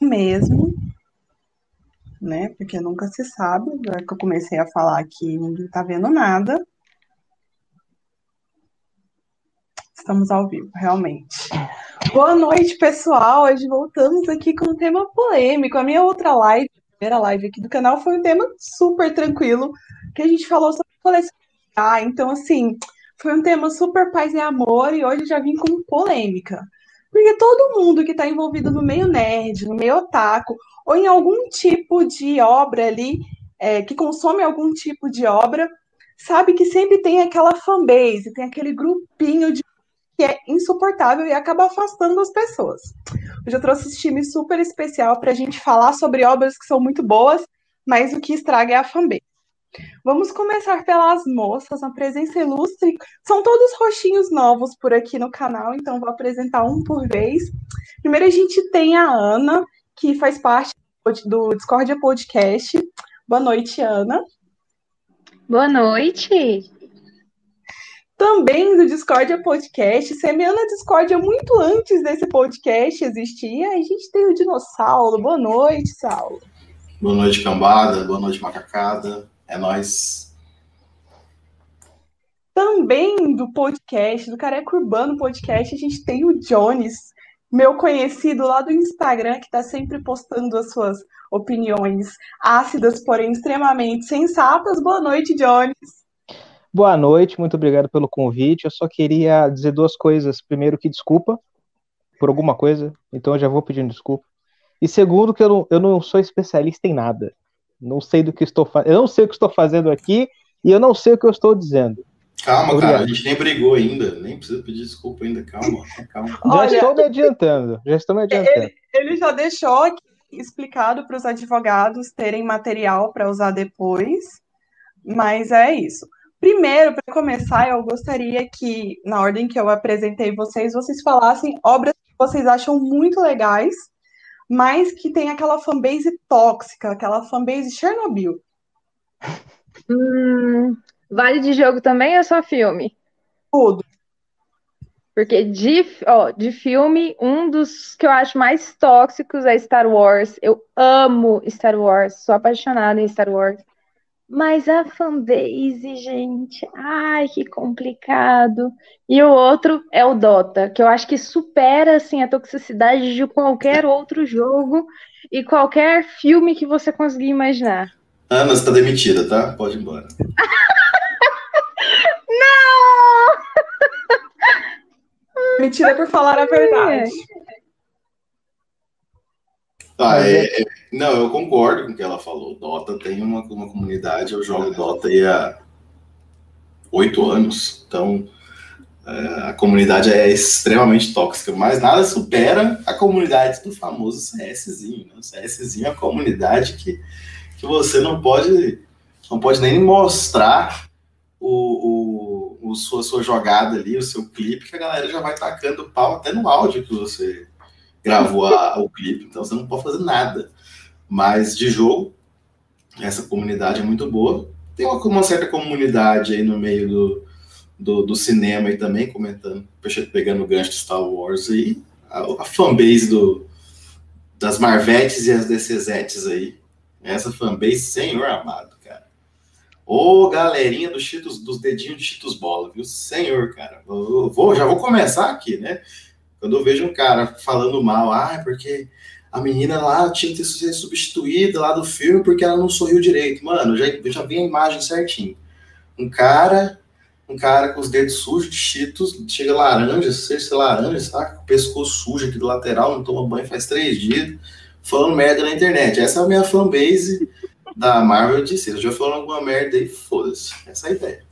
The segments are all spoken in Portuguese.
mesmo, né? Porque nunca se sabe. Agora que eu comecei a falar aqui, ninguém tá vendo nada. Estamos ao vivo, realmente. Boa noite, pessoal. Hoje voltamos aqui com um tema polêmico. A minha outra live, a primeira live aqui do canal, foi um tema super tranquilo, que a gente falou sobre coleção. Ah, então, assim, foi um tema super paz e amor, e hoje já vim com polêmica. Porque todo mundo que está envolvido no meio nerd, no meio otaku, ou em algum tipo de obra ali, é, que consome algum tipo de obra, sabe que sempre tem aquela fanbase, tem aquele grupinho de que é insuportável e acaba afastando as pessoas. Hoje eu trouxe esse time super especial para a gente falar sobre obras que são muito boas, mas o que estraga é a fanbase. Vamos começar pelas moças, a presença ilustre. São todos roxinhos novos por aqui no canal, então vou apresentar um por vez. Primeiro a gente tem a Ana, que faz parte do Discordia Podcast. Boa noite, Ana. Boa noite também do Discordia Podcast, semeando a Discordia muito antes desse podcast existir. A gente tem o Dinossauro. Boa noite, Saulo. Boa noite, cambada. Boa noite, macacada. É nós. Também do podcast, do Careca Urbano Podcast, a gente tem o Jones, meu conhecido lá do Instagram, que está sempre postando as suas opiniões ácidas, porém extremamente sensatas. Boa noite, Jones. Boa noite, muito obrigado pelo convite. Eu só queria dizer duas coisas. Primeiro, que desculpa por alguma coisa, então eu já vou pedindo desculpa. E segundo, que eu não, eu não sou especialista em nada. Não sei do que estou fazendo. Eu não sei o que estou fazendo aqui e eu não sei o que eu estou dizendo. Calma, Obrigado. cara, a gente nem brigou ainda, nem precisa pedir desculpa ainda. Calma, calma. Já Olha, estou me adiantando, já estou me adiantando. Ele, ele já deixou explicado para os advogados terem material para usar depois, mas é isso. Primeiro, para começar, eu gostaria que, na ordem que eu apresentei vocês, vocês falassem obras que vocês acham muito legais, mas que tem aquela fanbase tóxica, aquela fanbase Chernobyl. Hum, vale de jogo também ou só filme? Tudo. Porque de, ó, de filme, um dos que eu acho mais tóxicos é Star Wars. Eu amo Star Wars, sou apaixonada em Star Wars. Mas a fanbase, gente, ai, que complicado. E o outro é o Dota, que eu acho que supera assim a toxicidade de qualquer outro jogo e qualquer filme que você conseguir imaginar. Ana, você tá demitida, tá? Pode ir embora. Não! Mentira por falar a verdade. Ah, é, é, não, eu concordo com o que ela falou. Dota tem uma, uma comunidade, eu jogo Dota aí há oito anos, então é, a comunidade é extremamente tóxica, mas nada supera a comunidade do famoso CSzinho. Né? O CSzinho é a comunidade que, que você não pode, não pode nem mostrar o, o, o sua, sua jogada ali, o seu clipe, que a galera já vai tacando pau até no áudio que você gravou a, o clipe, então você não pode fazer nada. Mas de jogo, essa comunidade é muito boa. Tem uma, uma certa comunidade aí no meio do, do, do, cinema aí também, comentando, pegando o gancho de Star Wars aí. A, a fanbase do, das Marvetes e as DCZetes aí. Essa fanbase, senhor amado, cara. Ô, galerinha do Cheetos, dos dedinhos de Cheetos Bola, viu? Senhor, cara. Eu vou, já vou começar aqui, né? Quando eu vejo um cara falando mal, ah, porque a menina lá tinha que ser substituída lá do filme porque ela não sorriu direito. Mano, já, eu já vi a imagem certinho. Um cara, um cara com os dedos sujos de cheetos, chega laranja, ser laranja, tá? Com o pescoço sujo aqui do lateral, não toma banho faz três dias, falando merda na internet. Essa é a minha fanbase da Marvel DC. Eu já falando alguma merda aí, foda-se. Essa é a ideia.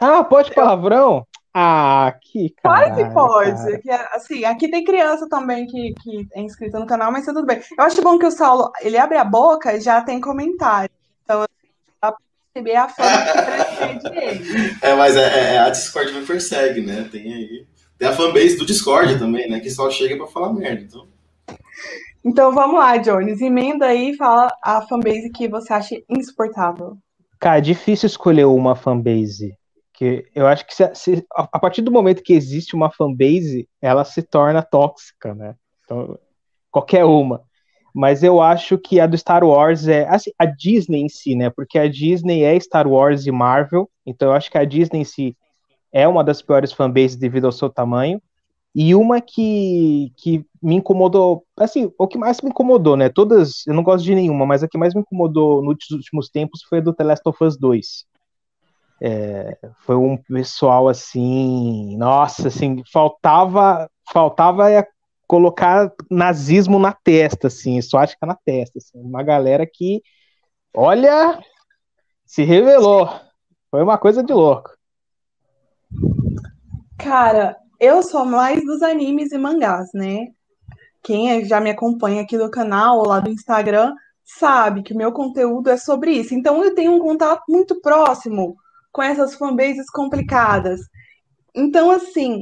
Ah, pode palavrão? Ah, que cara. Pode, pode. Que, assim, aqui tem criança também que, que é inscrita no canal, mas tá tudo bem. Eu acho bom que o Saulo, ele abre a boca e já tem comentário. Então, assim, dá pra perceber a fama que dele. É, mas é, é, é, a Discord me persegue, né? Tem aí. Tem a fanbase do Discord também, né? Que só chega pra falar merda. Então. Então vamos lá, Jones. Emenda aí e fala a fanbase que você acha insuportável. Cara, é difícil escolher uma fanbase. Que eu acho que se, se, a partir do momento que existe uma fanbase, ela se torna tóxica, né? Então, qualquer uma. Mas eu acho que a do Star Wars é. Assim, a Disney em si, né? Porque a Disney é Star Wars e Marvel. Então eu acho que a Disney em si é uma das piores fanbases devido ao seu tamanho. E uma que, que me incomodou, assim, o que mais me incomodou, né? Todas, eu não gosto de nenhuma, mas a que mais me incomodou nos últimos tempos foi a do The Last of Us 2. É, foi um pessoal assim, nossa, assim, faltava, faltava é colocar nazismo na testa, assim, só acho que na testa, assim, uma galera que, olha, se revelou, foi uma coisa de louco. Cara, eu sou mais dos animes e mangás, né? Quem é, já me acompanha aqui no canal ou lá do Instagram sabe que o meu conteúdo é sobre isso. Então eu tenho um contato muito próximo com essas fanbases complicadas. Então, assim,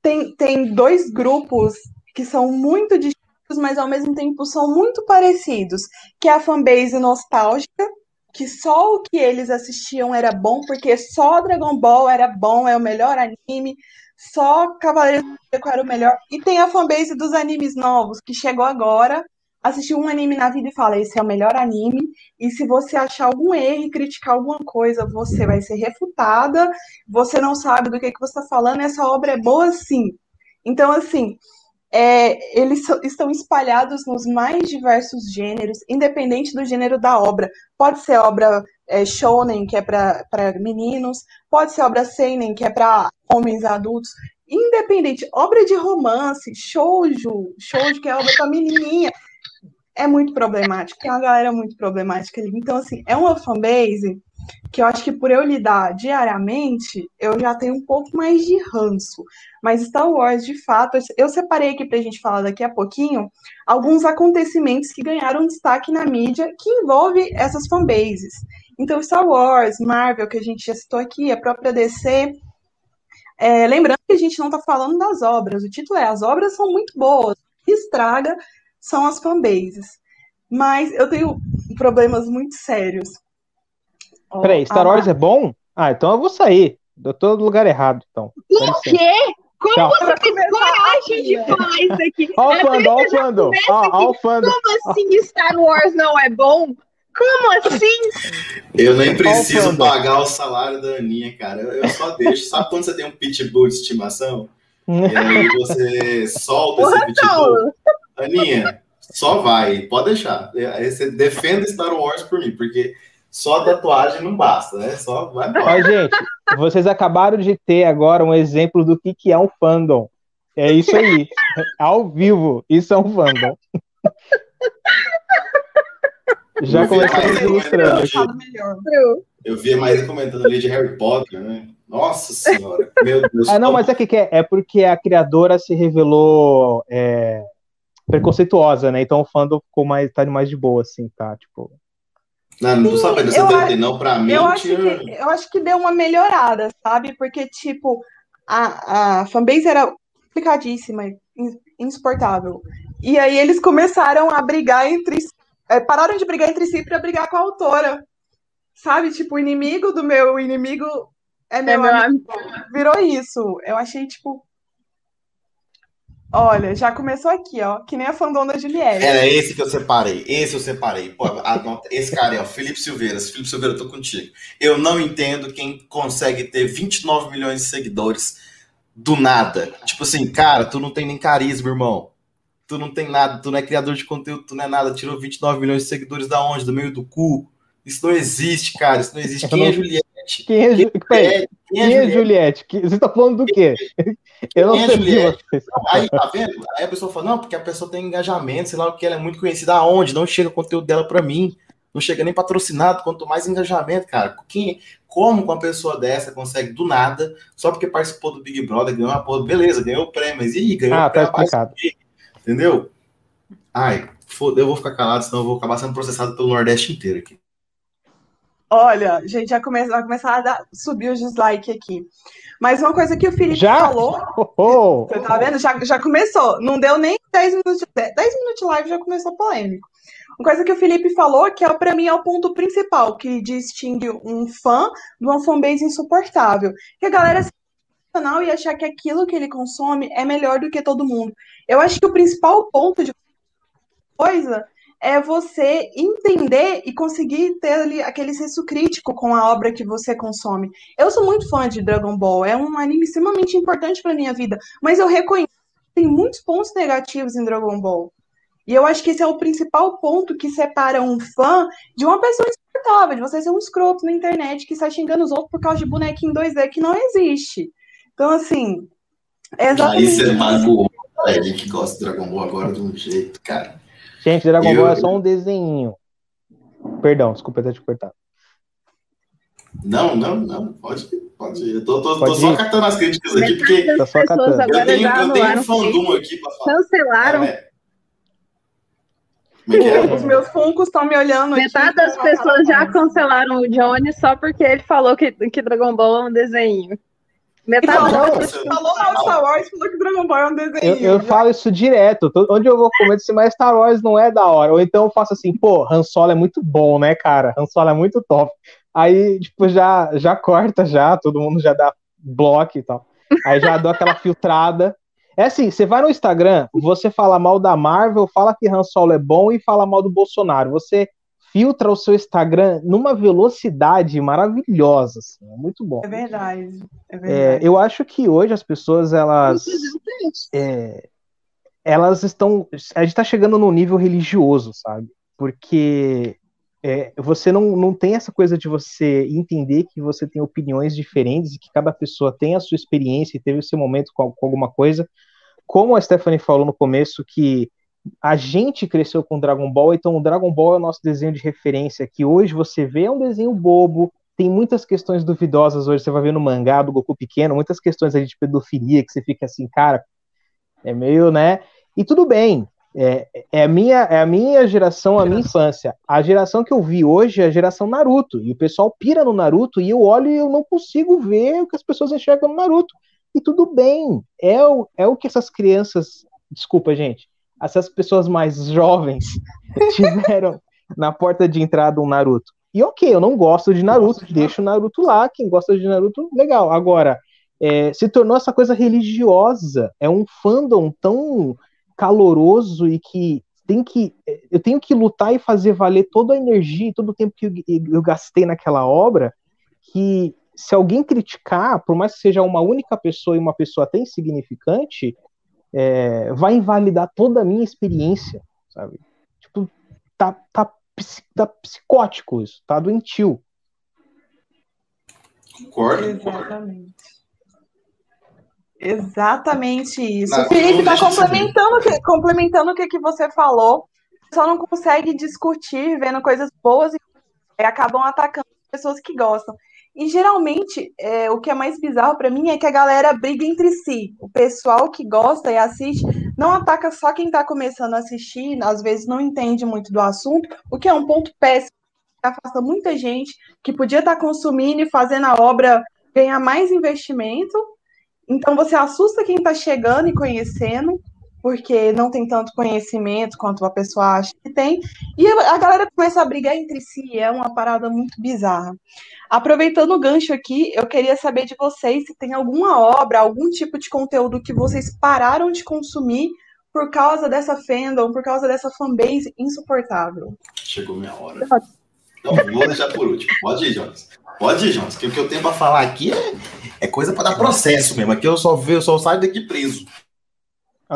tem, tem dois grupos que são muito distintos, mas ao mesmo tempo são muito parecidos, que é a fanbase nostálgica, que só o que eles assistiam era bom, porque só Dragon Ball era bom, é o melhor anime, só Cavaleiros do Zodíaco era o melhor. E tem a fanbase dos animes novos, que chegou agora, assistiu um anime na vida e fala: esse é o melhor anime. E se você achar algum erro e criticar alguma coisa, você vai ser refutada. Você não sabe do que, que você está falando, essa obra é boa sim. Então, assim, é, eles estão espalhados nos mais diversos gêneros, independente do gênero da obra. Pode ser obra é, shonen, que é para meninos, pode ser obra seinen, que é para homens adultos. Independente, obra de romance, shoujo, shoujo que é obra para menininha, é muito problemático. Tem uma galera muito problemática ali. Então, assim, é uma fanbase que eu acho que por eu lidar diariamente, eu já tenho um pouco mais de ranço. Mas Star Wars, de fato, eu separei aqui para a gente falar daqui a pouquinho alguns acontecimentos que ganharam destaque na mídia que envolve essas fanbases. Então, Star Wars, Marvel, que a gente já citou aqui, a própria DC. É, lembrando que a gente não está falando das obras, o título é As obras são muito boas, estraga são as fanbases. Mas eu tenho problemas muito sérios Peraí, Star Wars é bom? Ah, então eu vou sair. Eu tô no lugar errado, então. O quê? Como Tchau. você tem coragem de falar isso aqui? Olha o fandom, olha o fandom. Olha o fandom. Como assim Star Wars não é bom? Como assim? Eu nem preciso pagar o salário da Aninha, cara. Eu, eu só deixo. Sabe quando você tem um pitbull de estimação? e aí você solta Porra, esse pitbull? Não. Aninha, só vai. Pode deixar. Aí você defenda Star Wars por mim, porque só tatuagem não basta, né? Só vai embora. gente, vocês acabaram de ter agora um exemplo do que, que é um fandom. É isso aí. Ao vivo, isso é um fandom. Já começamos ilustrando aqui. Eu vi mais comentando ali de Harry Potter, né? Nossa senhora, meu Deus. Ah, não, mas é que é, é porque a criadora se revelou é, preconceituosa, né? Então o fandom ficou mais, tá mais de boa, assim, tá? Tipo, não, não tô sabendo TNT, não. Pra mim, eu acho, que, eu acho que deu uma melhorada, sabe? Porque, tipo, a, a fanbase era complicadíssima, insuportável. E aí eles começaram a brigar entre é, pararam de brigar entre si para brigar com a autora. Sabe? Tipo, o inimigo do meu inimigo é meu, é meu amigo. amigo. Virou isso. Eu achei, tipo, Olha, já começou aqui, ó. Que nem a fandona Juliette. Era esse que eu separei. Esse eu separei. Pô, esse cara é o Felipe Silveira. Felipe Silveira, eu tô contigo. Eu não entendo quem consegue ter 29 milhões de seguidores do nada. Tipo assim, cara, tu não tem nem carisma, irmão. Tu não tem nada, tu não é criador de conteúdo, tu não é nada. Tirou 29 milhões de seguidores da onde? Do meio do cu? Isso não existe, cara. Isso não existe. Quem é Juliette? Quem é, quem é, quem é, é Juliette? Você está falando do quê? Eu não quem é sei. Juliette? Aí, tá vendo? Aí a pessoa fala, não, porque a pessoa tem engajamento, sei lá o que, ela é muito conhecida aonde? Não chega o conteúdo dela para mim. Não chega nem patrocinado, quanto mais engajamento, cara. Quem, como uma pessoa dessa consegue do nada, só porque participou do Big Brother, ganhou uma porra, beleza, ganhou o prêmio, mas aí, ganhou ah, o prêmio. Tá explicado. Entendeu? Ai, foda, eu vou ficar calado, senão eu vou acabar sendo processado pelo Nordeste inteiro aqui. Olha, gente já come, vai começar a dar, subir os dislike aqui. Mas uma coisa que o Felipe já? falou. Oh, Você tá vendo? Já, já começou. Não deu nem 10 minutos de 10 minutos de live, já começou polêmico. Uma coisa que o Felipe falou, que é, para mim é o ponto principal, que distingue um fã de uma fanbase insuportável. Que a galera se canal e achar que aquilo que ele consome é melhor do que todo mundo. Eu acho que o principal ponto de coisa é você entender e conseguir ter ali aquele senso crítico com a obra que você consome. Eu sou muito fã de Dragon Ball, é um anime extremamente importante para minha vida, mas eu reconheço que tem muitos pontos negativos em Dragon Ball. E eu acho que esse é o principal ponto que separa um fã de uma pessoa insuportável, de você ser um escroto na internet que está xingando os outros por causa de bonequinho 2D que não existe. Então, assim. É exatamente. Aí você magoou é, que gosta de Dragon Ball agora de um jeito, cara. Gente, Dragon eu... Ball é só um desenho. Perdão, desculpa ter te cortado. Não, não, não. Pode, pode. Eu tô, tô, tô só catando as críticas aqui, porque tá só catando. eu tenho, eu tenho um fandom aqui pra falar. Cancelaram. É, é, é? Os meus funcos estão me olhando. Metade das pessoas já cancelaram o Johnny só porque ele falou que, que Dragon Ball é um desenho. Metade então, falou mal de Star Wars falou que Dragon Ball é um desenho. Eu, eu falo isso direto. Onde eu vou comer assim, mas Star Wars não é da hora. Ou então eu faço assim, pô, Han Solo é muito bom, né, cara? Han Solo é muito top. Aí, tipo, já, já corta já, todo mundo já dá bloco e tal. Aí já dou aquela filtrada. É assim, você vai no Instagram, você fala mal da Marvel, fala que Han Solo é bom e fala mal do Bolsonaro. Você filtra o seu Instagram numa velocidade maravilhosa, assim, é muito bom. É verdade. É verdade. É, eu acho que hoje as pessoas elas é, elas estão, a gente está chegando num nível religioso, sabe? Porque é, você não, não tem essa coisa de você entender que você tem opiniões diferentes e que cada pessoa tem a sua experiência e teve o seu momento com, com alguma coisa. Como a Stephanie falou no começo, que a gente cresceu com Dragon Ball, então o Dragon Ball é o nosso desenho de referência, que hoje você vê é um desenho bobo, tem muitas questões duvidosas hoje, você vai ver no mangá do Goku pequeno, muitas questões aí de pedofilia, que você fica assim, cara, é meio, né? E tudo bem, é, é, a minha, é a minha geração, a minha infância. A geração que eu vi hoje é a geração Naruto. E o pessoal pira no Naruto e eu olho e eu não consigo ver o que as pessoas enxergam no Naruto. E tudo bem. É o, é o que essas crianças. Desculpa, gente. Essas pessoas mais jovens tiveram na porta de entrada um Naruto. E ok, eu não gosto de Naruto, deixa o Naruto lá. Quem gosta de Naruto, legal. Agora, é, se tornou essa coisa religiosa. É um fandom tão caloroso e que tem que eu tenho que lutar e fazer valer toda a energia e todo o tempo que eu, eu gastei naquela obra que se alguém criticar, por mais que seja uma única pessoa e uma pessoa até insignificante, é, vai invalidar toda a minha experiência, sabe? Tipo, tá, tá, tá psicótico isso, tá doentio. Concordo. Exatamente. Exatamente isso. o Felipe está complementando, que, complementando o que, que você falou. Só não consegue discutir vendo coisas boas e acabam atacando pessoas que gostam. E geralmente, é, o que é mais bizarro para mim é que a galera briga entre si. O pessoal que gosta e assiste não ataca só quem está começando a assistir, às vezes não entende muito do assunto, o que é um ponto péssimo. Afasta muita gente que podia estar tá consumindo e fazendo a obra ganhar mais investimento então você assusta quem está chegando e conhecendo, porque não tem tanto conhecimento quanto a pessoa acha que tem, e a galera começa a brigar entre si, é uma parada muito bizarra. Aproveitando o gancho aqui, eu queria saber de vocês se tem alguma obra, algum tipo de conteúdo que vocês pararam de consumir por causa dessa fandom, por causa dessa fanbase insuportável. Chegou minha hora. Então, vou deixar por último. Pode ir, Jonas. Pode ir, Jonas, que o que eu tenho para falar aqui é, é coisa para dar processo mesmo. Aqui eu só, eu só saio daqui preso.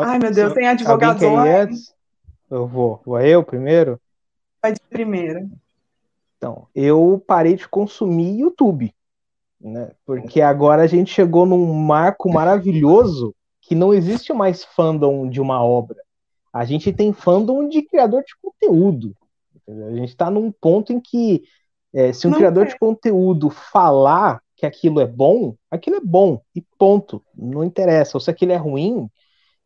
Ai, meu Deus, tem advogado antes? Eu vou. Vou eu primeiro? Vai de primeiro. Então, eu parei de consumir YouTube. Né? Porque agora a gente chegou num marco maravilhoso que não existe mais fandom de uma obra. A gente tem fandom de criador de conteúdo. A gente está num ponto em que é, se um não criador é. de conteúdo falar que aquilo é bom, aquilo é bom, e ponto. Não interessa. Ou se aquilo é ruim,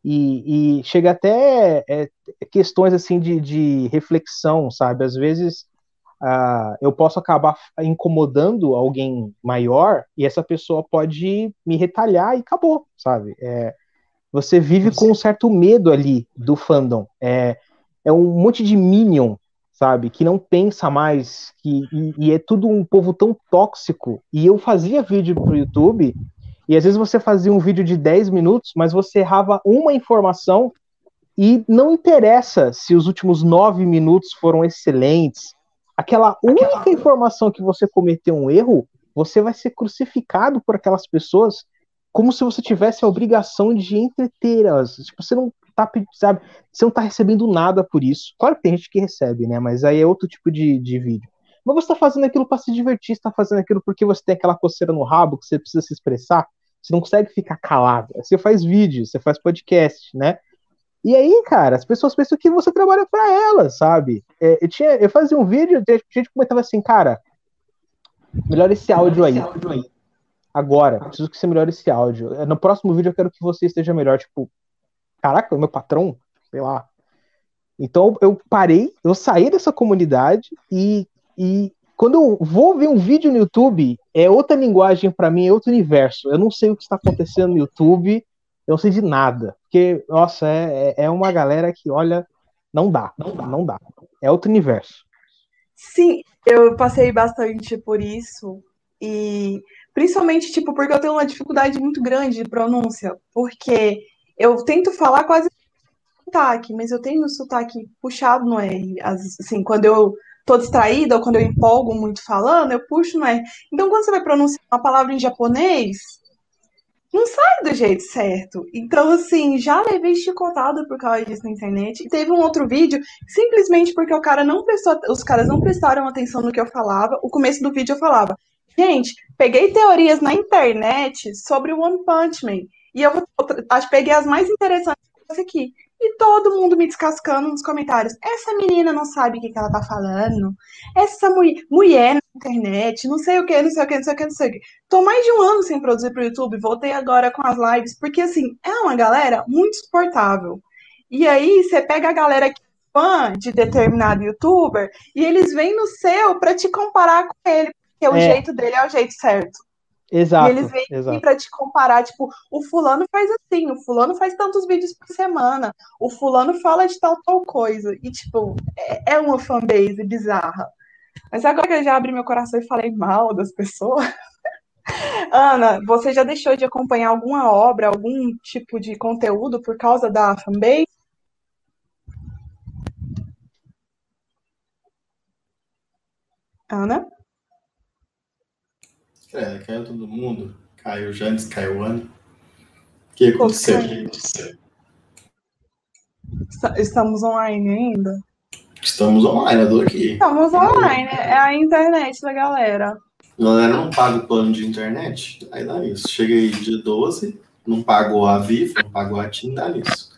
e, e chega até é, questões assim de, de, reflexão, sabe? Às vezes eu posso acabar incomodando alguém maior e essa pessoa pode me retalhar e acabou, sabe? É, você vive com um certo medo ali do fandom. É, é um monte de minion sabe? Que não pensa mais, que, e, e, é tudo um povo tão tóxico. E eu fazia vídeo pro YouTube, e às vezes você fazia um vídeo de 10 minutos, mas você errava uma informação, E não interessa se os últimos nove minutos foram excelentes. Aquela única informação que você cometeu um erro, você vai ser crucificado por aquelas pessoas como se você tivesse a obrigação de entretê-las. Tipo, você não tá, sabe, você não tá recebendo nada por isso. Claro que tem gente que recebe, né? Mas aí é outro tipo de, de vídeo. Mas você tá fazendo aquilo para se divertir, você tá fazendo aquilo porque você tem aquela coceira no rabo que você precisa se expressar. Você não consegue ficar calado. Você faz vídeo, você faz podcast, né? E aí, cara, as pessoas pensam que você trabalha para elas, sabe? É, eu, tinha, eu fazia um vídeo, a gente comentava assim, cara, melhor esse áudio aí. Agora, preciso que você melhore esse áudio. É, no próximo vídeo eu quero que você esteja melhor. Tipo, caraca, meu patrão, sei lá. Então eu parei, eu saí dessa comunidade e, e quando eu vou ver um vídeo no YouTube, é outra linguagem para mim, é outro universo. Eu não sei o que está acontecendo no YouTube, eu não sei de nada. Porque, nossa, é, é, é uma galera que, olha, não dá, não dá, não dá. É outro universo. Sim, eu passei bastante por isso. E principalmente, tipo, porque eu tenho uma dificuldade muito grande de pronúncia. Porque eu tento falar quase sotaque, mas eu tenho o sotaque puxado no R. Assim, quando eu tô distraída ou quando eu empolgo muito falando, eu puxo no R. Então, quando você vai pronunciar uma palavra em japonês, não sai do jeito certo. Então, assim, já levei chicotada por causa disso na internet. E teve um outro vídeo, simplesmente porque o cara não prestou, os caras não prestaram atenção no que eu falava. O começo do vídeo eu falava, gente, peguei teorias na internet sobre o One Punch Man. E eu acho peguei as mais interessantes aqui. E todo mundo me descascando nos comentários. Essa menina não sabe o que, que ela tá falando. Essa mulher, mulher na internet, não sei o que, não sei o que, não sei o que, não sei o que. Tô mais de um ano sem produzir pro YouTube, voltei agora com as lives, porque assim, é uma galera muito suportável. E aí você pega a galera que é fã de determinado youtuber e eles vêm no seu para te comparar com ele, porque o é. jeito dele é o jeito certo. Exato. E eles vêm aqui pra te comparar, tipo, o fulano faz assim, o fulano faz tantos vídeos por semana, o fulano fala de tal, tal coisa. E, tipo, é, é uma fanbase bizarra. Mas agora que eu já abri meu coração e falei mal das pessoas. Ana, você já deixou de acompanhar alguma obra, algum tipo de conteúdo por causa da fanbase? Ana? É, caiu todo mundo. Caiu Jandes, caiu Ana. O que aconteceu? Estamos online ainda? Estamos online, eu tô aqui. Estamos online, é a internet da galera. A galera não paga o plano de internet, aí dá isso. Cheguei dia 12, não pagou a Vivo, não pagou a TIM, dá isso.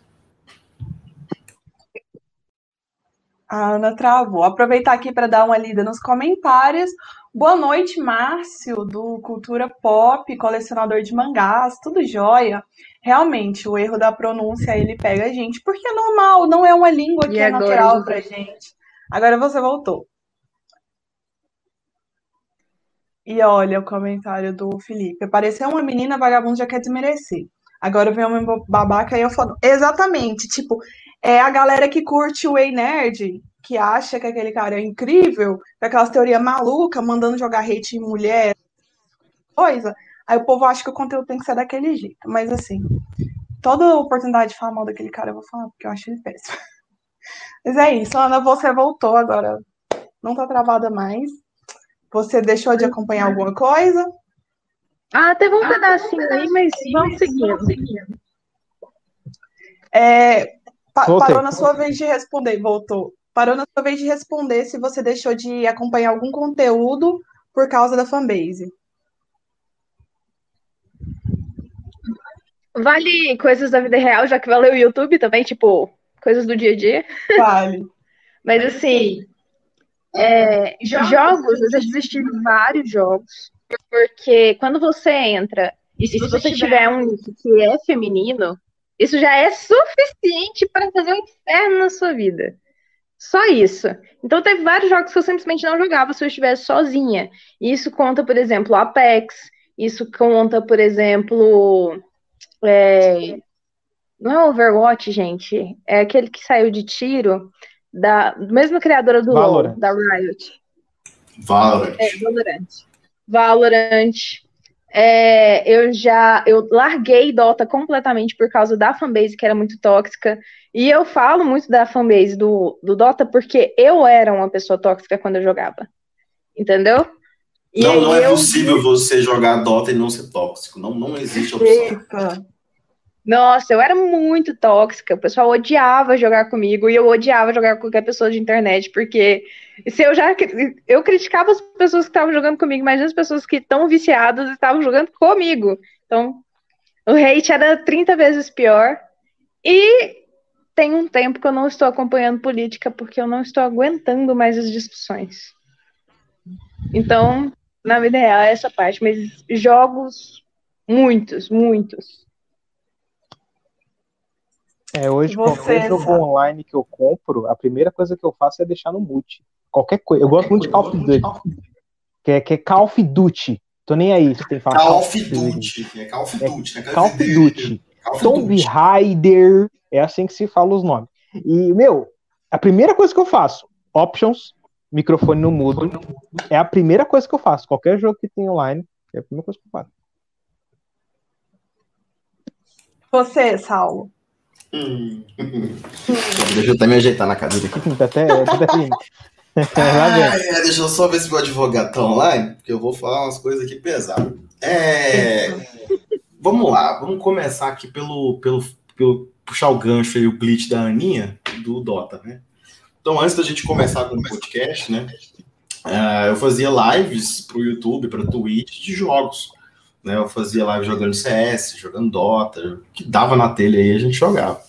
A Ana travou. Aproveitar aqui para dar uma lida nos comentários. Boa noite, Márcio, do Cultura Pop, colecionador de mangás, tudo jóia. Realmente, o erro da pronúncia, ele pega a gente, porque é normal, não é uma língua que e é natural pra gente. Agora você voltou. E olha o comentário do Felipe. Pareceu uma menina vagabunda já quer desmerecer. Agora vem uma babaca e eu falo. Exatamente, tipo, é a galera que curte o Ei Nerd que acha que aquele cara é incrível, com aquelas teorias malucas, mandando jogar hate em mulher, coisa, aí o povo acha que o conteúdo tem que ser daquele jeito. Mas assim, toda oportunidade de falar mal daquele cara eu vou falar, porque eu acho ele péssimo. Mas é isso, Ana, você voltou agora. Não tá travada mais. Você deixou de acompanhar alguma coisa? Ah, teve um pedacinho aí, mas vamos seguindo. É, pa parou na sua vez de responder, voltou parou na sua vez de responder se você deixou de acompanhar algum conteúdo por causa da fanbase. Vale coisas da vida real, já que valeu o YouTube também, tipo, coisas do dia a dia. Vale. Mas assim, é, jogos, eu já desisti de vários jogos, porque quando você entra, e se, você tiver um que é feminino, isso já é suficiente para fazer um inferno na sua vida. Só isso. Então teve vários jogos que eu simplesmente não jogava se eu estivesse sozinha. Isso conta, por exemplo, Apex. Isso conta, por exemplo. É... Não é Overwatch, gente. É aquele que saiu de tiro da mesma criadora do Valorant. LoL, da Riot. Valorant. É, Valorant. Valorant. É, eu já eu larguei Dota completamente por causa da fanbase que era muito tóxica. E eu falo muito da fanbase do, do Dota porque eu era uma pessoa tóxica quando eu jogava. Entendeu? E não, não é possível você jogar Dota e não ser tóxico. Não, não existe opção. Eita. Nossa, eu era muito tóxica. O pessoal odiava jogar comigo e eu odiava jogar com qualquer pessoa de internet, porque se eu já eu criticava as pessoas que estavam jogando comigo, mas as pessoas que estão viciadas estavam jogando comigo. Então, o hate era 30 vezes pior. E tem um tempo que eu não estou acompanhando política porque eu não estou aguentando mais as discussões. Então, na vida real é essa parte, mas jogos muitos, muitos. É, hoje, Você, qualquer jogo online que eu compro, a primeira coisa que eu faço é deixar no mute. Qualquer coisa. Eu gosto muito de Call of Duty. Que é, que é Call of Duty. Tô nem aí, você tem que falar. Call of Duty. É Call of Duty, né? Call of Duty. Tomb Raider. É assim que se fala os nomes. E, meu, a primeira coisa que eu faço, options, microfone no mudo. É a primeira coisa que eu faço. Qualquer jogo que tem online, é a primeira coisa que eu faço. Você, Saulo. Hum. deixa eu até me ajeitar na cadeira aqui. tá até, até ah, é, deixa eu só ver se meu advogado tá online, porque eu vou falar umas coisas aqui pesadas. É, vamos lá, vamos começar aqui pelo, pelo, pelo puxar o gancho aí, o glitch da Aninha, do Dota, né? Então, antes da gente começar com o podcast, né? Uh, eu fazia lives para o YouTube, para Twitch de jogos. Né? Eu fazia live jogando CS, jogando Dota, o que dava na telha aí a gente jogava.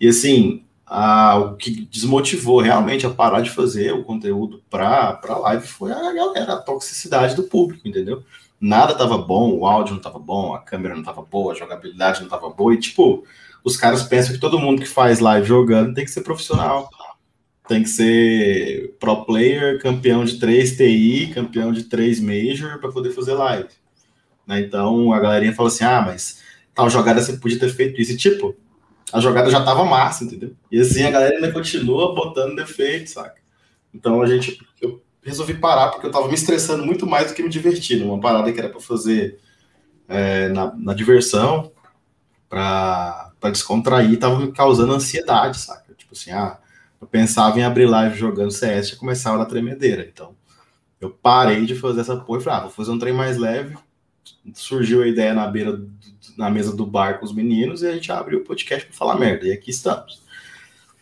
E assim, a, o que desmotivou realmente a parar de fazer o conteúdo para a live foi a galera, a toxicidade do público, entendeu? Nada tava bom, o áudio não tava bom, a câmera não tava boa, a jogabilidade não tava boa, e tipo, os caras pensam que todo mundo que faz live jogando tem que ser profissional. Tem que ser pro player, campeão de 3 TI, campeão de 3 Major para poder fazer live. Né? Então a galerinha fala assim: ah, mas tal jogada você podia ter feito isso. E tipo, a jogada já tava massa, entendeu? E assim a galera ainda continua botando defeito, saca? Então a gente. Eu resolvi parar porque eu tava me estressando muito mais do que me divertindo. Uma parada que era para fazer é, na, na, diversão, para descontrair, tava me causando ansiedade, saca? Tipo assim, ah, eu pensava em abrir live jogando CS, já começava na tremedeira. Então, eu parei de fazer essa porra e falei, ah, vou fazer um trem mais leve, surgiu a ideia na beira, na mesa do bar com os meninos e a gente abriu o podcast para falar merda. E aqui estamos.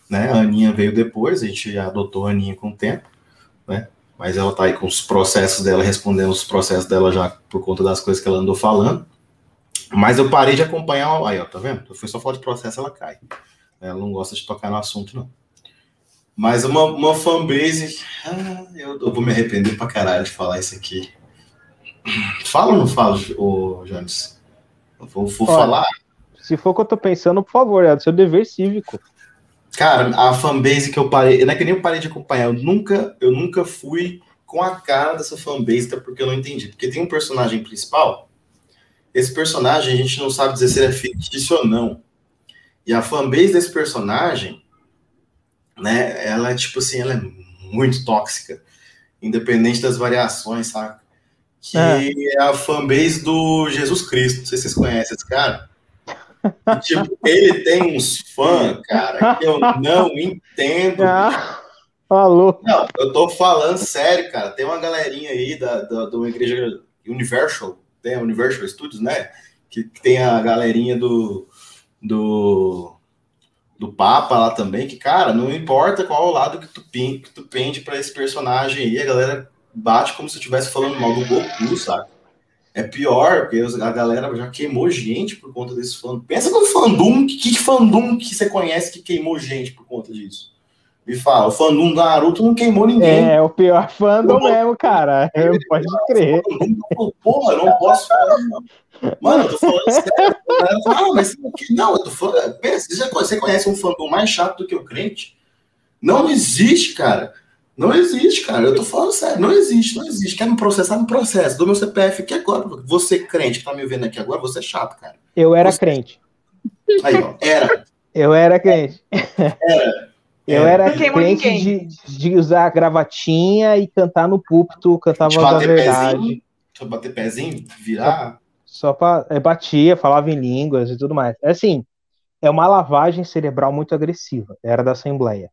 Né? A Aninha veio depois, a gente adotou a Aninha com o tempo, né? Mas ela tá aí com os processos dela, respondendo os processos dela já por conta das coisas que ela andou falando. Mas eu parei de acompanhar. Aí, ó, tá vendo? Eu fui só falar de processo, ela cai. Ela não gosta de tocar no assunto, não. Mas uma, uma fanbase. Ah, eu, eu, vou me arrepender pra caralho de falar isso aqui. Fala ou não fala, ô Jones? Eu vou, vou Olha, falar. Se for o que eu tô pensando, por favor, é do seu dever cívico. Cara, a fanbase que eu parei, não é que nem eu parei de acompanhar, eu nunca, eu nunca fui com a cara dessa fanbase, até porque eu não entendi. Porque tem um personagem principal, esse personagem a gente não sabe dizer se ele é fictício ou não. E a fanbase desse personagem, né, ela é tipo assim, ela é muito tóxica, independente das variações, sabe? Que é. é a fanbase do Jesus Cristo. Não sei se vocês conhecem esse cara. E, tipo, ele tem uns fãs, cara, que eu não entendo. Ah, falou. Não, eu tô falando sério, cara. Tem uma galerinha aí da, da, da igreja Universal, tem a Universal Studios, né? Que, que tem a galerinha do, do, do Papa lá também, que, cara, não importa qual o lado que tu, que tu pende pra esse personagem aí, a galera bate como se eu estivesse falando mal do Goku, sabe? É pior, porque a galera já queimou gente por conta desse fandom. Pensa no fandom, que, fandom que você conhece que queimou gente por conta disso? Me fala, o fandom do Naruto não queimou ninguém. É, o pior fandom mesmo, cara. Eu, pode crer. Porra, não posso falar, não. Mano, eu tô falando sério. Ah, mas não, eu tô falando. Pensa, você conhece um fandom mais chato do que o crente? Não existe, cara. Não existe, cara. Eu tô falando sério. Não existe, não existe. Quer me processar no processo. Do meu CPF aqui agora. Você, crente, que tá me vendo aqui agora, você é chato, cara. Eu era você... crente. Aí, ó. Era. Eu era crente. Era. Eu era crente de, de, usar gravatinha e cantar no púlpito, cantava a verdade. Só bater pezinho, virar. Só pra. É, batia, falava em línguas e tudo mais. É assim, é uma lavagem cerebral muito agressiva. Era da Assembleia.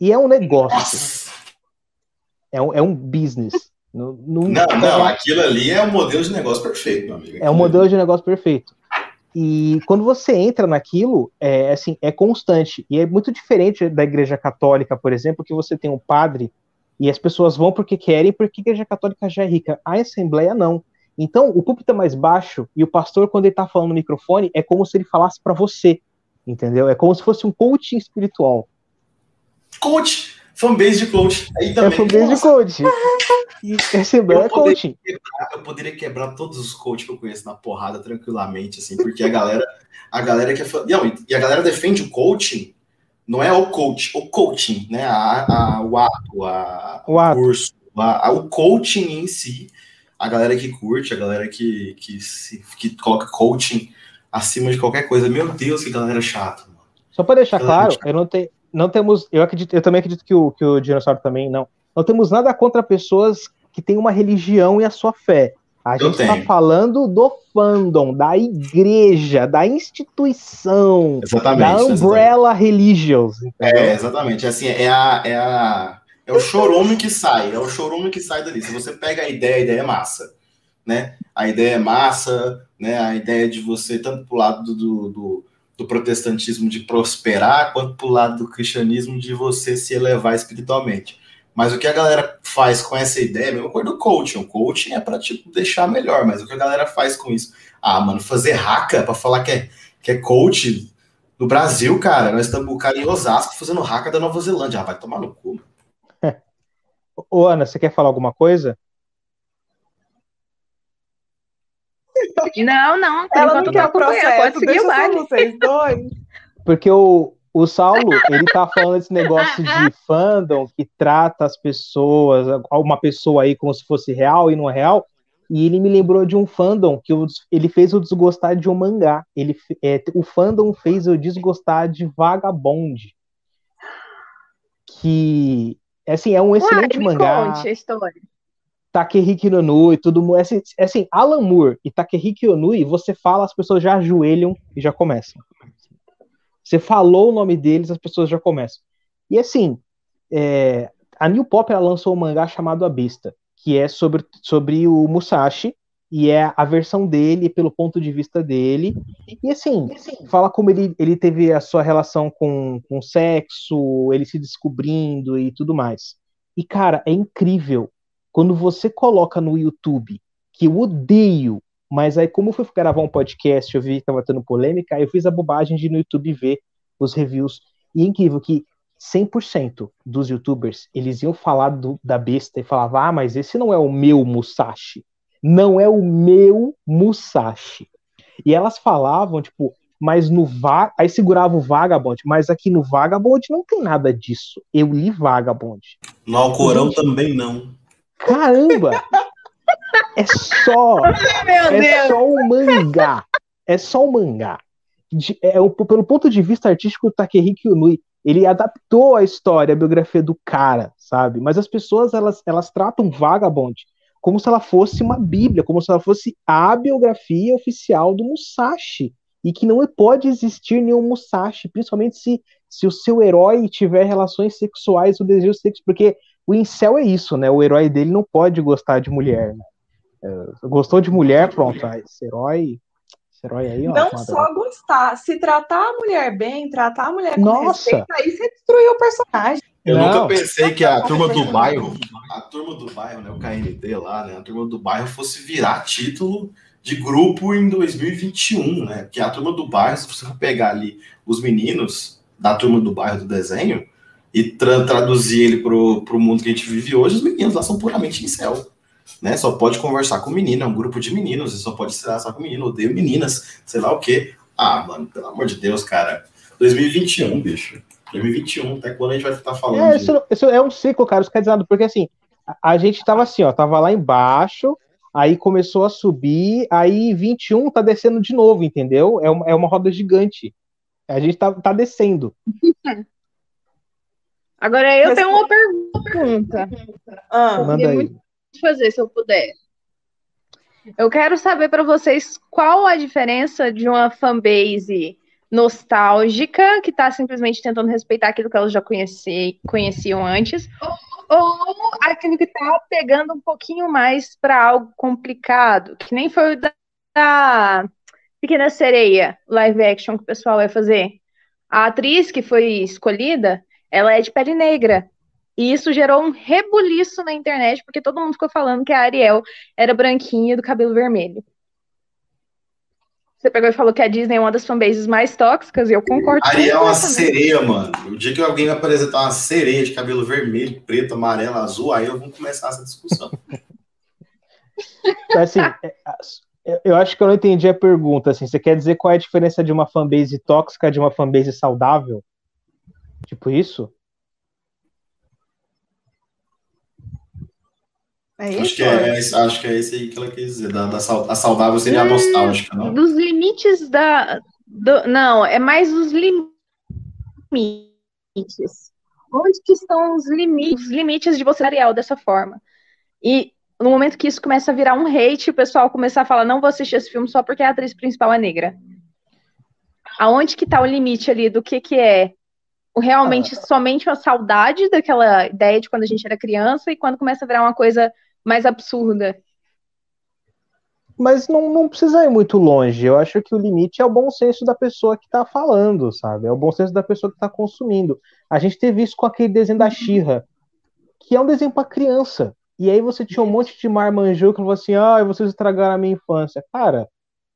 E é um negócio. Nossa. É um, é um business. Não, não, Não, não, aquilo ali é um modelo de negócio perfeito, meu amigo. É um modelo de negócio perfeito. E quando você entra naquilo, é assim, é constante. E é muito diferente da igreja católica, por exemplo, que você tem um padre e as pessoas vão porque querem, porque a igreja católica já é rica. A assembleia não. Então, o púlpito é mais baixo e o pastor, quando ele tá falando no microfone, é como se ele falasse para você. Entendeu? É como se fosse um coaching espiritual. Coach, fanbase de coach. Aí É também. fanbase de Nossa, coach. E assembleia é Eu poderia, coaching. quebrar, eu poderia quebrar todos os coaches que eu conheço na porrada tranquilamente, assim, porque a galera, a galera que é fã- não, e- a galera defende o coaching, não é o coach, o coaching, né? A, a- o ato, a, O ato. curso, a- a- o coaching em si, a galera que curte, a galera que, que, se, que coloca coaching acima de qualquer coisa. Meu Deus, que galera chata, mano. Só para deixar Eu claro, acho. eu não tenho, não temos, eu acredito, eu também acredito que o, que o dinossauro também não. Não temos nada contra pessoas que têm uma religião e a sua fé. A Eu gente está falando do fandom, da igreja, da instituição, Exatamente. da exatamente. Umbrella Religions. entendeu? É, exatamente. Assim, é a, é a é o chorume que sai, é o chorume que sai dali. Se você pega a ideia, a ideia é massa, né? A ideia é massa, né? A ideia de você tanto pro lado do, do, do protestantismo de prosperar, quanto pro lado do cristianismo de você se elevar espiritualmente. Mas o que a galera faz com essa ideia, mesma coisa do coaching. O coaching é para tipo deixar melhor, mas o que a galera faz com isso? Ah, mano, fazer haca para falar que é, que é coach no Brasil, cara, nós estamos o cara em Osasco fazendo haca da Nova Zelândia. Ah, vai tomar no cu. Ô, Ana, você quer falar alguma coisa? Não, não, Ela não quer o processo, Pode seguir deixa o só vocês dois. Porque o, o Saulo, ele tá falando desse negócio de fandom que trata as pessoas, uma pessoa aí como se fosse real e não é real. E ele me lembrou de um fandom que eu- ele fez eu desgostar de um mangá. Ele, é, o fandom fez eu desgostar de Vagabond. Que, assim, é um excelente Uai, me mangá. conte a história. Takehiki Onui, tudo mu- assim, assim, Alan Moore e Takehiki Onui, você fala, as pessoas já ajoelham e já começam. Você falou o nome deles, as pessoas já começam. E assim, é, a New Pop ela lançou um mangá chamado A Besta, que é sobre, sobre o Musashi, e é a versão dele, pelo ponto de vista dele. E assim, fala como ele, ele teve a sua relação com, com sexo, ele se descobrindo e tudo mais. E cara, é incrível quando você coloca no YouTube, que eu odeio, mas aí como eu fui gravar um podcast, eu vi que tava tendo polêmica, aí eu fiz a bobagem de ir no YouTube ver os reviews. E é incrível que 100% dos youtubers, eles iam falar do- da besta e falavam, ah, mas esse não é o meu Musashi. Não é o meu Musashi. E elas falavam, tipo, mas no va aí segurava o Vagabond, mas aqui no Vagabond não tem nada disso. Eu li Vagabond. No Alcorão também não. Caramba! É só, Meu é só um mangá. É só um mangá. De- é, pelo ponto de vista artístico, o Takehiki Unui, ele adaptou a história, a biografia do cara, sabe? Mas as pessoas, elas, elas tratam Vagabond como se ela fosse uma bíblia, como se ela fosse a biografia oficial do Musashi. E que não pode existir nenhum Musashi, principalmente se, se o seu herói tiver relações sexuais ou desejo sexual, porque o incel é isso, né? O herói dele não pode gostar de mulher, né? É, gostou de mulher, pronto. ah, esse herói. Esse herói aí, ó. Não só gostar, se tratar a mulher bem, tratar a mulher com Nossa! respeito, aí você destruiu o personagem. Eu Não. nunca pensei que a turma do bairro, a turma do bairro, né, o KND lá, né, a turma do bairro fosse virar título de grupo em 2021, né? Porque a turma do bairro, se você for pegar ali os meninos da turma do bairro do desenho e tra- traduzir ele pro, pro mundo que a gente vive hoje, os meninos lá são puramente incel. Né? Só pode conversar com menino, é um grupo de meninos, e só pode se relacionar com menino, odeio meninas, sei lá o quê. Ah, mano, pelo amor de Deus, cara. 2021, bicho. 2021, até quando a gente vai estar falando É, de... isso, isso é um ciclo, cara. Isso quer dizer porque assim, a, a gente tava assim, ó, tava lá embaixo, aí começou a subir, aí 21 tá descendo de novo, entendeu? É uma, é uma roda gigante. A gente tá, tá descendo. Agora eu Mas- tenho uma pergunta. Ah, Manda aí. muito fazer, se eu puder. Eu quero saber para vocês qual a diferença de uma fanbase nostálgica, que está simplesmente tentando respeitar aquilo que elas já conheci, conheciam antes, ou aquilo que está pegando um pouquinho mais para algo complicado, que nem foi o da, da Pequena Sereia, live action que o pessoal vai fazer. A atriz que foi escolhida, ela é de pele negra. E isso gerou um rebuliço na internet, porque todo mundo ficou falando que a Ariel era branquinha do cabelo vermelho. Você pegou e falou que a Disney é uma das fanbases mais tóxicas, e eu concordo com Ariel é uma sereia, mano. O dia que alguém me apresentar uma sereia de cabelo vermelho, preto, amarelo, azul, aí eu vou começar essa discussão. assim, é, eu acho que eu não entendi a pergunta. Assim, você quer dizer qual é a diferença de uma fanbase tóxica de uma fanbase saudável? Tipo isso? É isso? Acho que é, acho que é esse aí que ela quis dizer. Da, da, a saudável seria a nostálgica, não? Dos limites da. Do, não, é mais os limites. Onde que estão os limites, os limites de você Ariel dessa forma? E no momento que isso começa a virar um hate, o pessoal começar a falar, não vou assistir esse filme só porque a atriz principal é negra. Aonde que tá o limite ali do que que é realmente ah. somente uma saudade daquela ideia de quando a gente era criança e quando começa a virar uma coisa mais absurda. Mas não, não precisa ir muito longe. Eu acho que o limite é o bom senso da pessoa que está falando, sabe? É o bom senso da pessoa que está consumindo. A gente teve isso com aquele desenho da Xirra, que é um desenho para criança. E aí você tinha um monte de marmanjou que falou assim: ah, vocês estragaram a minha infância. Cara,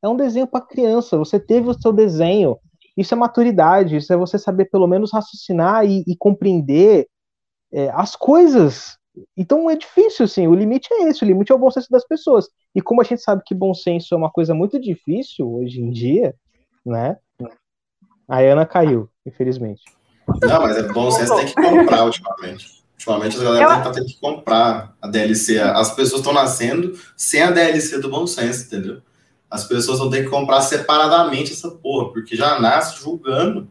é um desenho para criança. Você teve o seu desenho. Isso é maturidade, isso é você saber pelo menos raciocinar e, e compreender é, as coisas então é difícil, assim, o limite é esse, o limite é o bom senso das pessoas. E como a gente sabe que bom senso é uma coisa muito difícil hoje em dia, né? A Ana caiu, infelizmente. Não, mas é bom senso tem que comprar ultimamente. Ultimamente as galera Eu... tá tendo que comprar a DLC. As pessoas estão nascendo sem a DLC do bom senso, entendeu? As pessoas vão ter que comprar separadamente essa porra, porque já nasce julgando.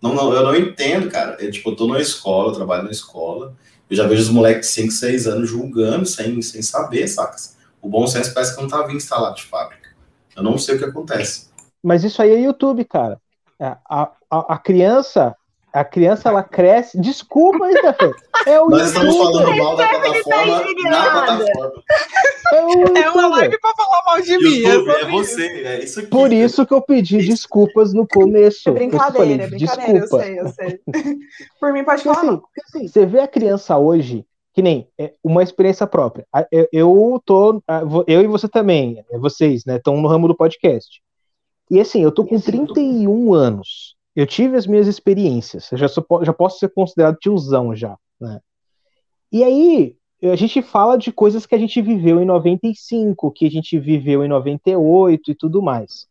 Não, não, eu não entendo, cara. Eu, tipo, eu tô na escola, eu trabalho na escola, eu já vejo os moleques de 5, 6 anos julgando sem, sem saber, sacas? O bom senso parece que não tá vindo instalado de fábrica. Eu não sei o que acontece. Mas isso aí é YouTube, cara. É, a, a, a criança, a criança ela cresce. Desculpa, hein, Stefan? É o Nós estamos falando mal da plataforma na plataforma. É, é uma live para falar mal de mim. YouTube, é, é você, é isso aqui. Por isso que eu pedi desculpas no começo. É brincadeira, falei, é brincadeira, Desculpa. eu sei, eu sei. Por mim, pode falar. Assim, assim, você vê a criança hoje, que nem é, uma experiência própria. Eu, eu tô, eu e você também, é, vocês, né, estão no ramo do podcast. E assim, eu tô com 31 anos. Eu tive as minhas experiências. Eu já, sou, já posso ser considerado tiozão já, né? E aí, a gente fala de coisas que a gente viveu em 95, que a gente viveu em 98 e tudo mais.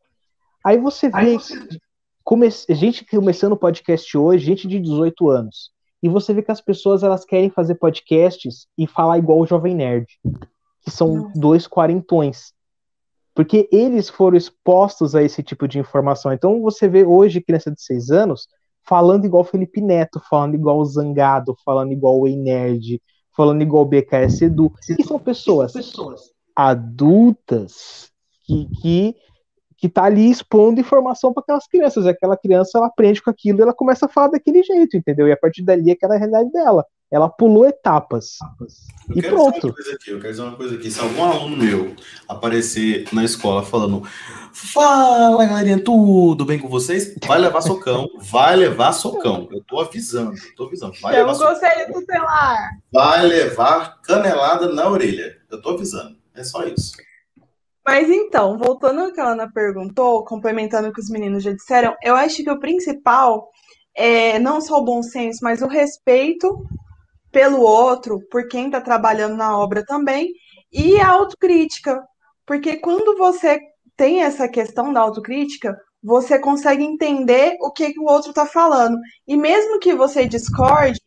Aí você vê Aí você... Come... gente começando o podcast hoje, gente de 18 anos. E você vê que as pessoas elas querem fazer podcasts e falar igual o Jovem Nerd, que são dois quarentões. Porque eles foram expostos a esse tipo de informação. Então você vê hoje criança de 6 anos falando igual Felipe Neto, falando igual o Zangado, falando igual o Nerd, falando igual o BKS Edu, que são pessoas, adultas que, que que tá ali expondo informação para aquelas crianças. Aquela criança ela aprende com aquilo e ela começa a falar daquele jeito, entendeu? E a partir dali é aquela realidade dela. Ela pulou etapas. Eu e pronto. Aqui, eu quero dizer uma coisa aqui. Se algum aluno meu aparecer na escola falando Fala, galerinha, tudo bem com vocês? Vai levar socão, vai levar socão. Eu tô avisando, eu tô avisando. Vai eu levar conselho tutelar. Vai levar canelada na orelha. Eu tô avisando. É só isso. Mas então, voltando ao que a Ana perguntou, complementando o que os meninos já disseram, eu acho que o principal é não só o bom senso, mas o respeito pelo outro, por quem está trabalhando na obra também, e a autocrítica. Porque quando você tem essa questão da autocrítica, você consegue entender o que, que o outro está falando. E mesmo que você discorde,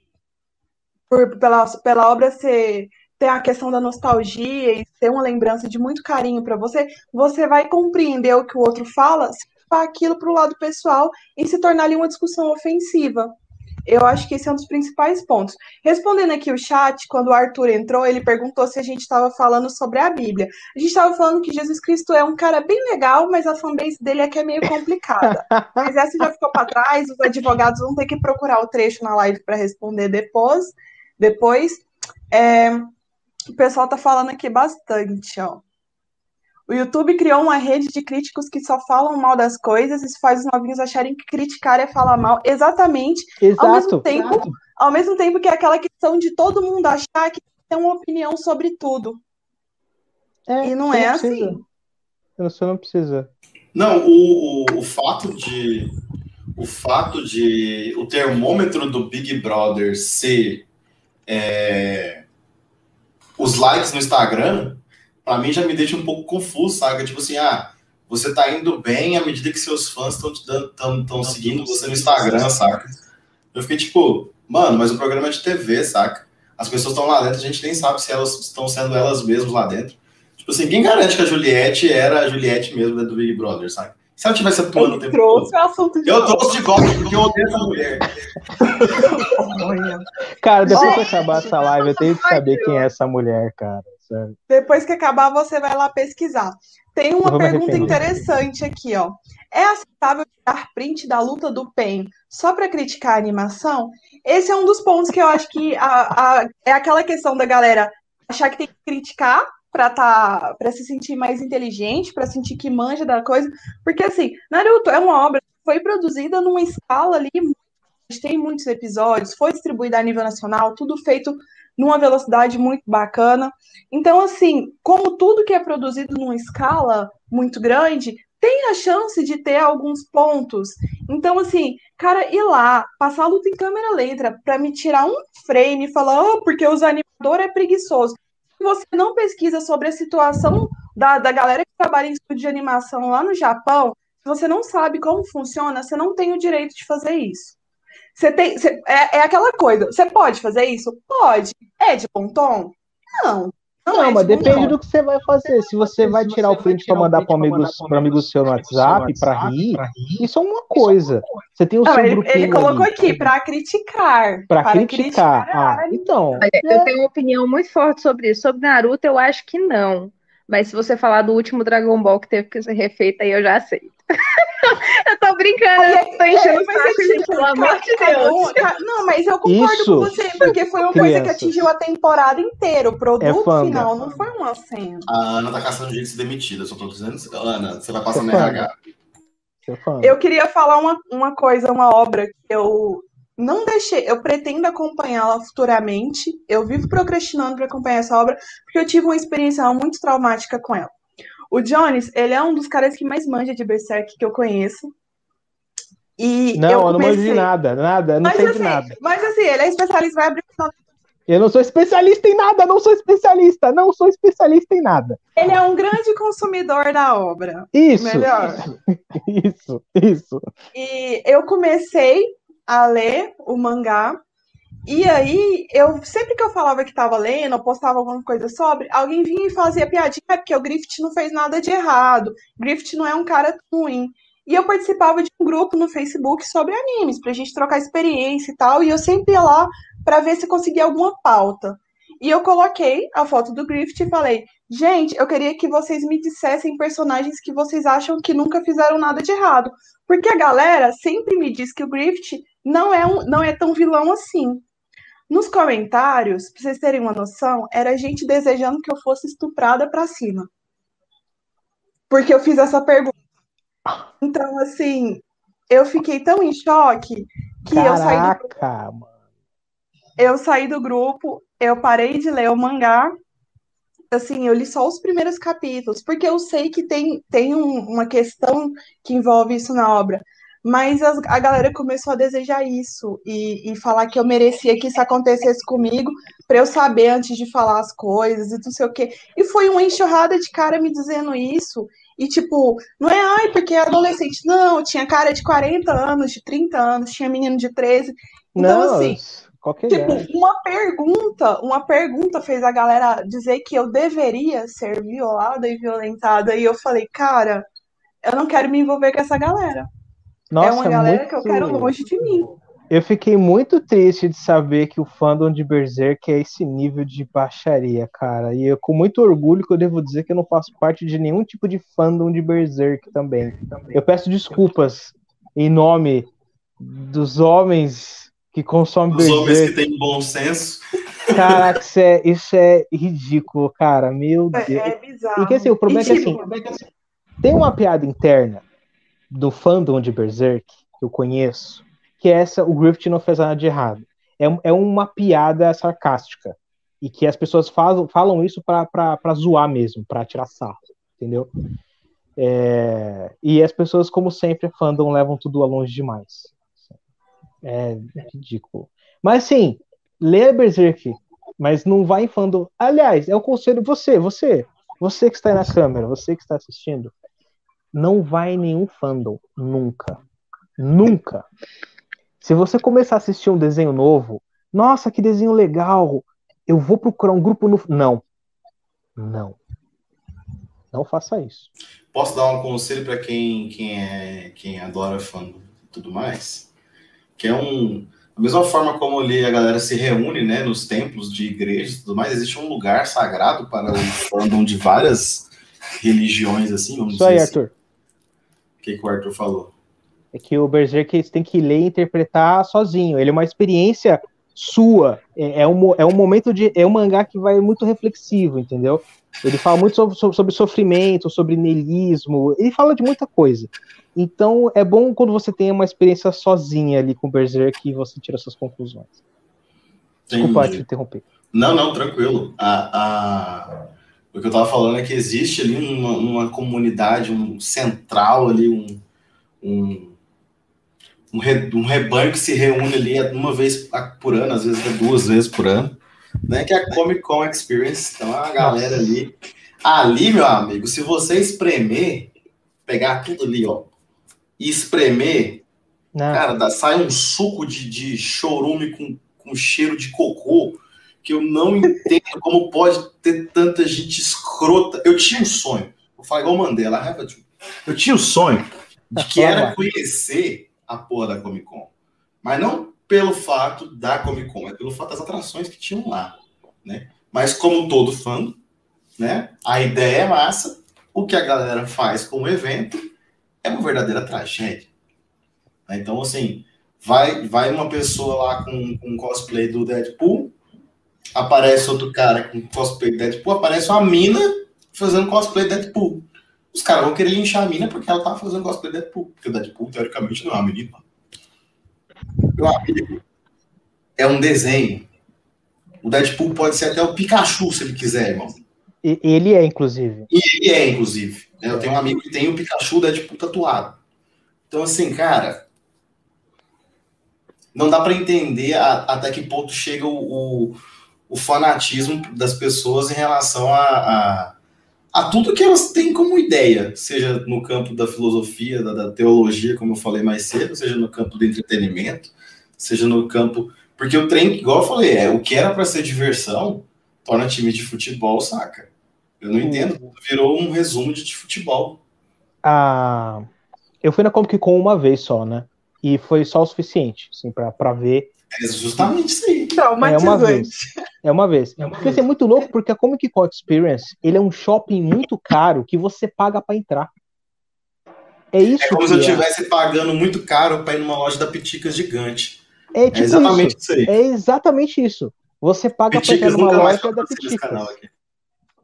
por, pela, pela obra ser ter a questão da nostalgia e ter uma lembrança de muito carinho para você, você vai compreender o que o outro fala, se aquilo para o lado pessoal e se tornar ali uma discussão ofensiva. Eu acho que esse é um dos principais pontos. Respondendo aqui o chat, quando o Arthur entrou, ele perguntou se a gente estava falando sobre a Bíblia. A gente estava falando que Jesus Cristo é um cara bem legal, mas a fanbase dele é que é meio complicada. mas essa já ficou para trás, os advogados vão ter que procurar o trecho na live para responder depois. Depois, é, o pessoal tá falando aqui bastante, ó. O YouTube criou uma rede de críticos que só falam mal das coisas, isso faz os novinhos acharem que criticar é falar mal. Exatamente. Exato. Ao mesmo tempo, exato. ao mesmo tempo que é aquela questão de todo mundo achar que tem uma opinião sobre tudo. É, e não é não assim. Você não precisa. Não, o, o, o fato de o fato de o termômetro do Big Brother ser é, os likes no Instagram para mim já me deixa um pouco confuso, sabe? Tipo assim, ah, você tá indo bem à medida que seus fãs estão te dando, tão, tão seguindo você no Instagram, saca? Eu fiquei tipo, mano, mas o programa é de TV, saca? As pessoas estão lá dentro, a gente nem sabe se elas estão sendo elas mesmas lá dentro. Tipo assim, quem garante que a Juliette era a Juliette mesmo do Big Brother, saca? Se ela tivesse atuando o tempo trouxe todo. O assunto de eu trouxe de volta porque eu odeio essa mulher. cara, depois que acabar essa live, eu tenho que saber quem é essa mulher, cara. Sério. Depois que acabar, você vai lá pesquisar. Tem uma pergunta interessante aqui, ó. É aceitável tirar print da luta do PEN só para criticar a animação? Esse é um dos pontos que eu acho que a, a, é aquela questão da galera achar que tem que criticar para tá, para se sentir mais inteligente, para sentir que manja da coisa, porque assim, Naruto é uma obra que foi produzida numa escala ali, tem muitos episódios, foi distribuída a nível nacional, tudo feito numa velocidade muito bacana. Então, assim, como tudo que é produzido numa escala muito grande, tem a chance de ter alguns pontos. Então, assim, cara, ir lá, passar a luta em câmera lenta para me tirar um frame e falar, oh, porque os animadores é preguiçoso. Se você não pesquisa sobre a situação da, da galera que trabalha em estúdio de animação lá no Japão, se você não sabe como funciona, você não tem o direito de fazer isso. Você tem. Você, é, é aquela coisa. Você pode fazer isso? Pode. É de bom tom? Não. Não, não é mas depende do que você vai fazer. Se você vai tirar o print para mandar para amigos, para amigos seu no WhatsApp, para rir, isso é uma coisa. Você tem o seu grupo. Ele, ele colocou ali. aqui para criticar. Para criticar. criticar. Ah, então. Olha, é. Eu tenho uma opinião muito forte sobre isso. Sobre Naruto, eu acho que não. Mas se você falar do último Dragon Ball que teve que ser refeito, aí eu já aceito. eu tô brincando, eu tô enchendo o saco, gente, pelo amor de Deus. Não, mas eu concordo Isso. com você, porque foi uma Crianças. coisa que atingiu a temporada inteira. O produto é final não foi uma cena. A Ana tá caçando jeito de ser demitida, só tô dizendo. Ana, você vai passar é na RH. Eu queria falar uma, uma coisa, uma obra que eu não deixei, eu pretendo acompanhá-la futuramente. Eu vivo procrastinando para acompanhar essa obra, porque eu tive uma experiência muito traumática com ela. O Jones, ele é um dos caras que mais manja de Berserk que eu conheço. E não, eu, comecei... eu não manjo de nada, nada, não mas, sei assim, de nada. Mas assim, ele é especialista, vai abrir eu não sou especialista em nada, não sou especialista, não sou especialista em nada. Ele é um grande consumidor da obra. Isso. Melhor. Isso, isso. E eu comecei a ler o mangá. E aí, eu sempre que eu falava que estava lendo, ou postava alguma coisa sobre, alguém vinha e fazia piadinha, é porque o Griffith não fez nada de errado. Griffith não é um cara ruim. E eu participava de um grupo no Facebook sobre animes, pra gente trocar experiência e tal. E eu sempre ia lá para ver se conseguia alguma pauta. E eu coloquei a foto do Griffith e falei: gente, eu queria que vocês me dissessem personagens que vocês acham que nunca fizeram nada de errado. Porque a galera sempre me diz que o Griffith não é, um, não é tão vilão assim. Nos comentários, pra vocês terem uma noção, era gente desejando que eu fosse estuprada pra cima. Porque eu fiz essa pergunta. Então, assim, eu fiquei tão em choque que Caraca, eu saí do mano. Eu saí do grupo, eu parei de ler o mangá. Assim, eu li só os primeiros capítulos, porque eu sei que tem, tem um, uma questão que envolve isso na obra. Mas a, a galera começou a desejar isso e, e falar que eu merecia que isso acontecesse comigo para eu saber antes de falar as coisas e não sei o quê. E foi uma enxurrada de cara me dizendo isso. E, tipo, não é, ai, porque é adolescente. Não, tinha cara de 40 anos, de 30 anos, tinha menino de 13. Então, não, assim, tipo, uma pergunta, uma pergunta fez a galera dizer que eu deveria ser violada e violentada. E eu falei, cara, eu não quero me envolver com essa galera. Nossa, é uma galera muito... que eu quero longe de mim. Eu fiquei muito triste de saber que o fandom de Berserk é esse nível de baixaria, cara. E eu, com muito orgulho que eu devo dizer que eu não faço parte de nenhum tipo de fandom de Berserk também. Eu peço desculpas em nome dos homens que consomem Os Berserk. homens que têm bom senso. Caraca, isso é, isso é ridículo, cara. Meu Deus. É, é bizarro. E que assim, o problema é que tipo, assim, tem uma piada interna do fandom de Berserk que eu conheço, que é essa, o Griffith não fez nada de errado. É, é uma piada sarcástica. E que as pessoas falam, falam isso pra zoar mesmo, pra tirar sarro, entendeu? É, e as pessoas, como sempre, fandom levam tudo a longe demais. É ridículo. Mas assim, lê Berserk, mas não vai em fandom. Aliás, é o conselho, você, você, você que está aí na câmera, você que está assistindo, não vai em nenhum fandom, nunca. Nunca. Se você começar a assistir um desenho novo, nossa, que desenho legal, eu vou procurar um grupo no. Não. Não. Não faça isso. Posso dar um conselho para quem, quem, é, quem adora fã e tudo mais? Que é um. Da mesma forma como ali a galera se reúne né, nos templos de igrejas e tudo mais, existe um lugar sagrado para o fandom de várias religiões, assim, vamos Isso aí, dizer assim. Arthur. O que, que o Arthur falou? É que o Berserk tem que ler e interpretar sozinho. Ele é uma experiência sua. É, é, um, é um momento de. É um mangá que vai muito reflexivo, entendeu? Ele fala muito sobre, sobre- sofrimento, sobre niilismo. Ele fala de muita coisa. Então é bom quando você tem uma experiência sozinha ali com o Berserk e você tira suas conclusões. Desculpa Entendi. te interromper. Não, não, tranquilo. A, a- O que eu tava falando é que existe ali uma, uma comunidade, um central ali, um, um, um, re- um rebanho que se reúne ali uma vez por ano, às vezes até duas vezes por ano, né? Que é a Comic Con Experience. Então a galera ali. Ali, meu amigo, se você espremer, pegar tudo ali, ó, e espremer, Não, Cara, dá- sai um suco de, de chorume com, com cheiro de cocô que eu não entendo como pode ter tanta gente escrota. Eu tinha um sonho, vou falar igual o Mandela, dream. eu tinha o sonho de que era conhecer a porra da Comic Con, mas não pelo fato da Comic Con, é pelo fato das atrações que tinham lá, né? Mas como todo fã, né? A ideia é massa, o que a galera faz com o evento é uma verdadeira tragédia. Então, assim, vai, vai uma pessoa lá com, com cosplay do Deadpool, aparece outro cara com cosplay do Deadpool, aparece uma mina fazendo cosplay do Deadpool. Os caras vão querer linchar a mina porque ela tá fazendo cosplay do Deadpool. Porque o Deadpool, teoricamente, não é uma menina. Meu amigo, é um desenho. O Deadpool pode ser até o Pikachu, se ele quiser, irmão. e- ele é, inclusive. E ele é, inclusive. Eu tenho um amigo que tem o Pikachu Deadpool tatuado. Então, assim, cara, não dá para entender a- até que ponto chega o, o, o fanatismo das pessoas em relação a, a, a tudo que elas têm como ideia, seja no campo da filosofia, da, da teologia, como eu falei mais cedo, seja no campo do entretenimento, seja no campo. Porque o trem, igual eu falei, é o que era para ser diversão, torna time de futebol, saca? Eu não entendo. Virou um resumo de, de futebol. a... Eu fui na Comic Con uma vez só, né? E foi só o suficiente, assim, pra, pra ver. É justamente isso aí. Traumatizante. É uma vez. Porque assim, é muito louco, porque a Comic Con Experience, ele é um shopping muito caro que você paga pra entrar. É isso É como que se eu é. estivesse pagando muito caro para ir numa loja da Pitica gigante. É É tipo exatamente isso. isso aí. É exatamente isso. Você paga pra entrar Piticas numa loja da Piticas.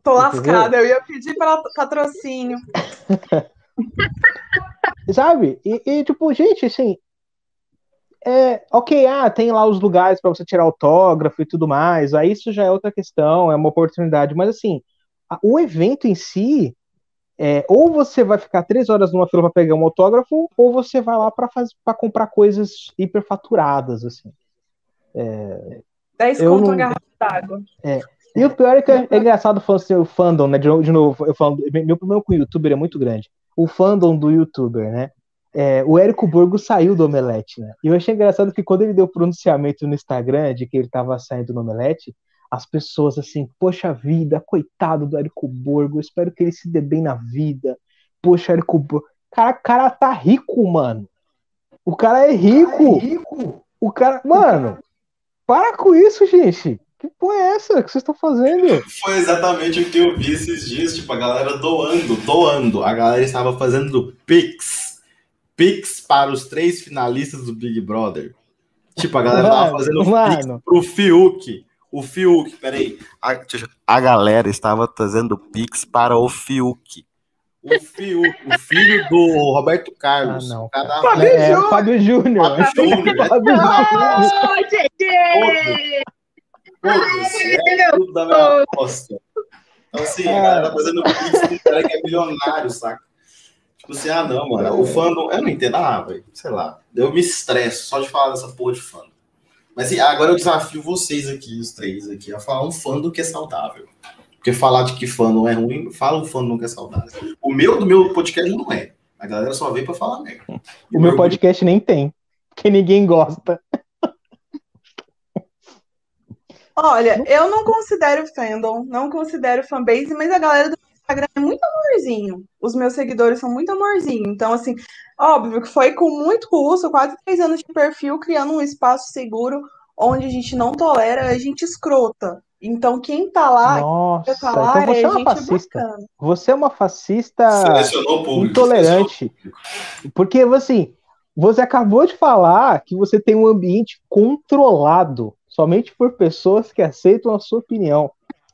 Tô lascada, eu ia pedir pra patrocínio. Sabe? E, e, tipo, gente, assim. É, ok, ah, tem lá os lugares para você tirar autógrafo e tudo mais. Aí isso já é outra questão, é uma oportunidade. Mas assim, a- o evento em si, é, ou você vai ficar três horas numa fila para pegar um autógrafo, ou você vai lá para comprar coisas hiperfaturadas, assim. 10 Eu conto não- garrafa d'água. E o pior é que é, é engraçado falando assim, o fandom, né? De novo, de novo, eu falando, meu problema com o youtuber é muito grande. O fandom do youtuber, né? É, o Érico Borgo saiu do Omelete, né? E eu achei engraçado que quando ele deu o pronunciamento no Instagram de que ele tava saindo no Omelete, as pessoas assim, poxa vida, coitado do Érico Borgo, espero que ele se dê bem na vida. Poxa, Érico Borgo. Cara, o cara tá rico, mano. O cara é rico. O cara. Mano, para com isso, gente. Que porra é essa que vocês estão fazendo? Foi exatamente o que eu vi esses dias, tipo, a galera doando, doando. A galera estava fazendo Pix. Pix para os três finalistas do Big Brother. Tipo, a galera Mano, tava fazendo mano. Pix pro Fiuk. O Fiuk, peraí. A, a galera estava fazendo Pix para o Fiuk. O Fiuk, o filho do Roberto Carlos. Ah, não. O cara da- Fábio É, Júnior. Fábio Júnior. Fábio Júnior, é Fábio Júnior. Foda-se, é tudo da minha aposta. Então, assim, a galera tá fazendo pix com um cara que é milionário, saca? Tipo assim, ah, não, mano, o fandom, eu não entendo, ah, velho, sei lá, eu me estresso só de falar dessa porra de fandom. Mas assim, agora eu desafio vocês aqui, os três aqui, a falar um fandom que é saudável. Porque falar de que fandom é ruim, fala um fandom que é saudável. O meu, do meu podcast, não é. A galera só vem pra falar merda. O meu podcast nem tem. Porque ninguém gosta. Olha, eu não considero fandom, não considero fanbase, mas a galera do Instagram é muito amorzinho. Os meus seguidores são muito amorzinho. Então, assim, óbvio que foi com muito custo, quase três anos de perfil, criando um espaço seguro onde a gente não tolera a gente escrota. Então, quem tá lá, Nossa, quer falar, então você é é uma gente fascista. bacana. Você é uma fascista público. intolerante. Porque, assim, você acabou de falar que você tem um ambiente controlado somente por pessoas que aceitam a sua opinião.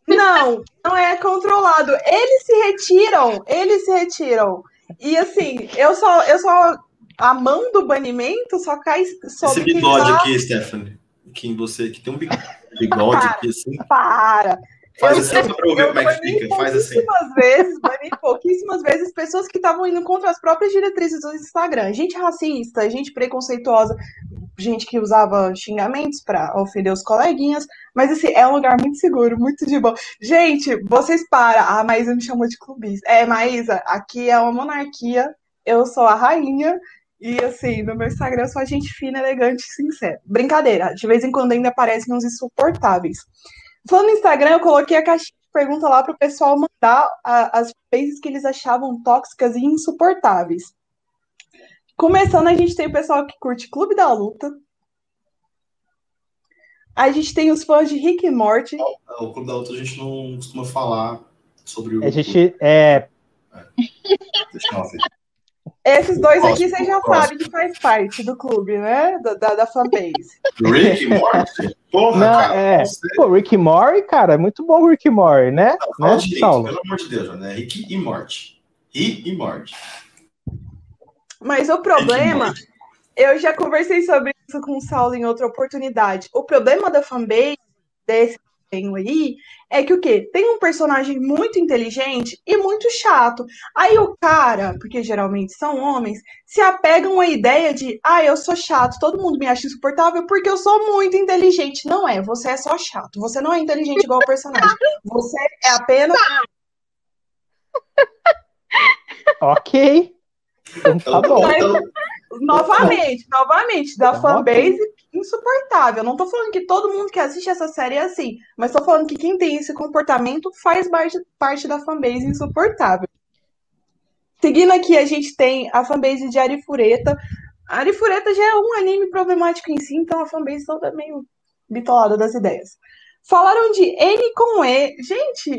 Não, não é controlado. Eles se retiram, eles se retiram. E assim, eu só, eu só a mão do banimento só cai Esse sobre quem bigode tá aqui, Stephanie, que você que tem um bigode, aqui assim, para. faz Eu- assim só pra eu ver Eu como é que fica, faz assim. pouquíssimas vezes, bani pouquíssimas vezes pessoas que estavam indo contra as próprias diretrizes do Instagram. Gente racista, gente preconceituosa, gente que usava xingamentos pra ofender os coleguinhas. Mas assim, é um lugar muito seguro, muito de bom. Gente, vocês param. A Maísa me chamou de clubista. É, Maísa, aqui é uma monarquia. Eu sou a rainha. E assim, no meu Instagram eu sou a gente fina, elegante e sincera. Brincadeira, de vez em quando ainda aparecem uns insuportáveis. Falando no Instagram, eu coloquei a caixinha de pergunta lá pro pessoal mandar a- as vezes que eles achavam tóxicas e insuportáveis. Começando, a gente tem o pessoal que curte Clube da Luta. A gente tem os fãs de Rick e Morty. O Clube da Luta a gente não costuma falar sobre o. A gente é. Deixa eu ver. Esses dois aqui Próximo, vocês já próximo. sabem que faz parte do clube, né? Da, da, da fanbase. Rick e Morty? Porra, Não, cara. é. você- Pô, Rick e Morty, cara, é muito bom o Rick e Morty, né? Fala né, direito, Saulo? pelo amor de Deus, né? Rick e Morty. Rick e Morty. Mas o problema, eu já conversei sobre isso com o Saulo em outra oportunidade. O problema da fanbase desse desenho aí é que o quê? Tem um personagem muito inteligente e muito chato. Aí o cara, porque geralmente são homens, se apegam à ideia de, ah, eu sou chato, todo mundo me acha insuportável porque eu sou muito inteligente. Não é, você é só chato. Você não é inteligente igual o personagem. Você é apenas Ok. Então tá bom. Então, Novamente, novamente, da Então, fanbase insuportável. Não tô falando que todo mundo que assiste essa série é assim, mas tô falando que quem tem esse comportamento faz parte, parte da fanbase insuportável. Seguindo aqui, a gente tem a fanbase de Arifureta. A Arifureta já é um anime problemático em si, então a fanbase toda meio bitolada das ideias. Falaram de N com E. Gente,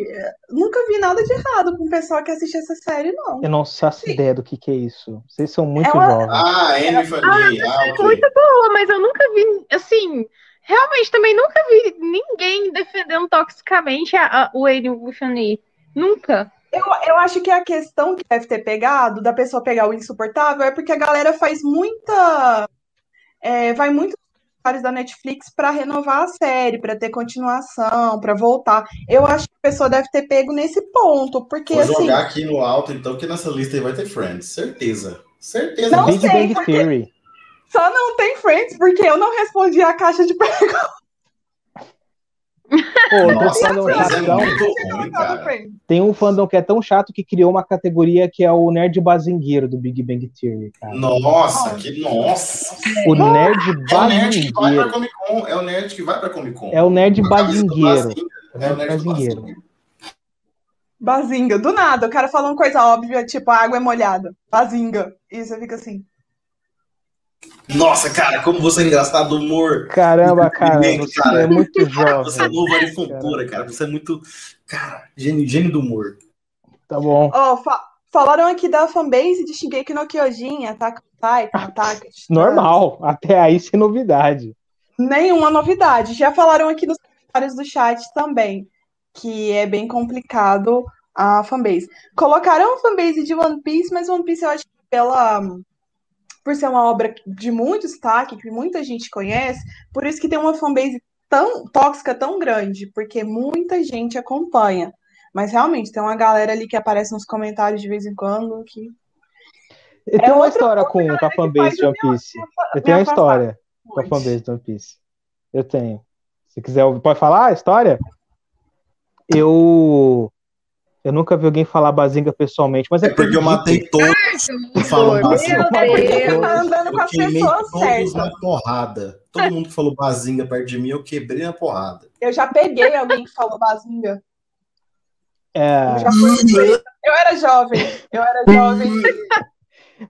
nunca vi nada de errado com o pessoal que assiste essa série, não. Eu não faço ideia do que, que é isso. Vocês são muito É uma- jovens. ah, Amy Fanny. Ah, ok. Muito boa, mas eu nunca vi, assim, realmente também nunca vi ninguém defendendo toxicamente a, a, o Wuthani. Nunca. Eu, eu acho que a questão que deve ter pegado, da pessoa pegar o insuportável, é porque a galera faz muita. é, vai muito lugares da Netflix para renovar a série, para ter continuação, para voltar. Eu acho que a pessoa deve ter pego nesse ponto, porque Vou assim. jogar aqui no alto, então, que nessa lista aí vai ter Friends. Certeza. Certeza. Não Big sei, Bang Theory. Só não tem Friends, porque eu não respondi a caixa de perguntas. Pô, tem um Nossa, fandom é ruim. Tem um fandom que é tão chato que criou uma categoria que é o nerd bazingueiro do Big Bang Theory, cara. Nossa, que nossa. O nerd É o nerd que vai pra bazingueiro. Comic Con. É o nerd que vai pra Comic Con. É o nerd do bazingueiro. Bazinga. É o nerd bazingueiro. Bazinga. Bazinga, do nada, o cara falando coisa óbvia, tipo, a água é molhada. Bazinga. E você fica assim. Nossa, cara, como você é engraçado, humor. Caramba, cara, você cara. é muito jovem. Você é novo de fontura, cara. Você é muito. Cara, gênio, gênio do humor. Tá bom. Ó, oh, fa falaram aqui da fanbase de Shingeki no Kyojin, Attack on Titan, Attack. Normal, até aí sem novidade. Nenhuma novidade. Já falaram aqui nos comentários do chat também, que é bem complicado a fanbase. Colocaram a fanbase de One Piece, mas One Piece eu acho que pela por ser uma obra de muito destaque, que muita gente conhece, por isso que tem uma fanbase tão tóxica, tão grande, porque muita gente acompanha. Mas realmente tem uma galera ali que aparece nos comentários de vez em quando que. Eu tenho é uma história com, com a fanbase de One Piece. eu tenho uma história com a fanbase de One Piece. Eu tenho. Se quiser, pode falar a história? Eu eu nunca vi alguém falar Bazinga pessoalmente, mas é, é porque eu matei todos que falam Bazinga. Eu tá andando com as pessoas certas. na porrada. Todo mundo que falou Bazinga perto de mim, eu quebrei na porrada. Eu já peguei alguém que falou Bazinga. É... Eu, fui... eu era jovem. Eu era jovem.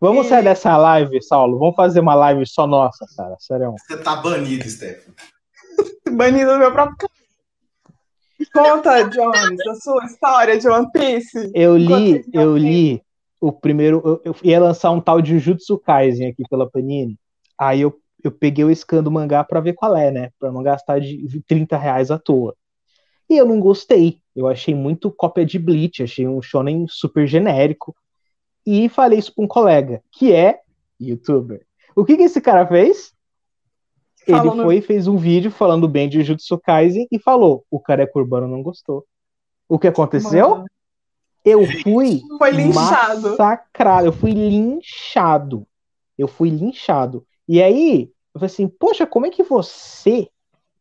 Vamos e... sair dessa live, Saulo. Vamos fazer uma live só nossa, cara. Sério. Você tá banido, Stefan. banido do meu próprio canal. Conta, Jones, a sua história de One Piece. Eu li, eu li o primeiro. Eu, eu, ia lançar um tal de Jutsu Kaisen aqui pela Panini. Aí eu, eu peguei o scan do mangá pra ver qual é, né? Pra não gastar de 30 reais à toa. E eu não gostei. Eu achei muito cópia de Bleach, achei um shonen super genérico. E falei isso pra um colega, que é youtuber. O que, que esse cara fez? Ele foi e fez um vídeo falando bem de Jujutsu Kaisen e falou: o Careca Urbano não gostou. O que aconteceu? Mano. Eu fui foi linchado. massacrado, eu fui linchado. Eu fui linchado. E aí, eu falei assim, poxa, como é que você,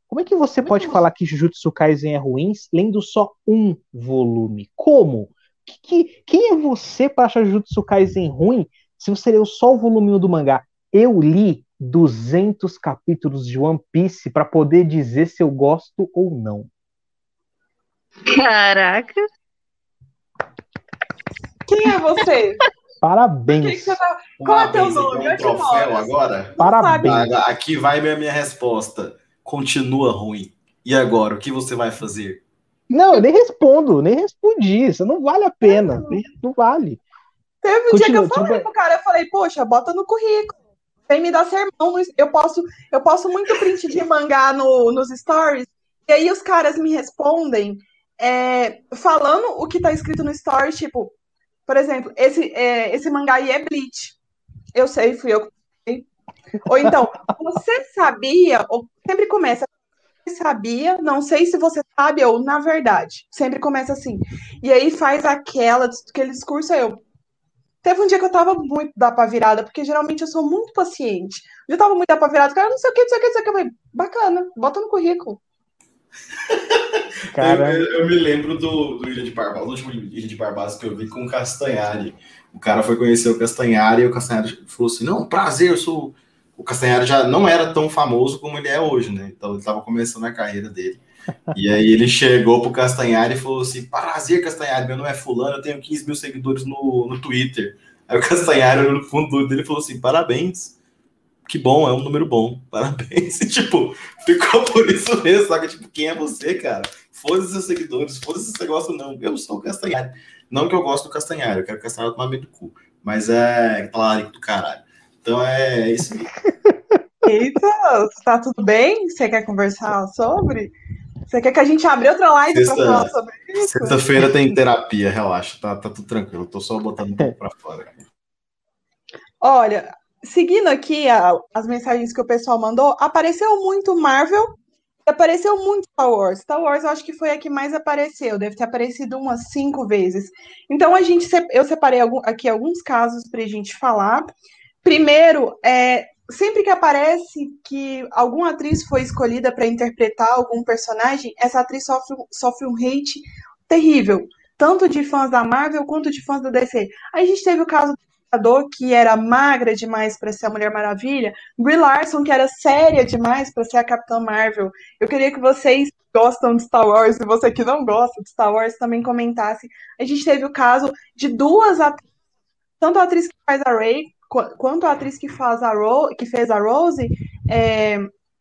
como é que você como pode falar que Jujutsu Kaisen é ruim lendo só um volume? Como? Que, que, quem é você para achar Jujutsu Kaisen ruim se você leu só o volume 1 do mangá? Eu li 200 capítulos de One Piece para poder dizer se eu gosto ou não. Caraca! Quem é você? Parabéns. Que você tá... Qual é teu nome? Um troféu agora? Parabéns. Aqui vai minha, minha resposta. Continua ruim. E agora, o que você vai fazer? Não, eu nem respondo, nem respondi. Isso não vale a pena. Não, não vale. Teve um Continua, dia que eu falei tipo... pro cara, eu falei, poxa, bota no currículo vem me dar sermão. Eu posso, eu posso muito print de mangá no, nos stories, e aí os caras me respondem é, falando o que tá escrito no story, tipo, por exemplo, esse, é, esse mangá aí é Bleach. Eu sei, fui eu que Ou então, você sabia, ou sempre começa, sabia, não sei se você sabe, ou na verdade. Sempre começa assim. E aí faz aquela, aquele discurso, eu, Teve um dia que eu tava muito da pra virada, porque geralmente eu sou muito paciente. Eu tava muito da pra virada, cara, não sei o que, não sei o que, não sei o que. Eu falei, bacana, bota no currículo. Eu, eu, me lembro do, do Ilha de Barbados, do último Ilha de Barbados que eu vi com o Castanhari. O cara foi conhecer o Castanhari e o Castanhari falou assim: Não, prazer, eu sou. O Castanhari já não era tão famoso como ele é hoje, né? Então ele estava começando a carreira dele. E aí ele chegou pro Castanhari e falou assim: Prazer, Castanhari, meu nome é Fulano, eu tenho 15 mil seguidores no, no Twitter. Aí o Castanhari no fundo dele falou assim: Parabéns, que bom, é um número bom, parabéns. E, tipo, ficou por isso mesmo, sabe? Tipo, quem é você, cara? Foda-se seus seguidores, foda-se se você gosta ou não. Eu sou o Castanhari. Não que eu gosto do Castanhari, eu quero que o Castanhari tomar meio do cu, mas é talarico do caralho. Então é isso aí. Eita, tá tudo bem? Você quer conversar sobre? Você quer que a gente abra outra live para falar sobre isso? Sexta-feira tem terapia, relaxa, tá, tá tudo tranquilo. Tô só botando um pouco para fora. Olha, seguindo aqui a, as mensagens que o pessoal mandou, apareceu muito Marvel, apareceu muito Star Wars. Star Wars eu acho que foi a que mais apareceu, deve ter aparecido umas cinco vezes. Então a gente, eu separei aqui alguns casos para a gente falar. Primeiro, é, sempre que aparece que alguma atriz foi escolhida para interpretar algum personagem, essa atriz sofre, sofre um hate terrível, tanto de fãs da Marvel quanto de fãs da DC. A gente teve o caso do que era magra demais para ser a Mulher Maravilha, Brie Larson que era séria demais para ser a Capitã Marvel. Eu queria que vocês gostam de Star Wars e você que não gosta de Star Wars também comentasse. A gente teve o caso de duas atrizes, tanto a atriz que faz a Rey quanto a atriz que faz a Ro que fez a Rose é,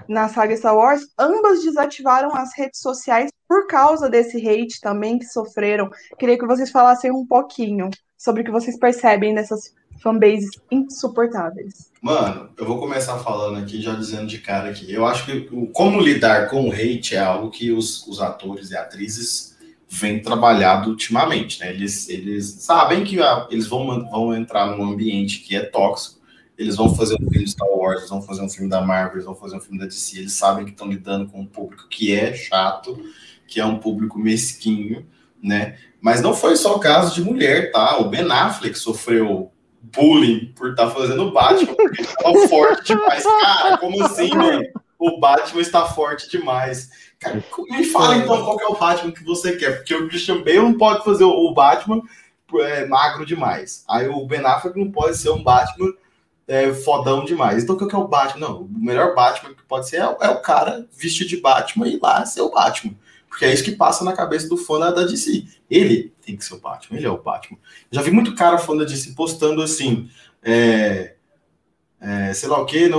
na saga Star Wars, ambas desativaram as redes sociais por causa desse hate também que sofreram. Queria que vocês falassem um pouquinho sobre o que vocês percebem nessas fanbases insuportáveis. Mano, eu vou começar falando aqui, já dizendo de cara aqui. Eu acho que como lidar com o hate é algo que os, os atores e atrizes vêm trabalhado ultimamente, né? Eles, eles sabem que ah, eles vão, vão entrar num ambiente que é tóxico, eles vão fazer um filme de Star Wars, eles vão fazer um filme da Marvel, eles vão fazer um filme da DC, eles sabem que estão lidando com um público que é chato, que é um público mesquinho, né? Mas não foi só o caso de mulher, tá? O Ben Affleck sofreu bullying por estar tá fazendo Batman, porque ele estava forte demais. Cara, como assim, mano? O Batman está forte demais. Me fala então qual é o Batman que você quer, porque o Christian Bale não pode fazer o Batman é, magro demais. Aí o Ben Affleck não pode ser um Batman é, fodão demais. Então, o que é o Batman? Não, o melhor Batman que pode ser é, é, o cara vestido de Batman e lá ser o Batman. Porque é isso que passa na cabeça do fã da DC. Ele tem que ser o Batman, ele é o Batman. Já vi muito cara fã da DC postando assim. É, é, sei lá o que,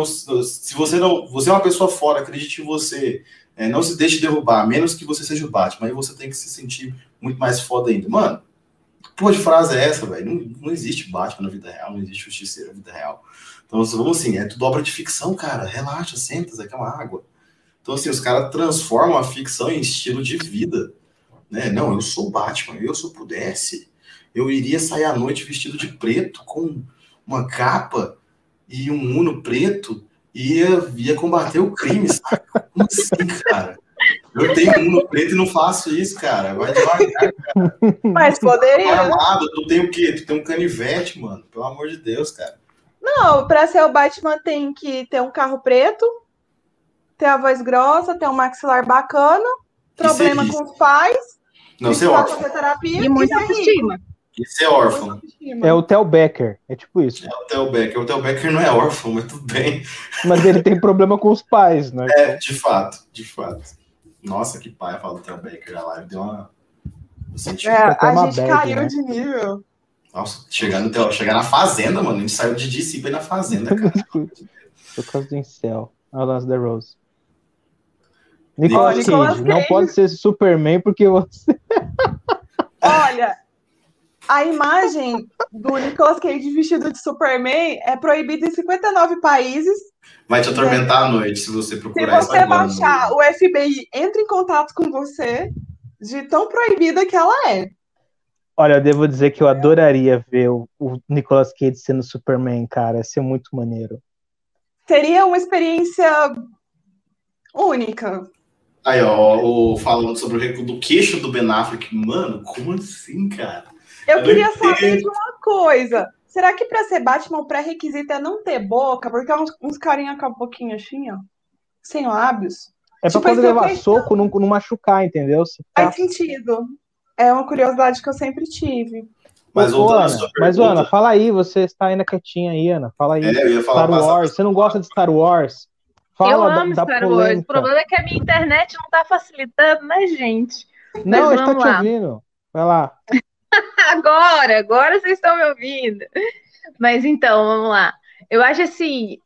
se você não. Você é uma pessoa fora, acredite em você. É, não se deixe derrubar, a menos que você seja o Batman. Aí você tem que se sentir muito mais foda ainda. Mano, Pô, de frase é essa, velho? Não, não existe Batman na vida real, não existe justiceiro na vida real. Então, vamos assim, é tudo obra de ficção, cara. Relaxa, senta, Zé, é uma água. Então, assim, os caras transformam a ficção em estilo de vida. Né? Não, eu sou Batman, eu se eu pudesse, eu iria sair à noite vestido de preto, com uma capa e um uno preto, ia, ia combater o crime, sabe? Como assim, cara? Eu tenho um no preto e não faço isso, cara. Vai devagar, cara. Mas poderia. Armado, tu tem o quê? Tu tem um canivete, mano. Pelo amor de Deus, cara. Não, pra ser o Batman tem que ter um carro preto, ter a voz grossa, ter um maxilar bacana, problema com os pais, não ser órfão. Terapia, e muita autoestima. E ser órfão. É o Theo Becker, é tipo isso. É o Theo Becker. O Theo Becker não é órfão, mas tudo bem. Mas ele tem problema com os pais, né? É, de fato, de fato. Nossa, que pai fala do Theo Baker. A live deu uma. Eu senti é, a gente bad, caiu né? de nível. Nossa, chegar, no chegar na fazenda, mano. A gente saiu de ir na fazenda, cara. Por causa do incel. Olha o lance da Rose. Nicolas, Nicolas Cage, Cage, não pode ser Superman porque você. Olha, a imagem do Nicolas Cage vestido de Superman é proibida em 59 países vai te atormentar à noite se você procurar Se você baixar, o FBI entra em contato com você de tão proibida que ela é. Olha, eu devo dizer que eu adoraria ver o, o Nicolas Cage sendo Superman, cara. Ia ser muito maneiro. Seria uma experiência única. Aí, ó, o, falando sobre o recuo do queixo do Ben Affleck. Mano, como assim, cara? Eu, eu queria saber de uma coisa. Será que para ser Batman o pré-requisito é não ter boca? Porque é uns, uns carinha com a boquinha assim, ó. Sem lábios. É pra tipo, quando levar soco, não, não machucar, entendeu? Faz sentido. É uma curiosidade que eu sempre tive. Mas, Pô, Ana, mas Ana, fala aí, você está ainda quietinha aí, Ana. Fala aí. É, Star Wars. Você não gosta de Star Wars? Fala eu amo da, Star Wars. O problema é que a minha internet não está facilitando, né, gente? Não, está te ouvindo. Vai lá. agora, agora vocês estão me ouvindo. Mas então, vamos lá. Eu acho assim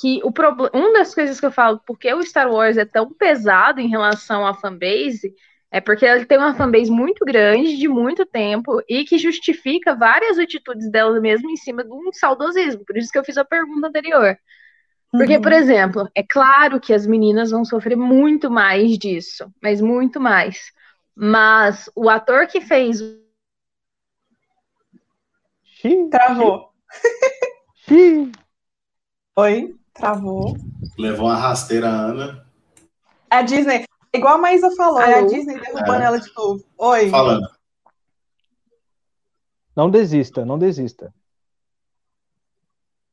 que o problema, uma das coisas que eu falo, porque o Star Wars é tão pesado em relação à fanbase, é porque ele tem uma fanbase muito grande, de muito tempo, e que justifica várias atitudes dela mesmo em cima de um saudosismo. Por isso que eu fiz a pergunta anterior. Porque, uhum. por exemplo, é claro que as meninas vão sofrer muito mais disso, mas muito mais. Mas o ator que fez Travou. Oi, travou. Levou uma rasteira a Ana. A Disney, igual a Maísa falou, é a Disney derrubando é. ela de novo. Oi. Falando. Não desista, não desista.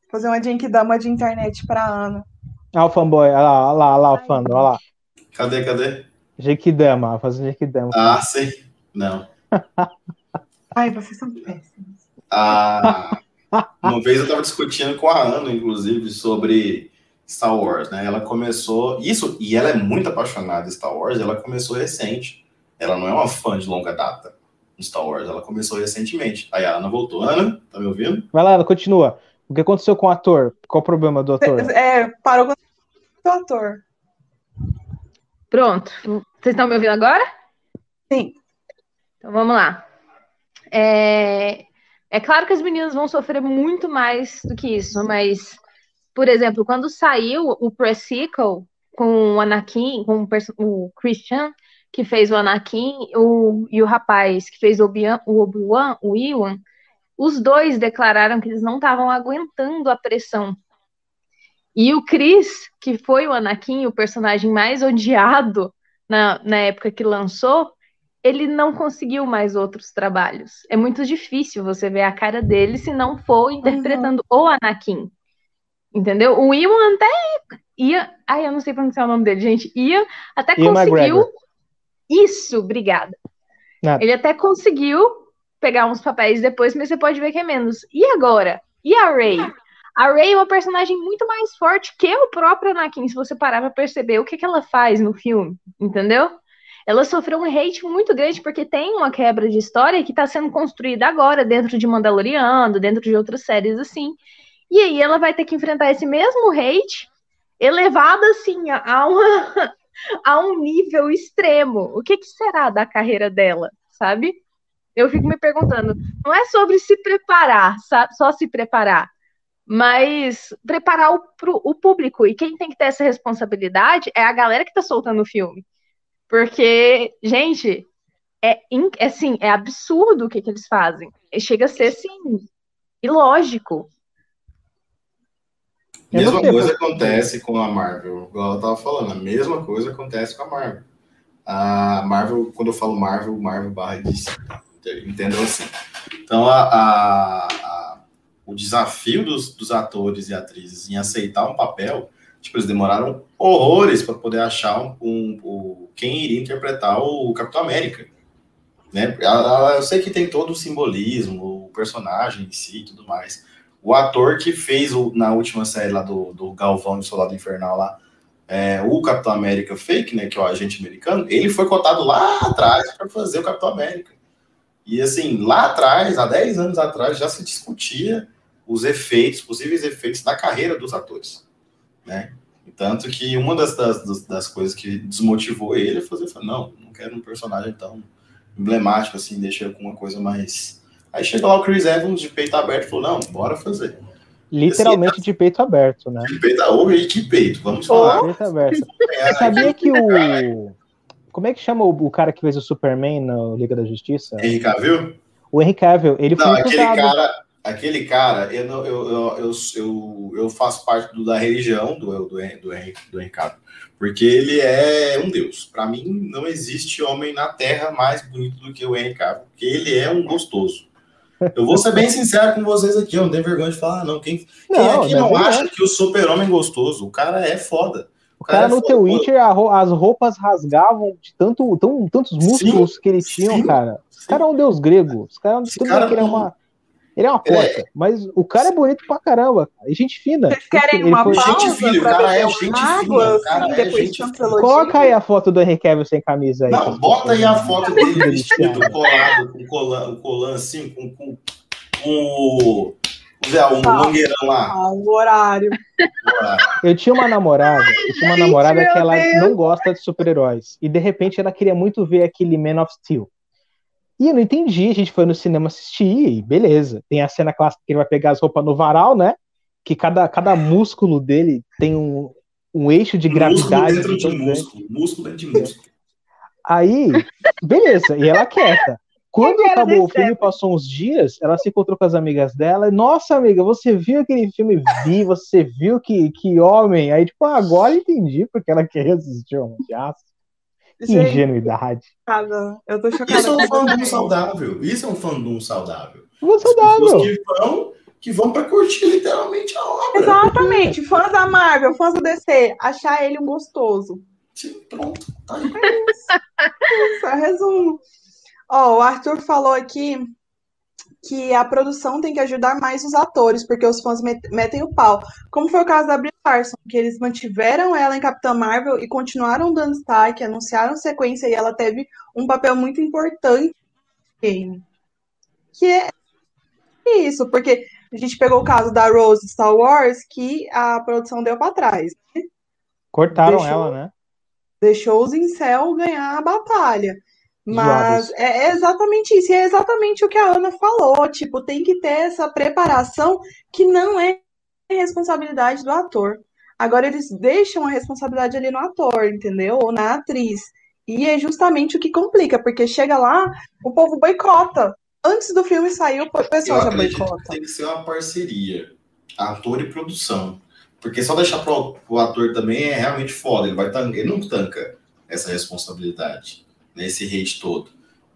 Fazer uma Genkidama de internet pra Ana. Ah, o fanboy, olha lá, olha lá, olha lá o fandom, olha lá. Cadê, cadê? Genkidama, fazer Genkidama. Ah, sim. Não. Ai, vocês são péssimos. Ah, uma vez eu estava discutindo com a Ana, inclusive, sobre Star Wars, né? Ela começou. Isso, e ela é muito apaixonada em Star Wars, ela começou recente. Ela não é uma fã de longa data de Star Wars, ela começou recentemente. Aí a Ana voltou. Ana, tá me ouvindo? Vai lá, ela continua. O que aconteceu com o ator? Qual o problema do ator? É, parou com o ator. Pronto. Vocês estão me ouvindo agora? Sim. Então vamos lá. É, é claro que as meninas vão sofrer muito mais do que isso, mas, por exemplo, quando saiu o pre-sequel com o Anakin, com o Christian, que fez o Anakin, o, e o rapaz que fez o Obi-Wan, o Ewan, os dois declararam que eles não estavam aguentando a pressão. E o Chris, que foi o Anakin, o personagem mais odiado na, na época que lançou, ele não conseguiu mais outros trabalhos. É muito difícil você ver a cara dele se não for interpretando uhum. o Anakin. Entendeu? O Ewan até ia. Ai, eu não sei pronunciar o nome dele, gente. Ia até Ian conseguiu. McGregor. Isso, obrigada. Nada. Ele até conseguiu pegar uns papéis depois, mas você pode ver que é menos. E agora? E a Ray? A Ray é uma personagem muito mais forte que o próprio Anakin, se você parar pra perceber o que, que ela faz no filme, entendeu? Ela sofreu um hate muito grande porque tem uma quebra de história que está sendo construída agora dentro de Mandaloriano, dentro de outras séries assim. E aí ela vai ter que enfrentar esse mesmo hate elevado assim a, uma, a um nível extremo. O que, que será da carreira dela, sabe? Eu fico me perguntando, não é sobre se preparar, só se preparar, mas preparar o, pro, o público. E quem tem que ter essa responsabilidade é a galera que está soltando o filme. Porque, gente, é, é assim, é absurdo o que, que eles fazem. Chega a ser assim, ilógico. Mesma coisa acontece com a Marvel, igual eu tava falando, a mesma coisa acontece com a Marvel. A Marvel, quando eu falo Marvel, Marvel barra DC, entendeu assim. Então, a, a, a, o desafio dos, dos atores e atrizes em aceitar um papel Tipo, eles demoraram horrores para poder achar um, um, um, quem iria interpretar o Capitão América. Né? Eu sei que tem todo o simbolismo, o personagem em si e tudo mais. O ator que fez o, na última série lá do, do Galvão e Soldado Infernal lá, é, o Capitão América fake, né, que é o agente americano, ele foi cotado lá atrás para fazer o Capitão América. E assim, lá atrás, há 10 anos atrás, já se discutia os efeitos, possíveis efeitos da carreira dos atores né? Tanto que uma das, das, das coisas que desmotivou ele é fazer, não, não quero um personagem tão emblemático assim, deixa com uma coisa mais. Aí chega lá o Chris Evans de peito aberto e falou, não, bora fazer. Literalmente de peito aberto, né? De peito aberto, e que peito, vamos falar. Oh, peito aberto. É, sabia que o. Como é que chama o, o, cara que fez o Superman na Liga da Justiça? Henry Cavill? O Henry Cavill, ele não, foi aquele cara, aquele cara, eu, eu, eu, eu, eu, faço parte do, da religião do, do, do, Henrique, do Henrique porque ele é um deus. Para mim, não existe homem na Terra mais bonito do que o Henrique porque ele é um gostoso. Eu vou ser bem sincero com vocês aqui, eu não tenho vergonha de falar, não. Quem, quem não, aqui não, não acha que o super-homem é gostoso? O cara é foda. O cara, cara no The Witcher, as roupas rasgavam de tanto, tão, tantos músculos sim, que ele tinha, cara. Sim. O cara é um deus grego. Os caras, tudo cara, que ele é uma ele é uma porta, é. mas o cara é bonito pra caramba. E gente fina. Vocês querem uma foi... Gente fina, o cara é gente fina. Cara assim, é gente fina. Coloca aí a foto do Henry Cavill sem camisa aí. Não, bota aí a foto dele vestido, colado, com colan, colan assim, com, com, com o... Zé, um ah, mangueirão lá. Ah, o horário. Eu tinha uma namorada, eu tinha uma namorada que ela Deus. não gosta de super-heróis. E de repente ela queria muito ver aquele Man of Steel. E eu não entendi, a gente foi no cinema assistir, e beleza. Tem a cena clássica que ele vai pegar as roupas no varal, né? Que cada, cada músculo dele tem um, um eixo de gravidade. Músculo dentro de músculo, músculo dentro de músculo. Aí, beleza, e ela quieta. Quando acabou o filme, passou uns dias, ela se encontrou com as amigas dela. E, Nossa, amiga, você viu aquele filme? Vi, você viu que, que homem? Aí, tipo, agora entendi porque ela queria assistir o de aço. Que ingenuidade. Eu tô chocada. Isso é um fandom saudável. Isso é um fandom saudável. Um saudável. que vão, que vão pra curtir literalmente a obra. Exatamente. Fãs da Marvel, fãs do DC, achar ele um gostoso. Sim, pronto. Tá aí. É isso. isso é resumo. Ó, o Arthur falou aqui que a produção tem que ajudar mais os atores, porque os fãs metem o pau. Como foi o caso da Brie Larson, que eles mantiveram ela em Capitã Marvel e continuaram dando destaque, anunciaram sequência e ela teve um papel muito importante no game. Que é isso, porque A gente pegou o caso da Rose Star Wars, que a produção deu para trás. Né? Cortaram deixou, ela, né? Deixou os incel ganhar a batalha. Mas é, é exatamente isso, e é exatamente o que a Ana falou. Tipo, tem que ter essa preparação que não é responsabilidade do ator. Agora eles deixam a responsabilidade ali no ator, entendeu? Ou na atriz. E é justamente o que complica, porque chega lá, o povo boicota. Antes do filme sair, o pessoal já boicota. Tem que ser uma parceria, ator e produção. Porque só deixar pro, pro ator também é realmente foda. Ele, vai ele não tanca essa responsabilidade, né, esse hate todo.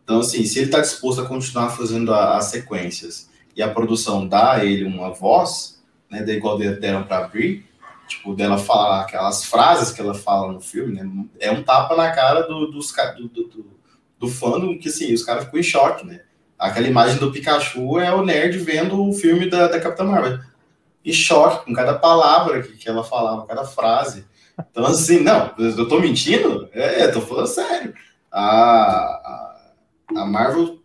Então, assim, se ele está disposto a continuar fazendo a, as sequências e a produção dá a ele uma voz, né, igual deram para Brie, tipo, dela falar aquelas frases que ela fala no filme, né? É um tapa na cara do, dos, do, do, do, fandom que, assim, os caras ficam em choque, né? Aquela imagem do Pikachu é o nerd vendo o filme da, da Capitã Marvel. Em choque com cada palavra que, que ela falava, cada frase. Então, assim, não, eu tô mentindo? É, eu tô falando sério. A, a, a Marvel,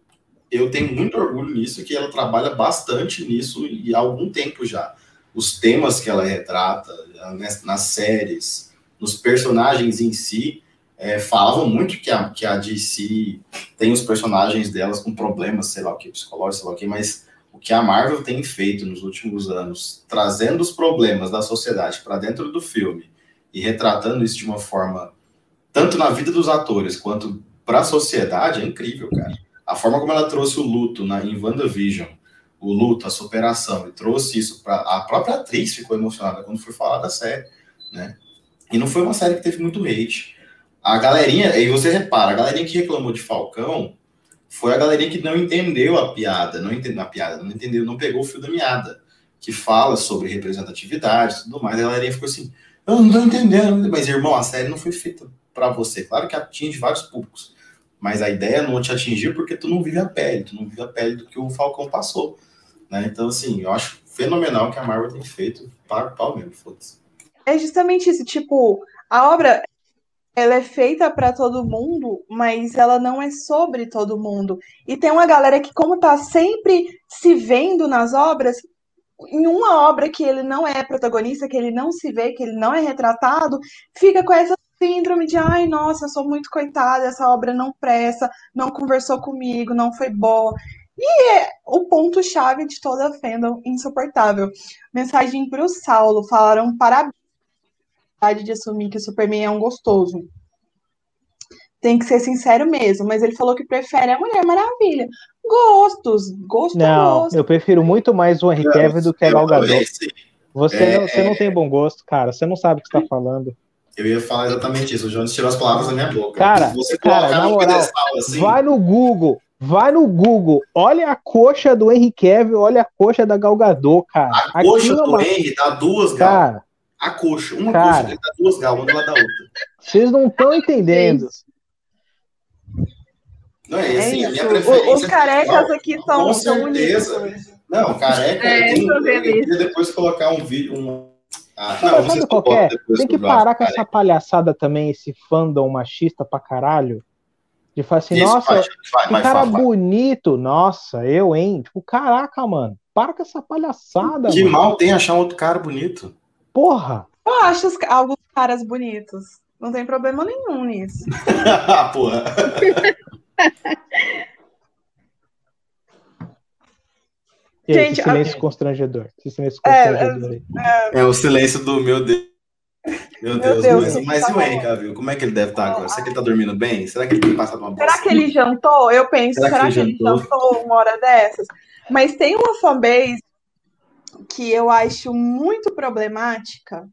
eu tenho muito orgulho nisso, que ela trabalha bastante nisso e há algum tempo já os temas que ela retrata né, nas séries, nos personagens em si, é, falavam muito que a, que a DC tem os personagens delas com problemas, sei lá o que, psicológicos, sei lá o que, mas o que a Marvel tem feito nos últimos anos, trazendo os problemas da sociedade para dentro do filme e retratando isso de uma forma, tanto na vida dos atores quanto para a sociedade, é incrível, cara. A forma como ela trouxe o luto na, em WandaVision, o luto, a superação, e trouxe isso para a própria atriz ficou emocionada quando foi falar da série, né? E não foi uma série que teve muito hate. A galerinha, e você repara, a galerinha que reclamou de Falcão foi a galerinha que não entendeu a piada, não entendeu a piada, não entendeu, não pegou o fio da meada, que fala sobre representatividade e tudo mais. A galerinha ficou assim, eu não tô entendendo, mas irmão, a série não foi feita para você. Claro que atinge vários públicos, mas a ideia não te atingir porque tu não vive a pele, tu não vive a pele do que o Falcão passou. Né? Então, assim, eu acho fenomenal que a Marvel tem feito para o pau mesmo, foda-se. É justamente isso, tipo, a obra ela é feita para todo mundo, mas ela não é sobre todo mundo. E tem uma galera que, como tá sempre se vendo nas obras, em uma obra que ele não é protagonista, que ele não se vê, que ele não é retratado, fica com essa síndrome de ai, nossa, eu sou muito coitada, essa obra não presta, não conversou comigo, não foi boa. E é o ponto-chave de toda a fandom insuportável. Mensagem para o Saulo: falaram parabéns de assumir que o Superman é um gostoso. Tem que ser sincero mesmo, mas ele falou que prefere a Mulher Maravilha. Gostos, gosto, Não, gosto. eu prefiro muito mais o Henry Cavill do que a Gal Gadot. Você, é, não, você não tem bom gosto, cara. Você não sabe o que está falando. Eu ia falar exatamente isso. O Jones tirou as palavras da minha boca. Cara, você cara, na moral, assim, vai no Google, Vai no Google, olha a coxa do Henry Cavill, olha a coxa da Galgador, cara. A Aqui coxa do uma... Henry dá duas gal. A coxa, uma cara, coxa dá duas gal, uma do lado da outra. Vocês não estão entendendo. Não é, assim, é a minha preferência. Os carecas aqui são, com certeza. Não, careca, é, eu tenho, eu depois colocar um vídeo, um, ah, não, sabe qualquer? Tem que parar com essa palhaçada também, esse fandom machista pra caralho. De falar assim, Isso, nossa, vai, vai, que cara bonito, nossa, eu, hein? Tipo, caraca, mano, para com essa palhaçada. Que mano. mal tem achar outro cara bonito. Porra! Eu acho os, alguns caras bonitos. Não tem problema nenhum nisso. Ah, porra. Gente, silêncio a... constrangedor. silêncio é, constrangedor é, é... é, o silêncio do meu Deus. Meu Deus, Deus mas, mas e o Henrique, viu? Como é que ele deve estar agora? Será que ele está dormindo bem? Será que ele tem passado uma boa Será que ele jantou? Eu penso, será, será que, que, ele jantou? jantou uma hora dessas? Mas tem uma fanbase que eu acho muito problemática,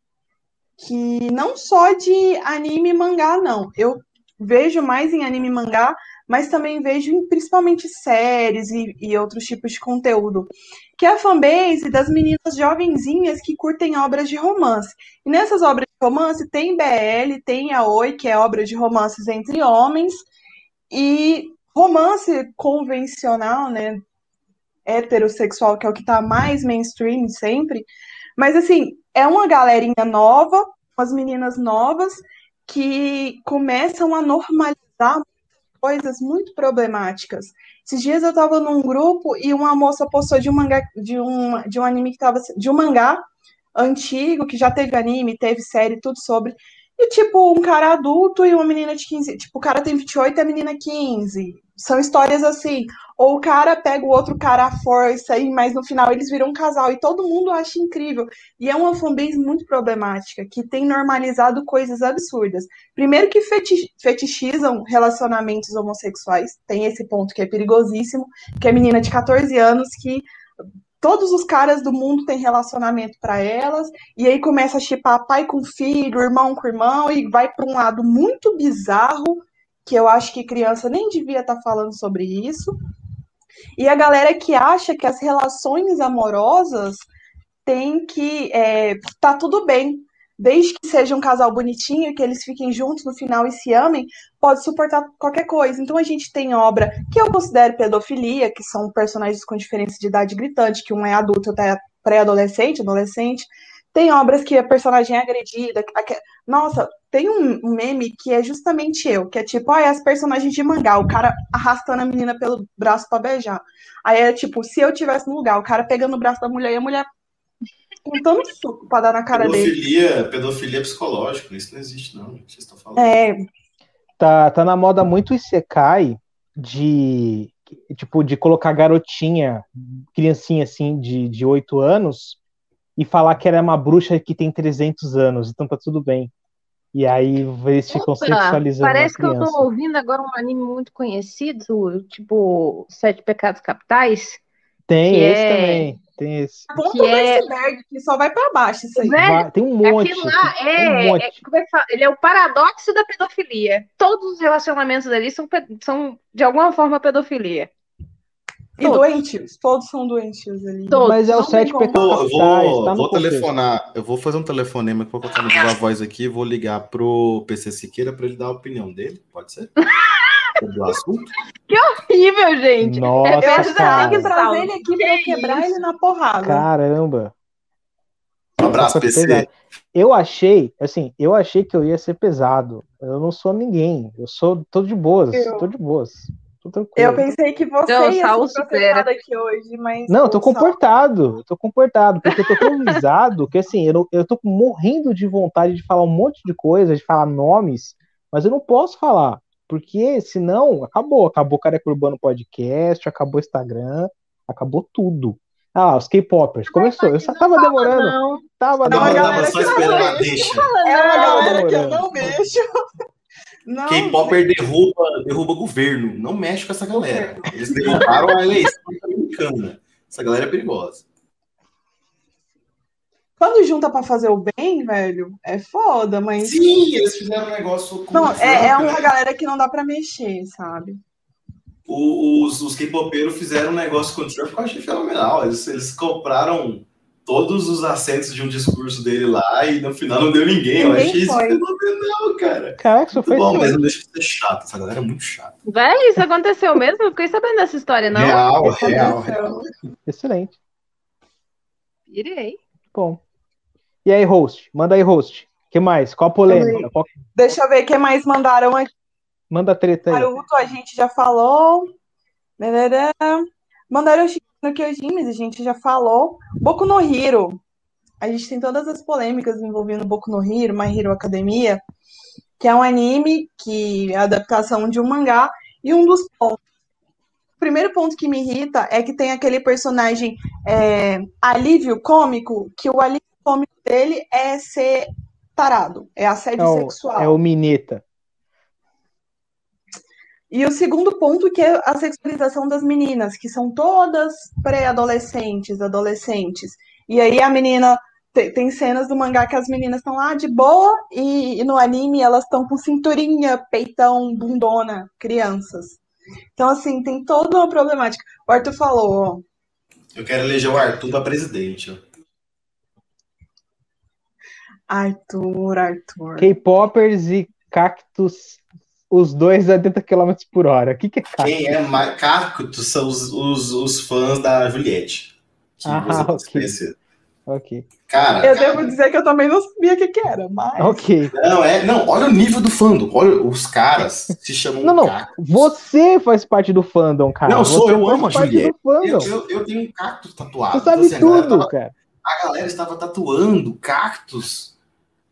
que não só de anime e mangá, não. Eu vejo mais em anime e mangá, mas também vejo em principalmente séries e, e, outros tipos de conteúdo, que é a fanbase das meninas jovenzinhas que curtem obras de romance. E nessas obras de romance tem BL, tem a Oi, que é obra de romances entre homens, e romance convencional, né, heterossexual, que é o que está mais mainstream sempre. Mas assim, é uma galerinha nova, umas meninas novas que começam a normalizar coisas muito problemáticas. Esses dias eu tava num grupo e uma moça postou de um mangá, de um, de um anime que tava. de um mangá antigo, que já teve anime, teve série, tudo sobre. E, tipo, um cara adulto e uma menina de 15. Tipo, o cara tem 28 e a menina 15. São histórias assim. Ou o cara pega o outro cara à força, e, mas no final eles viram um casal. E todo mundo acha incrível. E é uma fanbase muito problemática, que tem normalizado coisas absurdas. Primeiro que feti fetichizam relacionamentos homossexuais. Tem esse ponto que é perigosíssimo. Que é menina de 14 anos que todos os caras do mundo têm relacionamento para elas, e aí começa a chipar pai com filho, irmão com irmão, e vai para um lado muito bizarro, que eu acho que criança nem devia estar tá falando sobre isso. E a galera que acha que as relações amorosas tem que é, tá tudo bem, desde que seja um casal bonitinho, que eles fiquem juntos no final e se amem, pode suportar qualquer coisa. Então a gente tem obra que eu considero pedofilia, que são personagens com diferença de idade gritante, que um é adulto, outro é pré-adolescente, adolescente. Tem obras que a personagem é agredida. Nossa, tem um meme que é justamente eu, que é tipo, ah, é as personagens de mangá, o cara arrastando a menina pelo braço para beijar. Aí é tipo, se eu tivesse no lugar, o cara pegando o braço da mulher e a mulher com tanto suco pra dar na cara pedofilia, dele. Pedofilia psicológica, isso não existe, não. Vocês estão falando. É. Tá, tá na moda muito Isekai de tipo de colocar garotinha, criancinha assim de, de 8 anos e falar que ela é uma bruxa que tem 300 anos, então tá tudo bem. E aí eles ficam Opa, sexualizando Parece que eu tô ouvindo agora um anime muito conhecido, tipo Sete Pecados Capitais. Tem esse é... também. Tem esse. Ponto que é... iceberg, que só vai para baixo isso aí. Vai, tem um monte. Lá é, um monte. É, como é que fala? Ele é o paradoxo da pedofilia. Todos os relacionamentos ali são, são de alguma forma pedofilia. E todos. doentes, todos são doentes ali. Todos. Mas é o sete pecados Eu vou, tá vou telefonar, eu vou fazer um telefonema que vou colocar no Viva Voz aqui, vou ligar pro PC Siqueira para ele dar a opinião dele, pode ser? do assunto. Que horrível, gente. Nossa, eu acho que tem que trazer ele aqui para quebrar ele na porrada. Caramba. Um abraço, PC. Eu achei, assim, eu achei que eu ia ser pesado. Eu não sou ninguém. Eu sou, tô de boas, eu... tô de boas. Tô tranquilo. Eu pensei que você não, ia ser aqui hoje, mas... Não, eu tô comportado, eu tô comportado, porque eu tô tão risado que, assim, eu, eu tô morrendo de vontade de falar um monte de coisa, de falar nomes, mas eu não posso falar. Porque senão, acabou. Acabou o Careca Urbano Podcast, acabou o Instagram, acabou tudo. Ah, os K-Popers. Começou. Eu só tava demorando. Não. Tava não, demorando. Tava só esperando a deixa. É uma galera que eu não mexo. K-Popper derruba, derruba governo. Não mexe com essa galera. Eles derrubaram a eleição americana. Essa galera é perigosa. Quando junta para fazer o bem, velho, é foda, mas. Sim, eles fizeram um negócio. Não, é, é uma galera que não dá para mexer, sabe? Os, os K-popeiros fizeram um negócio com o Trump que eu achei fenomenal. Eles, eles compraram todos os assentos de um discurso dele lá e no final não deu ninguém. ninguém eu achei foi. isso fenomenal, cara. Caraca, isso foi bom, mas não deixa de ser chato. Essa galera é muito chata. Velho, isso aconteceu mesmo? Eu fiquei sabendo dessa história, não? Real, real, real. Excelente. Irei. Bom. E aí, host? Manda aí, host. que mais? Qual a polêmica? Qual... Deixa eu ver o que mais mandaram aqui. Manda a treta aí. Naruto a gente já falou. Mandaram no Kyojin, a gente já falou. Boku no Hero. A gente tem todas as polêmicas envolvendo Boku no Hero, My Hero Academia, que é um anime que é a adaptação de um mangá. E um dos pontos o primeiro ponto que me irrita é que tem aquele personagem é, alívio cômico, que o alívio cômico dele é ser tarado, é assédio é o, sexual. É o Mineta. E o segundo ponto que é a sexualização das meninas, que são todas pré-adolescentes, adolescentes. E aí a menina tem, tem, cenas do mangá que as meninas estão lá de boa e, e no anime elas estão com cinturinha, peitão, bundona, crianças. Então assim, tem toda uma problemática. O Arthur falou, ó. Eu quero eleger o Arthur para presidente. Ó. Arthur, Arthur. K-Poppers e cactus, os dois a 80 km por hora. O que, que é cactus? Quem é mais cactus são os, os, os fãs da Juliette. ah, ok. Ok. Cara. Eu cara, devo dizer que eu também não sabia o que, que era, mas. Ok. Não, é. Não, olha o nível do fandom. Olha, os caras se chamam Não, não. cactos. Você faz parte do fandom, cara. Não, sou Você eu, amo a Juliette. Eu, eu, eu tenho um cactus tatuado. Você sabe Então, assim, a galera tudo, tava- cara. a galera estava tatuando cactos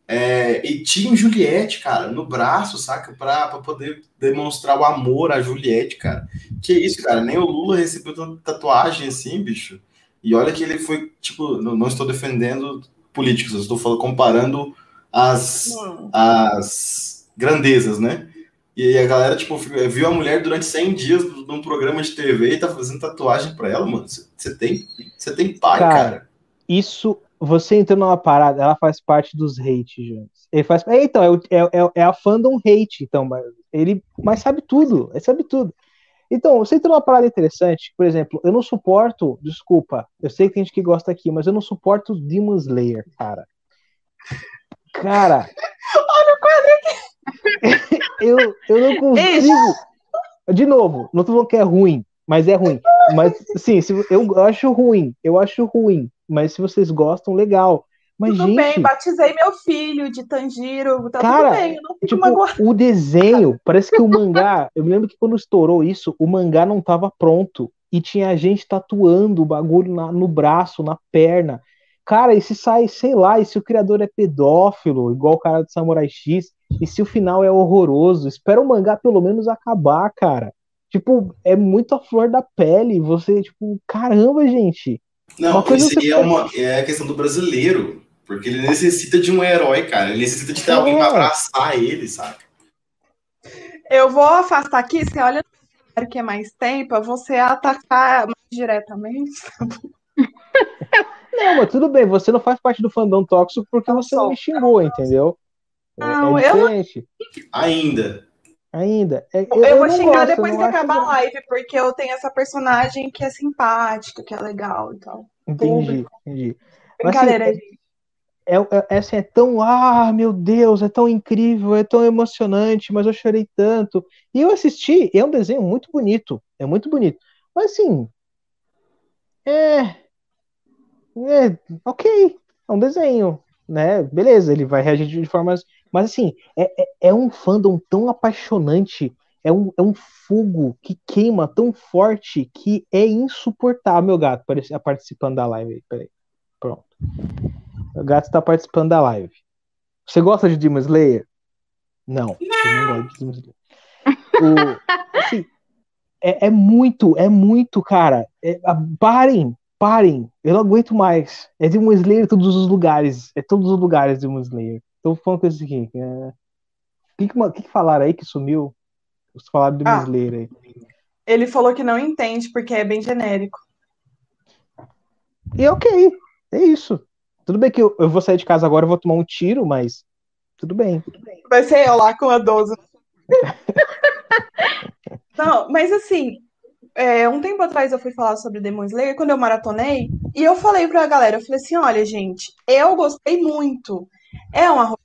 é, e tinha Juliette, cara, no braço, saca? Pra, pra poder demonstrar o amor a Juliette, cara. Que isso, cara? Nem o Lula recebeu tanta tatuagem assim, bicho. E olha que ele foi, tipo, não, não estou defendendo políticos, eu estou falando, comparando as, as grandezas, né? E a galera, tipo, viu a mulher durante 100 dias num programa de TV e tá fazendo tatuagem pra ela, mano. Você tem, você tem pai, Cara, cara. Isso, você entrou numa parada, ela faz parte dos hate, Jones. Ele faz. É, então, é, é, é, é a fandom hate, então, ele mas sabe tudo, ele sabe tudo. Então, você entrou numa parada interessante, por exemplo, eu não suporto, desculpa, eu sei que tem gente que gosta aqui, mas eu não suporto Demon Slayer, cara. Cara. Olha o quadro aqui! eu, eu não consigo. De novo, não tô falando que é ruim, mas é ruim. Mas, sim, eu acho ruim, eu acho ruim. Mas se vocês gostam, legal. Mas, Tudo gente, bem, batizei meu filho de Tanjiro, tá Cara, tudo bem, eu não fico tipo, magoada. o desenho, parece que o mangá. Eu me lembro que quando estourou isso, o mangá não tava pronto. E tinha gente tatuando o bagulho na- no braço, na perna. Cara, e se sai, sei lá, e se o criador é pedófilo, igual o cara do Samurai X, e se o final é horroroso, espera o mangá pelo menos acabar, cara. Tipo, é muito a flor da pele. Você, tipo, caramba, gente. Não, Uma coisa isso aí você é, uma, é a questão do brasileiro. Porque ele necessita de um herói, cara. Ele necessita de ter É. alguém pra abraçar ele, sabe? Eu vou afastar aqui, você olha no que é mais tempo, é você atacar mais diretamente. Não, mas tudo bem, você não faz parte do fandom tóxico porque Não você não me xingou, entendeu? É- Não, é eu não- diferente. Ainda. Ainda. É- Eu, vou não xingar gosto, depois que acabar a live, porque eu tenho essa personagem que é simpática, que é legal e tal. Entendi, entendi. Mas, Brincadeira, assim, gente. É, é, é, assim, é tão, ah, meu Deus, é tão incrível, é tão emocionante, mas eu chorei tanto. E eu assisti, é um desenho muito bonito, é muito bonito. Mas assim, é, é, ok, é um desenho, né? Beleza, ele vai reagir de formas, mas assim, é, é, é um fandom tão apaixonante, é um, é um fogo que queima tão forte que é insuportável. Meu gato parece- participando da live, aí, peraí, pronto. O gato está participando da live. Você gosta de Demon Slayer? Não, eu não gosto de Demon Slayer. O- assim, é, é muito, é muito, cara. É- a- parem, parem. Eu não aguento mais. É Demon Slayer em todos os lugares. É todos os lugares Demon Slayer. Tô falando com isso aqui. É... O que, que, que que falaram aí que sumiu? Vocês falaram de Demon Ah. Slayer aí. Ele falou que não entende, porque é bem genérico. E ok, é isso. Tudo bem que eu, eu vou sair de casa agora, eu vou tomar um tiro, mas tudo bem. Vai ser eu lá com a 12. Não, mas assim, é, um tempo atrás eu fui falar sobre Demon Slayer, quando eu maratonei, e eu falei pra galera, eu falei assim, olha, gente, eu gostei muito. É um arroz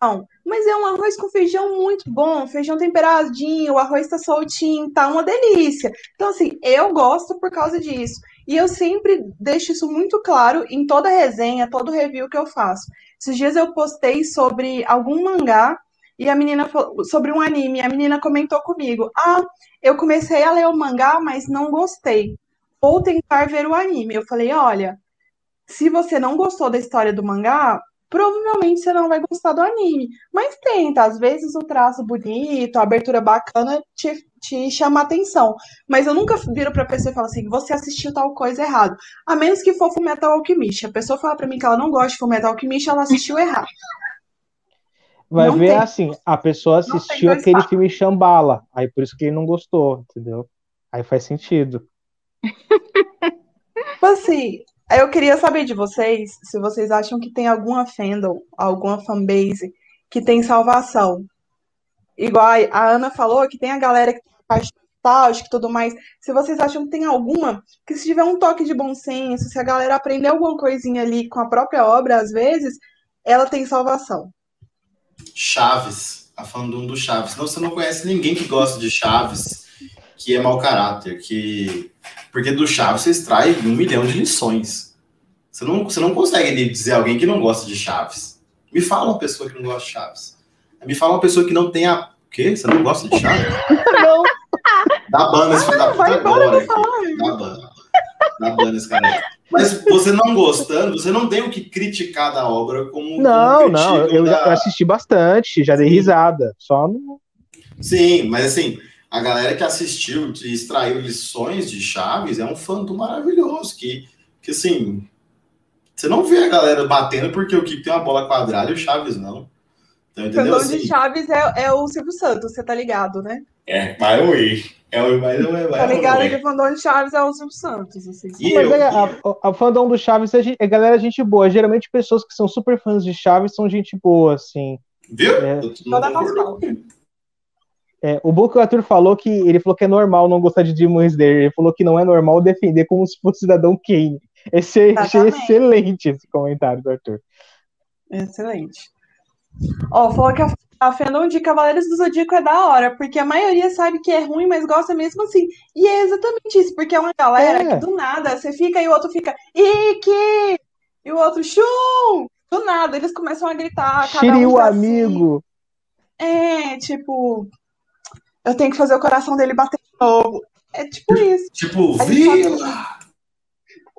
com feijão, mas é um arroz com feijão muito bom, feijão temperadinho, o arroz tá soltinho, tá uma delícia. Então, assim, eu gosto por causa disso. E eu sempre deixo isso muito claro em toda resenha, todo review que eu faço. Esses dias eu postei sobre algum mangá e a menina sobre um anime, a menina comentou comigo: "Ah, eu comecei a ler o mangá, mas não gostei. Vou tentar ver o anime". Eu falei: "Olha, se você não gostou da história do mangá, provavelmente você não vai gostar do anime. Mas tenta, às vezes o traço bonito, a abertura bacana te, te chama a atenção. Mas eu nunca viro pra pessoa e falo assim, você assistiu tal coisa errado. A menos que for Fullmetal Alchemist. A pessoa fala pra mim que ela não gosta de Fullmetal Alchemist, ela assistiu errado. Vai Não ver tem. assim, a pessoa assistiu aquele filme Shambhala, aí por isso que ele não gostou, entendeu? Aí faz sentido. Tipo assim, eu queria saber de vocês se vocês acham que tem alguma fandom, alguma fanbase que tem salvação. Igual a Ana falou, que tem a galera que a parte nostálgica e tudo mais. Se vocês acham que tem alguma, que se tiver um toque de bom senso, se a galera aprender alguma coisinha ali com a própria obra, às vezes, ela tem salvação. Chaves, a fandom do Chaves. Não, você não conhece ninguém que gosta de Chaves, que é mau caráter, que porque do Chaves você extrai um milhão de lições. Você não, você não consegue dizer alguém que não gosta de Chaves. Me fala uma pessoa que não gosta de Chaves. Me fala uma pessoa que não tem a. O quê? Você não gosta de Chaves? Não. Dá banda esse filho da puta agora. aqui. Dá banda. Dá banda esse cara. Mas você não gostando, você não tem o que criticar da obra como. Não, como não, eu, da- assisti bastante, já dei Sim. risada. Só no. Sim, mas assim, a galera que assistiu e extraiu lições de Chaves é um fandom maravilhoso. Que, que assim, você não vê a galera batendo porque o Kiko tem uma bola quadrada e o Chaves não. Então, O entendeu? de Assim, Chaves é, é o Silvio Santos, você tá ligado, né? é, vai oi. É o mas não é Tá ligado que o fandom de Chaves é o Silvio Santos, assim. E Mas eu- é, a, a, a fandom do Chaves é, é galera gente boa. Geralmente pessoas que são super fãs de Chaves são gente boa, assim. Viu? É. Toda concordo. É, o Book Arthur falou que ele falou que é normal não gostar de Demon Slayer. Ele falou que não é normal defender como se fosse cidadão Kane. Esse, achei Exatamente. excelente esse comentário do Arthur. Excelente. Ó, falou que a, a fandom de Cavaleiros do Zodíaco é da hora, porque a maioria sabe que é ruim, mas gosta mesmo assim. E é exatamente isso, porque é uma galera É. que do nada você fica e o outro fica Iki! E o outro Shun! Do nada, eles começam a gritar. cada um Shiryu, pra si. amigo. É, tipo, eu tenho que fazer o coração dele bater de novo. É tipo isso. Tipo, A vila!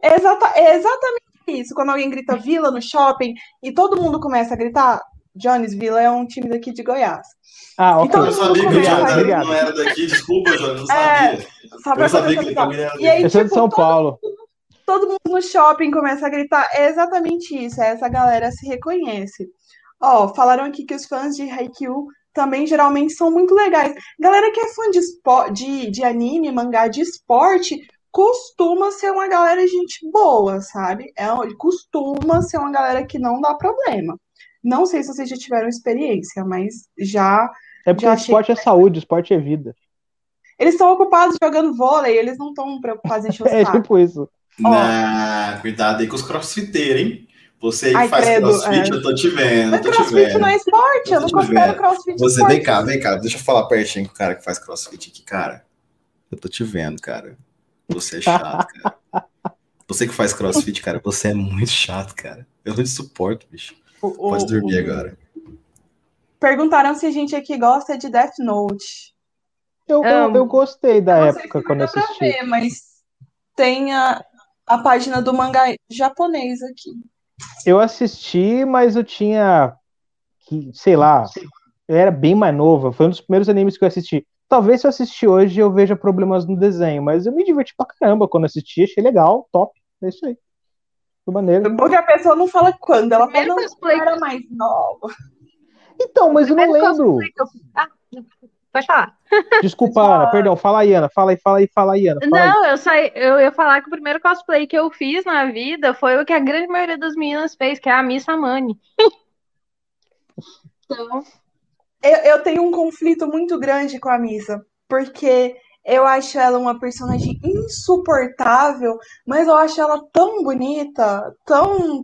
É, exata, é exatamente isso. Quando alguém grita vila no shopping e todo mundo começa a gritar, Jones Vila é um time daqui de Goiás. Ah, ok. Então, Eu sabia que o obrigado. não era daqui, desculpa, João, eu não É, sabia. Só pra Eu sabia que ele era E aí, Eu sou de tipo, São todo, Paulo. todo mundo no shopping começa a gritar. É exatamente isso. é Essa galera se reconhece. Ó, falaram aqui que os fãs de Haikyuu também geralmente são muito legais. Galera que é fã de, espo- de, de anime, mangá de esporte, costuma ser uma galera gente boa, sabe? É, costuma ser uma galera que não dá problema. Não sei se vocês já tiveram experiência, mas já. É porque Já achei esporte é saúde, esporte é vida. Eles estão ocupados jogando vôlei, eles não estão preocupados em encher o É tipo isso. Nah, cuidado aí com os crossfiteiros, hein? Você aí que Ai, faz credo, crossfit, é. eu tô te vendo, Mas tô te crossfit vendo. não é esporte, eu não Tô te considero vendo. crossfit Você, esporte. vem cá, vem cá, deixa eu falar pertinho com o cara que faz crossfit aqui, cara. Eu tô te vendo, cara. Você é chato, cara. Você que faz crossfit, cara, você é muito chato, cara. Eu não te suporto, bicho. O- Pode dormir o- agora. Perguntaram se a gente aqui gosta de Death Note. Eu, eu, Amo. eu gostei da Eu não época se quando eu assisti. ver, mas tem a, a página do mangá japonês aqui. Eu assisti, mas eu tinha, que, sei lá, eu era bem mais nova. Foi um dos primeiros animes que eu assisti. Talvez se eu assistir hoje eu veja problemas no desenho, mas eu me diverti pra caramba quando assisti, achei legal, top. É isso aí. Foi maneiro. Porque a pessoa não fala quando, ela fala, Primeiro não, eu era mais nova. Então, mas eu não lembro. eu Ah, pode falar. Desculpa, Ana, perdão. Fala aí, Ana. Fala aí, fala aí, fala aí, Ana. Fala aí. Não, eu saí, eu ia falar que o primeiro cosplay que eu fiz na vida foi o que a grande maioria das meninas fez, que é a Miss Amani. Então, Eu, eu tenho um conflito muito grande com a Misa, porque eu acho ela uma personagem insuportável, mas eu acho ela tão bonita, tão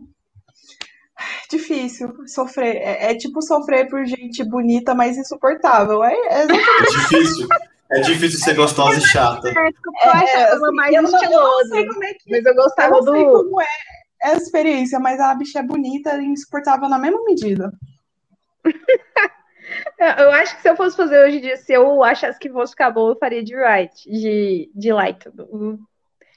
difícil sofrer. É, é tipo sofrer por gente bonita, mas insuportável. É, é É difícil. É difícil ser gostosa e chata. eu achava ela assim, mais eu, não, eu não estilosa. sei como é que Mas eu eu gostava não sei do. como é a experiência, mas a bicha é bonita e insuportável na mesma medida. Eu acho que se eu fosse fazer hoje em dia, se eu achasse que fosse ficar bom, eu faria de right, de, de light.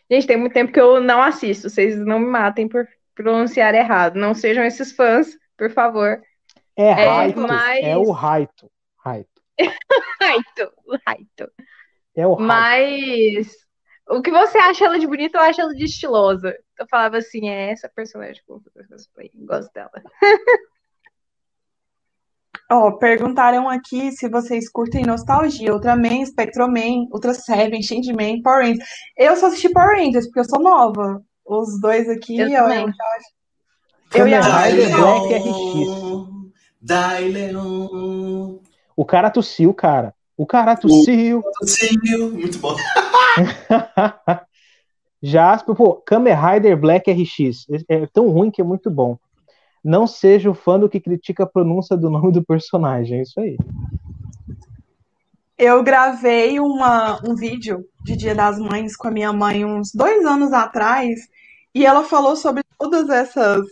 Gente, tem muito tempo que eu não assisto. Vocês não me matem por pronunciar errado. Não sejam esses fãs, por favor. É É, Raito. mas- É o Raito. Raito. Raito, Raito. É o Raito. Mas o que você acha ela de bonita, eu acho ela de estilosa. Eu falava assim, é essa personagem que eu cosplay. Gosto dela. Ó, perguntaram aqui se vocês curtem Nostalgia, Ultraman, Spectroman, Ultra Seven, Changeman, Power Rangers. Eu só assisti Power Rangers, porque eu sou nova. Os dois aqui, Eu eu, também. eu, eu e a. Dai Leon. O cara tossiu, cara. O cara tossiu. Sim, muito bom. Jasper, pô, Kamen Rider Black RX. É, é tão ruim que é muito bom. Não seja o fã do que critica a pronúncia do nome do personagem. É isso aí. Eu gravei uma, um vídeo de Dia das Mães com a minha mãe uns dois anos atrás e ela falou sobre todas essas,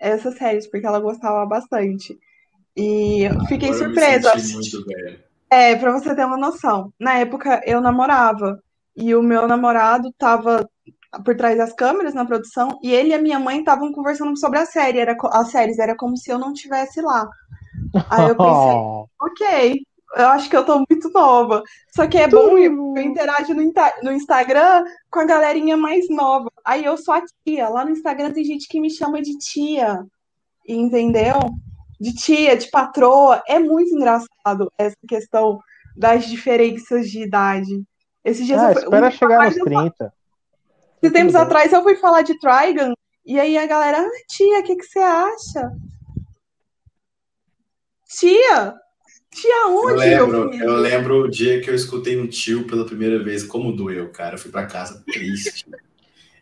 essas séries, porque ela gostava bastante. E eu fiquei Agora eu me surpresa. senti muito velho. É, pra você ter uma noção. Na época eu namorava e o meu namorado tava por trás das câmeras na produção e ele e a minha mãe estavam conversando sobre a série, era as séries, era como se eu não estivesse lá. Aí eu pensei, ok, eu acho que eu tô muito nova. Só que é bom eu, eu interajo no, no Instagram com a galerinha mais nova. Aí eu sou a tia. Lá no Instagram tem gente que me chama de tia. Entendeu? De tia, de patroa. É muito engraçado essa questão das diferenças de idade. Esses dias Ah, eu espera um- chegar nos eu- 30. esses tempos Tudo bem. atrás eu fui falar de Trigun. E aí a galera, ah, tia, o que, que você acha? Tia? Tia Eu onde, meu lembro, filho? eu lembro o dia que eu escutei um tio pela primeira vez, como doeu, cara. Eu fui pra casa triste.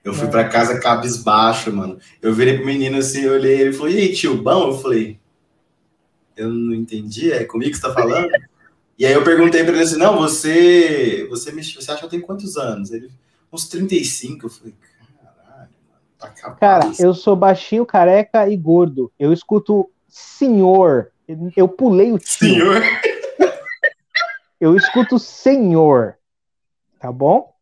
Eu fui É. pra casa cabisbaixo, mano. Eu virei pro menino assim, eu olhei ele falou: E aí, tio, bom? Eu falei: Eu não entendi, é comigo que você tá falando? E aí eu perguntei pra ele assim: Não, você, você, me, você acha que eu tenho quantos anos? Ele, uns 35. Eu falei: Caralho, mano, tá acabado. Cara, eu sou baixinho, careca e gordo. Eu escuto senhor. Eu pulei o tio. Senhor. Eu escuto senhor. Tá bom?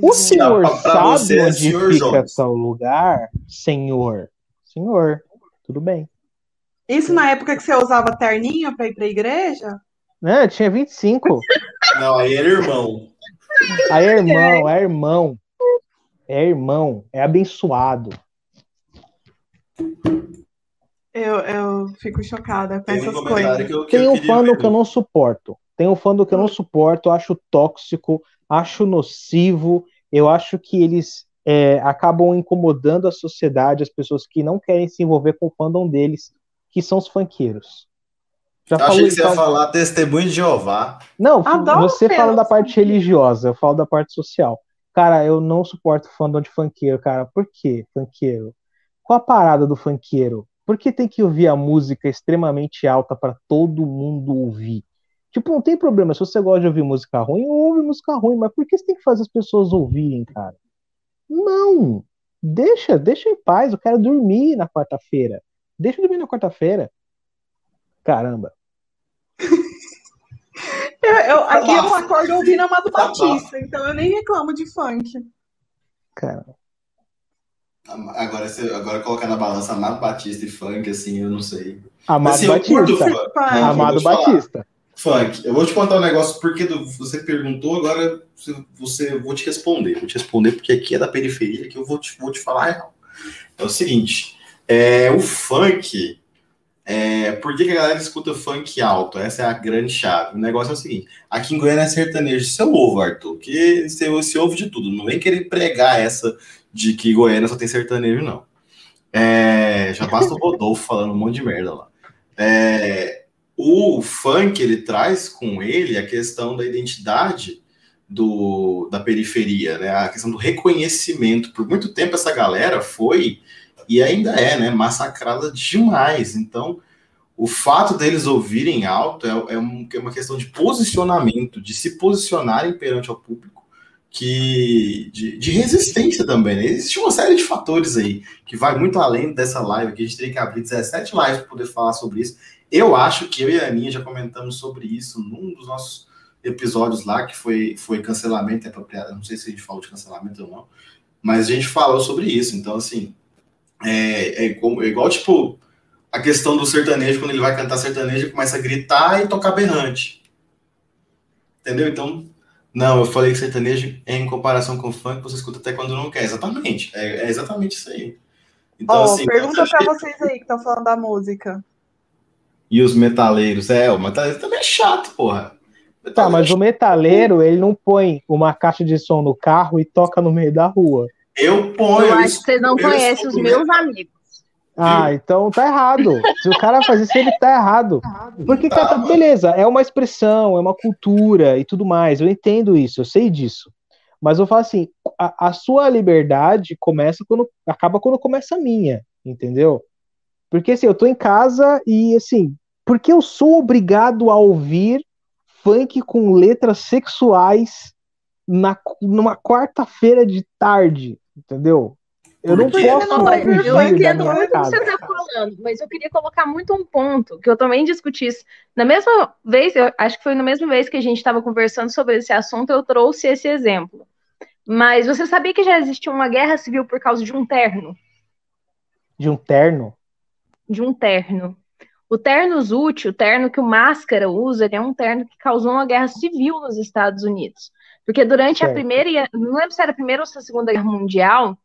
O senhor Pra- pra sabe você é onde senhor fica Jones. tal lugar? Senhor. Senhor. Tudo bem. Isso na época que você usava terninho pra ir pra igreja? Né? Eu tinha 25. Não, aí era irmão. Aí é irmão, é irmão. É irmão. É abençoado. Eu, eu fico chocada com Tem um essas comentário coisas. que eu, que Tem eu um fandom ver. que eu não suporto. Tem um fandom que eu não suporto, acho tóxico, acho nocivo, eu acho que eles é, acabam incomodando a sociedade, as pessoas que não querem se envolver com o fandom deles, que são os funkeiros. Já Eu achei falou que você ia falar testemunho de Jeová. Não, Adoro você fala da parte religiosa, eu falo da parte social. Cara, eu não suporto fandom de funkeiro, cara. Por quê, funkeiro? Qual a parada do funkeiro? Por que tem que ouvir a música extremamente alta pra todo mundo ouvir? Tipo, não tem problema. Se você gosta de ouvir música ruim, ouve música ruim. Mas por que você tem que fazer as pessoas ouvirem, cara? Não! Deixa, deixa em paz. Eu quero dormir na quarta-feira. Deixa eu dormir na quarta-feira. Caramba. Eu, eu- aqui eu Abafo. acordo ouvindo Amado Abafo. Batista, então eu nem reclamo de funk. Cara. Agora, você, agora colocar na balança Amado Batista e funk, assim, eu não sei. Amado Assim, Batista. funk. Amado. Batista. Funk. Eu vou te contar um negócio, porque do- você perguntou, agora você, eu vou te responder. Vou te responder porque aqui é da periferia que eu vou te, vou te falar real. É o seguinte, é, o funk, é, por que, que a galera escuta funk alto? Essa é a grande chave. O negócio é o seguinte, aqui em Goiânia é sertanejo, isso eu ouvo, Arthur, que você, você ouve de tudo, não vem querer pregar essa de que Goiânia só tem sertanejo, não. É, já basta o Rodolfo falando um monte de merda lá. É, o funk ele traz com ele a questão da identidade do, da periferia, né? A questão do reconhecimento. Por muito tempo essa galera foi e ainda é, né? Massacrada demais. Então, o fato deles ouvirem alto é, é um- é uma questão de posicionamento, de se posicionarem perante ao público, que de, de resistência também. Né? Existe uma série de fatores aí que vai muito além dessa live. Que a gente teria que abrir 17 lives para poder falar sobre isso. Eu acho que eu e a Aninha já comentamos sobre isso num dos nossos episódios lá, que foi, foi cancelamento é apropriado. Não sei se a gente falou de cancelamento ou não, mas a gente falou sobre isso. Então, assim, é, é, como- é igual, tipo, a questão do sertanejo, quando ele vai cantar sertanejo, ele começa a gritar e tocar berrante. Entendeu? Então, não, eu falei que sertanejo, em comparação com o funk, você escuta até quando não quer. Exatamente. É, é exatamente isso aí. Então, Ó, assim, pergunta pra vocês aí que estão falando da música. E os metaleiros? É, o metaleiro também é chato, porra. Tá, mas o metaleiro, ele não põe uma caixa de som no carro e toca no meio da rua. Eu ponho. Eu acho que vocês não conhecem os meus amigos. Ah, então tá errado. Se o cara faz isso, ele tá errado. Porque, Tá, cara, mas- beleza, é uma expressão, é uma cultura e tudo mais. Eu entendo isso, eu sei disso. Mas eu falo assim, a, a sua liberdade começa quando acaba quando começa a minha, entendeu? Porque assim, eu tô em casa e assim, porque eu sou obrigado a ouvir funk com letras sexuais na, numa quarta-feira de tarde, entendeu? Eu não Porque posso não Eu entendo muito o que você está falando, mas eu queria colocar muito um ponto que eu também discuti isso. Na mesma vez, eu acho que foi na mesma vez que a gente estava conversando sobre esse assunto, eu trouxe esse exemplo. Mas você sabia que já existiu uma guerra civil por causa de um terno? De um terno? De um terno. O terno Zut, o terno que o Máscara usa, ele é um terno que causou uma guerra civil nos Estados Unidos. Porque durante a Certo. primeira, e a- não lembro se era a primeira ou se a segunda guerra mundial,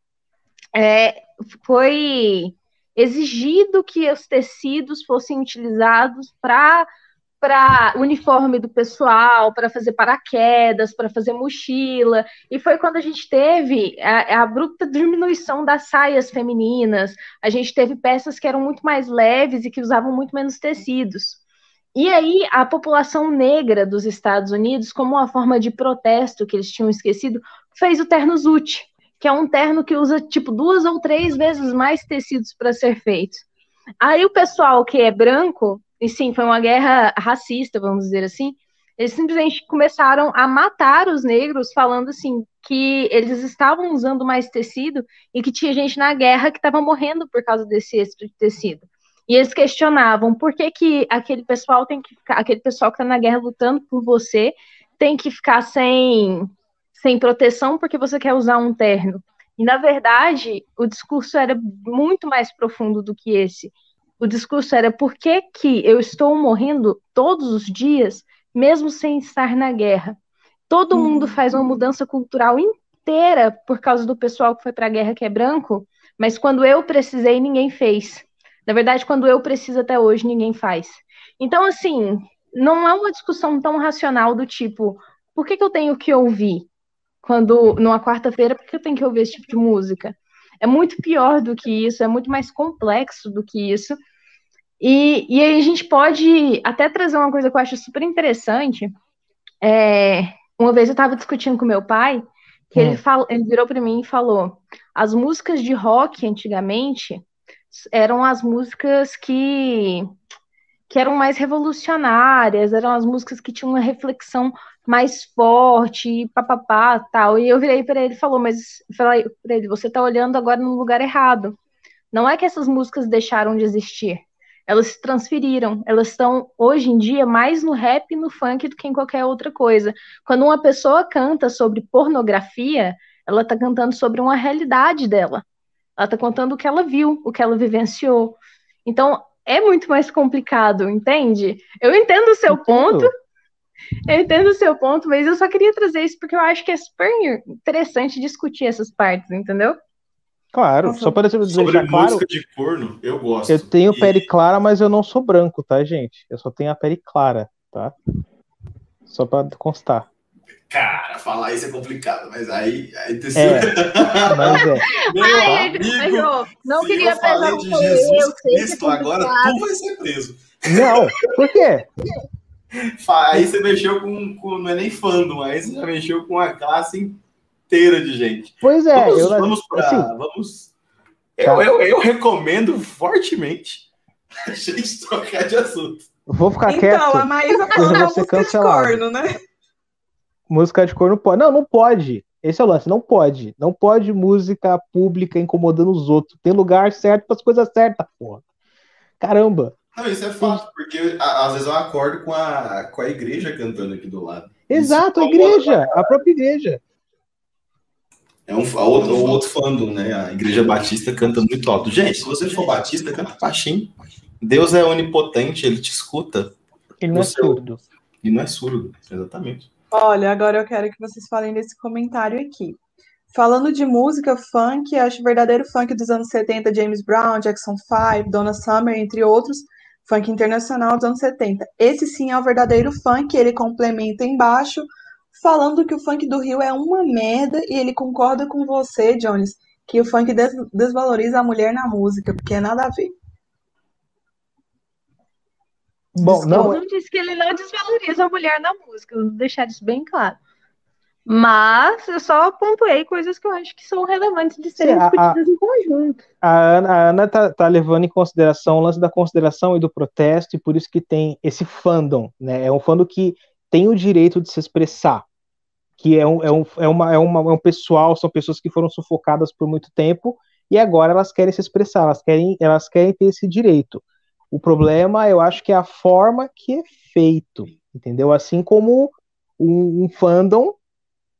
é, foi exigido que os tecidos fossem utilizados para para uniforme do pessoal, para fazer paraquedas, para fazer mochila, e foi quando a gente teve a, a abrupta diminuição das saias femininas, a gente teve peças que eram muito mais leves e que usavam muito menos tecidos. E aí, a população negra dos Estados Unidos, como uma forma de protesto que eles tinham esquecido, fez o terno Zut, que é um terno que usa tipo duas ou três vezes mais tecidos para ser feito. Aí o pessoal que é branco, e sim, foi uma guerra racista, vamos dizer assim, eles simplesmente começaram a matar os negros, falando assim que eles estavam usando mais tecido e que tinha gente na guerra que estava morrendo por causa desse extra de tecido. E eles questionavam por que, que aquele pessoal tem que ficar, aquele pessoal que está na guerra lutando por você tem que ficar sem, sem proteção porque você quer usar um terno. E na verdade, o discurso era muito mais profundo do que esse. O discurso era por que, que eu estou morrendo todos os dias, mesmo sem estar na guerra. Todo Uhum. mundo faz uma mudança cultural inteira por causa do pessoal que foi para a guerra que é branco, mas quando eu precisei, ninguém fez. Na verdade, quando eu preciso até hoje, ninguém faz. Então, assim, não é uma discussão tão racional do tipo, por que, que eu tenho que ouvir quando numa quarta-feira, por que eu tenho que ouvir esse tipo de música? É muito pior do que isso, é muito mais complexo do que isso. E, e aí a gente pode até trazer uma coisa que eu acho super interessante. É, uma vez eu estava discutindo com meu pai, que Hum. ele, falou, ele virou para mim e falou: as músicas de rock antigamente eram as músicas que, que eram mais revolucionárias, eram as músicas que tinham uma reflexão mais forte, e papapá, tal. E eu virei para ele e falou, mas falei para ele, você está olhando agora no lugar errado. Não é que essas músicas deixaram de existir. Elas se transferiram. Elas estão, hoje em dia, mais no rap e no funk do que em qualquer outra coisa. Quando uma pessoa canta sobre pornografia, ela está cantando sobre uma realidade dela. Ela está contando o que ela viu, o que ela vivenciou. Então, é muito mais complicado, entende? Eu entendo o seu ponto, eu entendo o seu ponto, mas eu só queria trazer isso porque eu acho que é super interessante discutir essas partes, entendeu? Claro, Nossa, só para Sobre deixar claro, música de corno, eu gosto. eu tenho E- pele clara, mas eu não sou branco, tá, gente? Eu só tenho a pele clara, tá? Só para constar. Cara, falar isso é complicado, mas aí. aí tem É. Mas é. Meu Ai, amigo, mas eu não queria eu falei pesar de rolê, eu Jesus que é Cristo, agora tu vai ser preso. Não, por quê? Aí você mexeu com, com. Não é nem fandom, aí você já mexeu com a classe inteira de gente. Pois é, vamos, eu vamos pra. assim, vamos. Tá. Eu, eu, eu recomendo fortemente a gente trocar de assunto. vou ficar Então, quieto. a Maísa Eu falou música de cancelado. corno, né? Música de cor não pode. Não, não pode. Esse é o lance, não pode. Não pode música pública incomodando os outros. Tem lugar certo para as coisas certas, porra. Caramba. Não, isso é fato, porque às vezes eu acordo com a, com a igreja cantando aqui do lado. Exato, a incomoda igreja, a própria igreja. É um a outro, outro fandom, né? A Igreja Batista canta muito alto. Gente, se você for batista, canta baixinho. Deus é onipotente, ele te escuta Ele não é seu- surdo. e não é surdo. Exatamente. Olha, agora eu quero que vocês falem desse comentário aqui. Falando de música funk, acho verdadeiro funk dos anos 70, James Brown, Jackson 5, Donna Summer, entre outros, funk internacional dos anos 70. Esse sim é o verdadeiro funk, ele complementa embaixo, falando que o funk do Rio é uma merda e ele concorda com você, Jones, que o funk des- desvaloriza a mulher na música, porque é nada a ver. Bom, Eu não, não disse que ele não desvaloriza a mulher na música, vou deixar isso bem claro. Mas eu só pontuei coisas que eu acho que são relevantes de serem Sim, a- a- discutidas em conjunto. a Ana, a Ana tá, tá levando em consideração o lance da consideração e do protesto, e por isso que tem esse fandom, né? É um fandom que tem o direito de se expressar, que é um, é um, é uma, é uma, é um pessoal, são pessoas que foram sufocadas por muito tempo e agora elas querem se expressar, elas querem, elas querem ter esse direito. O problema, eu acho que é a forma que é feito, entendeu? Assim como um, um fandom,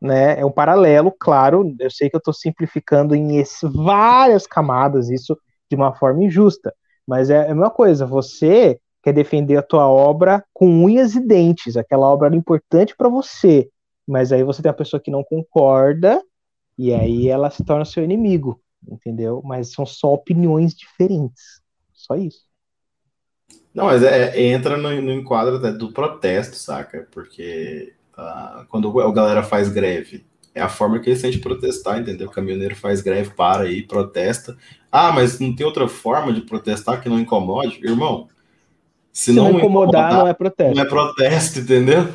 né, é um paralelo, claro, eu sei que eu estou simplificando em esse, várias camadas isso de uma forma injusta, mas é, é a mesma coisa, você quer defender a tua obra com unhas e dentes, aquela obra era importante para você, mas aí você tem a pessoa que não concorda e aí ela se torna seu inimigo, entendeu? Mas são só opiniões diferentes, só isso. Não, mas é, entra no, no enquadro do protesto, saca? Porque uh, quando a galera faz greve, é a forma que eles têm de protestar, entendeu? O caminhoneiro faz greve, para aí, protesta. Ah, mas não tem outra forma de protestar que não incomode? Irmão, se, se não, não incomodar, incomodar, não é protesto. Não é protesto, entendeu?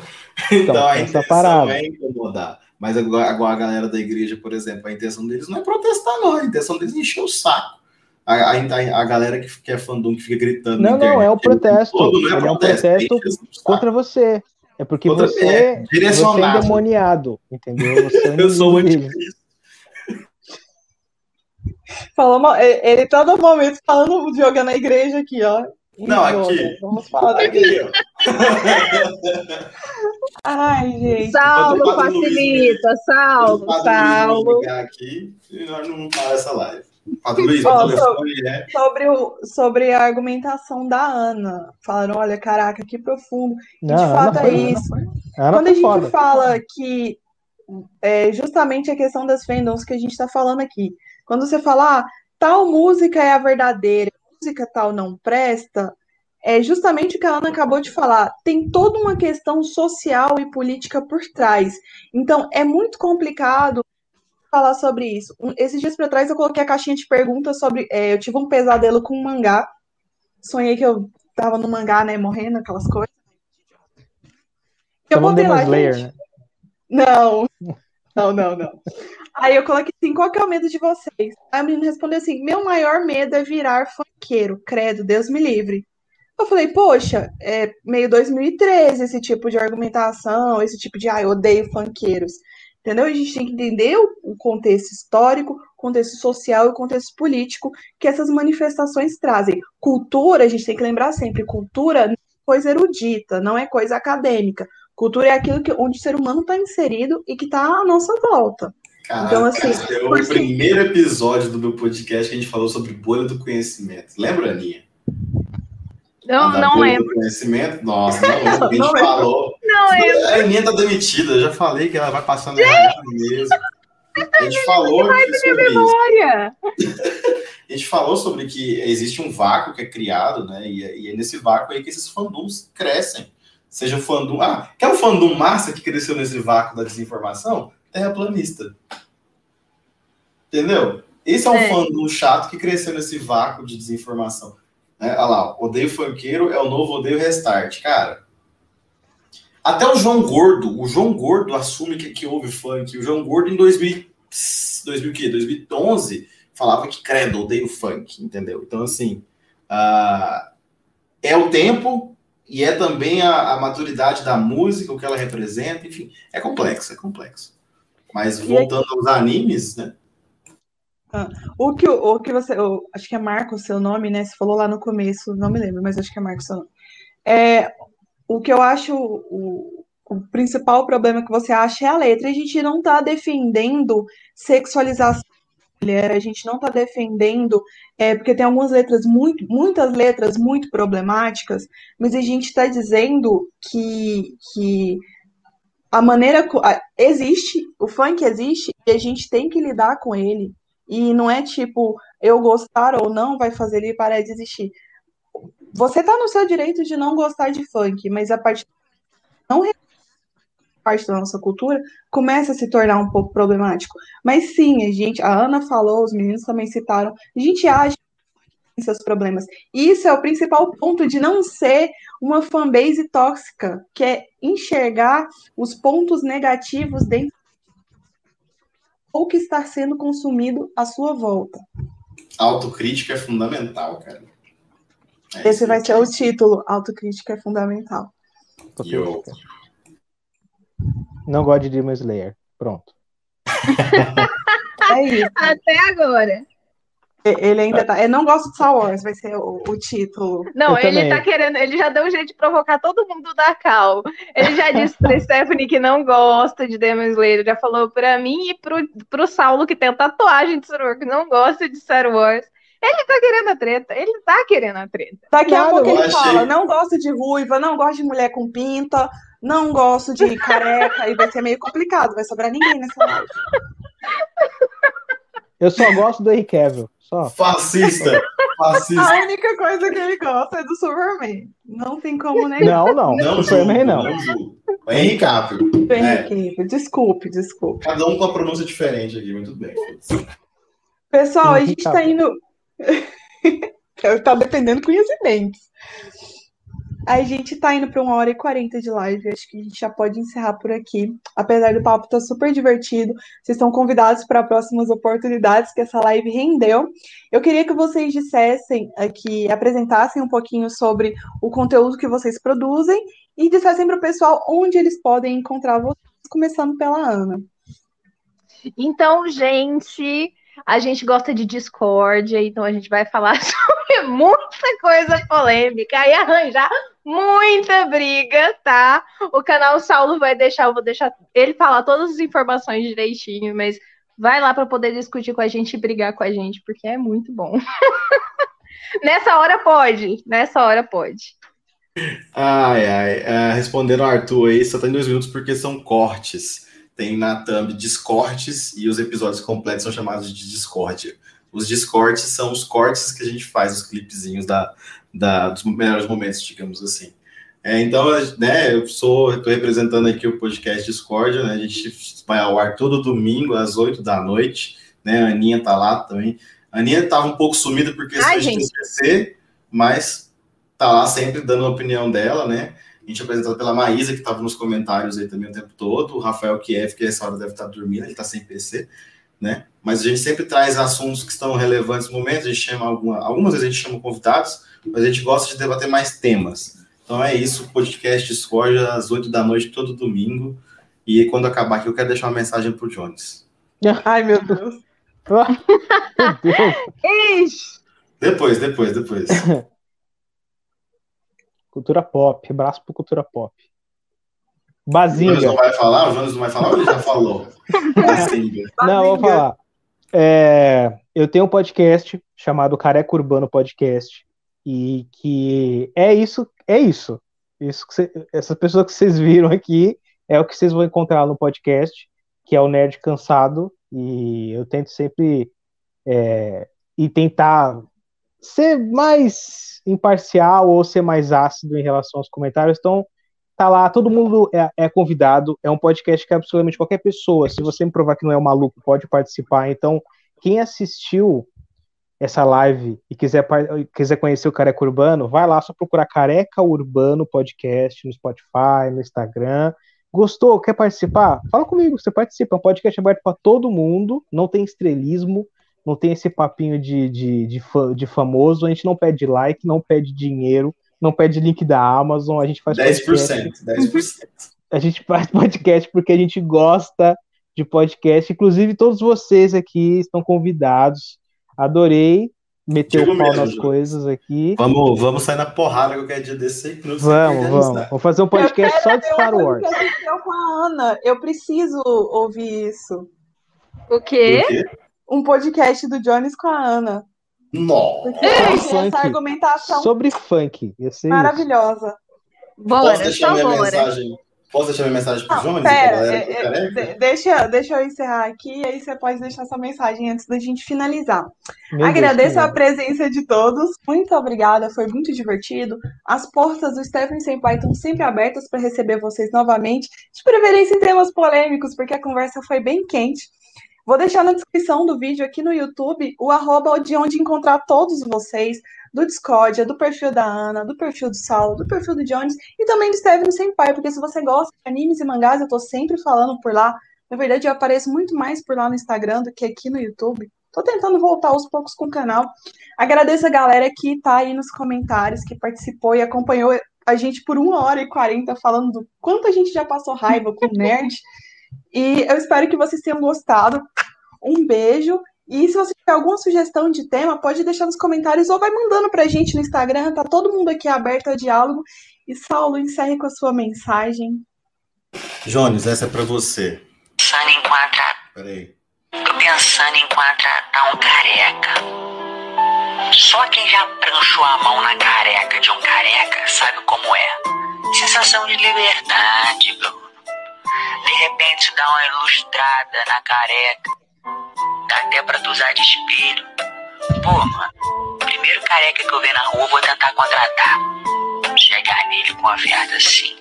Então, então a intenção parada. é incomodar. Mas agora a galera da igreja, por exemplo, a intenção deles não é protestar, não. A intenção deles é encher o saco. A, a, a galera que, que é fandom, que fica gritando. Não, não, é um protesto. Todo, não é, é um protesto contra você. É porque contra, você, é, você é endemoniado, entendeu? Você é Eu sou anticristo. Falou, ele todo momento falando, jogando a igreja aqui, ó. Não, aqui. Vamos falar aqui, ó. Ai, gente. Salvo facilita, salvo, salvo. Aqui e nós não para essa live. Luiz, sobre, é... sobre, o, sobre a argumentação da Ana. Falaram, olha, caraca, que profundo. E de fato é isso. Quando a gente foda. fala que é justamente a questão das fandoms que a gente está falando aqui. Quando você fala, ah, tal música é a verdadeira, música tal não presta, é justamente o que a Ana acabou de falar. Tem toda uma questão social e política por trás. Então, é muito complicado falar sobre isso. Esses dias para trás eu coloquei a caixinha de perguntas sobre. É, eu tive um pesadelo com um mangá. Sonhei que eu tava no mangá, né, morrendo, aquelas coisas. Eu botei lá, Slayer, gente. Né? Não, não, não, não. Aí eu coloquei assim, qual que é o medo de vocês? Aí a menina respondeu assim, meu maior medo é virar funkeiro, credo, Deus me livre. Eu falei, poxa, é meio 2013 esse tipo de argumentação, esse tipo de, ai, ah, odeio funkeiros. Entendeu? A gente tem que entender o contexto histórico, o contexto social e o contexto político que essas manifestações trazem. Cultura, a gente tem que lembrar sempre, cultura não é coisa erudita, não é coisa acadêmica. Cultura é aquilo que, onde o ser humano está inserido e que está à nossa volta. Caraca, então, assim, esse é o porque... primeiro episódio do meu podcast que a gente falou sobre bolha do conhecimento. Lembra, Aninha? Não, não lembro. Conhecimento? Nossa, não lembro. A gente falou. Não lembro. A Aninha tá demitida, eu já falei que ela vai passar na mesmo. A gente falou sobre memória. a gente falou sobre que existe um vácuo que é criado, né? E, é, e é nesse vácuo aí que esses fandoms crescem. Seja o fandom. Ah, quer um fandom massa que cresceu nesse vácuo da desinformação? Terraplanista. Entendeu? Esse é um é. fandom chato que cresceu nesse vácuo de desinformação. Né? Olha lá, odeio funkeiro é o novo odeio restart. Cara, até o João Gordo, o João Gordo assume que, que houve funk. O João Gordo em 2000, 2000 que? 2011 falava que credo, odeio funk, entendeu? Então, assim, uh, é o tempo e é também a, a, maturidade da música, o que ela representa, enfim, é complexo, é complexo. Mas voltando aos animes, né? Ah, o, que, o que você. Acho que é Marco o seu nome, né? Você falou lá no começo, não me lembro, mas acho que é Marco o seu nome. É, o que eu acho o, o principal problema que você acha é a letra. A gente não está defendendo sexualização da mulher, a gente não está defendendo, é, porque tem algumas letras muito, muitas letras muito problemáticas, mas a gente está dizendo que, que a maneira existe, o funk existe e a gente tem que lidar com ele. E não é tipo, eu gostar ou não vai fazer ele parar de existir. Você tá no seu direito de não gostar de funk, mas a partir não parte da nossa cultura começa a se tornar um pouco problemático. Mas sim, a gente, a Ana falou, os meninos também citaram, a gente acha que seus problemas. Isso é o principal ponto de não ser uma fanbase tóxica, que é enxergar os pontos negativos dentro ou que está sendo consumido à sua volta. Autocrítica é fundamental, cara. É Esse vai ser o título, Autocrítica é fundamental. Eu... Não gosto de Demon Slayer. Pronto. é isso. Até agora. Ele ainda tá. Eu não gosto de Star Wars, vai ser o, o título. Não, Eu ele também. tá querendo, ele já deu um jeito de provocar todo mundo da Cal. Ele já disse pra Stephanie que não gosta de Demon Slayer, já falou pra mim e pro, pro Saulo que tem tatuagem de Star Wars, que não gosta de Star Wars. Ele tá querendo a treta, ele tá querendo a treta. Daqui a Nada, pouco eu ele achei- fala: não gosto de ruiva, não gosto de mulher com pinta, não gosto de careca, e vai ser meio complicado, vai sobrar ninguém nessa live. Eu só gosto do Henry Cavill. Só. Fascista! Fascista! A única coisa que ele gosta é do Superman. Não tem como negar. Não, não. Não Superman não. não julgo. Henry Cavill. É, Henry Cavill. Desculpe, desculpe. cada um com a pronúncia diferente aqui, muito bem. Pessoal, a gente tá Cavill. indo. tá dependendo conhecimentos. A gente tá indo para uma hora e quarenta de live. Acho que a gente já pode encerrar por aqui. Apesar do papo estar super divertido, vocês estão convidados para próximas oportunidades que essa live rendeu. Eu queria que vocês dissessem aqui, apresentassem um pouquinho sobre o conteúdo que vocês produzem e dissessem para o pessoal onde eles podem encontrar vocês, começando pela Ana. Então, gente, a gente gosta de discórdia, então a gente vai falar sobre muita coisa polêmica e arranjar muita briga, tá? O canal Saulo vai deixar, eu vou deixar ele falar todas as informações direitinho, mas vai lá para poder discutir com a gente e brigar com a gente, porque é muito bom. nessa hora pode, nessa hora pode. Ai, ai. é, respondendo ao Arthur aí, só tem dois minutos porque são cortes. Tem na thumb Discortes e os episódios completos são chamados de Discordia. Os Discortes são os cortes que a gente faz, os clipezinhos da, da, dos melhores momentos, digamos assim. É, então, né, eu sou, estou representando aqui o podcast Discordia, né, a gente vai ao ar todo domingo às 8 da noite, né, a Aninha tá lá também. A Aninha estava um pouco sumida por questão Ai, gente. TCC, mas tá lá sempre dando a opinião dela, né, a gente é apresentado pela Maísa, que estava nos comentários aí também o tempo todo, o Rafael Kiev, que essa hora deve estar dormindo, ele está sem PC, né? Mas a gente sempre traz assuntos que estão relevantes no momento, a gente chama alguma, algumas vezes a gente chama convidados, mas a gente gosta de debater mais temas. Então é isso, podcast Discord às 8 da noite, todo domingo. E quando acabar aqui, eu quero deixar uma mensagem pro Jones. Ai, meu Deus. Meu Deus. Depois, depois, depois. Cultura pop. Abraço pro cultura pop. O Jones não Bazinga. vai falar? O Jones não vai falar ou ele já falou? Assim, Não, eu vou falar. É, eu tenho um podcast chamado Careca Urbano Podcast. E que é isso, é isso. Isso que cê- essa pessoa que vocês viram aqui é o que vocês vão encontrar no podcast, que é o Nerd Cansado. E eu tento sempre é, e tentar ser mais imparcial ou ser mais ácido em relação aos comentários. Então, tá lá, todo mundo é, é convidado. É um podcast que absolutamente qualquer pessoa, se você me provar que não é um maluco, pode participar. Então, quem assistiu essa live e quiser, quiser conhecer o Careca Urbano, vai lá, só procurar Careca Urbano Podcast no Spotify, no Instagram. Gostou? Quer participar? Fala comigo, você participa. É um podcast aberto para todo mundo, não tem estrelismo, não tem esse papinho de, de, de, fa- de famoso. A gente não pede like, não pede dinheiro, não pede link da Amazon. A gente faz podcast 10%, 10%. a gente faz podcast porque a gente gosta de podcast. Inclusive, todos vocês aqui estão convidados. Adorei meter Digo o pau mesmo, nas João. coisas aqui. Vamos, vamos sair na porrada qualquer dia desse aí. Vamos, vamos. Vamos fazer um podcast só de Star Wars. aconteceu com a Ana. Eu preciso ouvir isso. O quê? Por quê? Um podcast do Jones com a Ana. Nossa. Essa argumentação Sobre funk. Maravilhosa. Posso Bora, deixar só minha bora. mensagem? Posso deixar minha mensagem pro Não, Jones? pera, é- é- deixa, deixa eu encerrar aqui e aí você pode deixar sua mensagem antes da gente finalizar. Meu Deus, Agradeço que a presença de todos, muito obrigada, foi muito divertido. As portas do Stephen Senpai estão sempre abertas para receber vocês novamente, de preferência em temas polêmicos, porque a conversa foi bem quente. Vou deixar na descrição do vídeo aqui no YouTube o arroba de onde encontrar todos vocês, do Discord, do perfil da Ana, do perfil do Saulo, do perfil do Jones e também do Stephen Senpai, porque se você gosta de animes e mangás, eu tô sempre falando por lá. Na verdade, eu apareço muito mais por lá no Instagram do que aqui no YouTube. Tô tentando voltar aos poucos com o canal. Agradeço a galera que tá aí nos comentários, que participou e acompanhou a gente por uma hora e quarenta falando do quanto a gente já passou raiva com o nerd. E eu espero que vocês tenham gostado. Um beijo E se você tiver alguma sugestão de tema, pode deixar nos comentários ou vai mandando pra gente no Instagram. Tá todo mundo aqui aberto a diálogo. E Saulo, encerre com a sua mensagem. Jones, essa é pra você. Pensando em contratar. Peraí. Tô pensando em contratar um careca. Só quem já pranchou a mão na careca de um careca sabe como é. Sensação de liberdade, Bruno. De repente dá uma ilustrada na careca. Dá até pra tu usar de espelho. Pô, mano, primeiro careca que eu ver na rua vou tentar contratar. Chegar nele com uma oferta assim.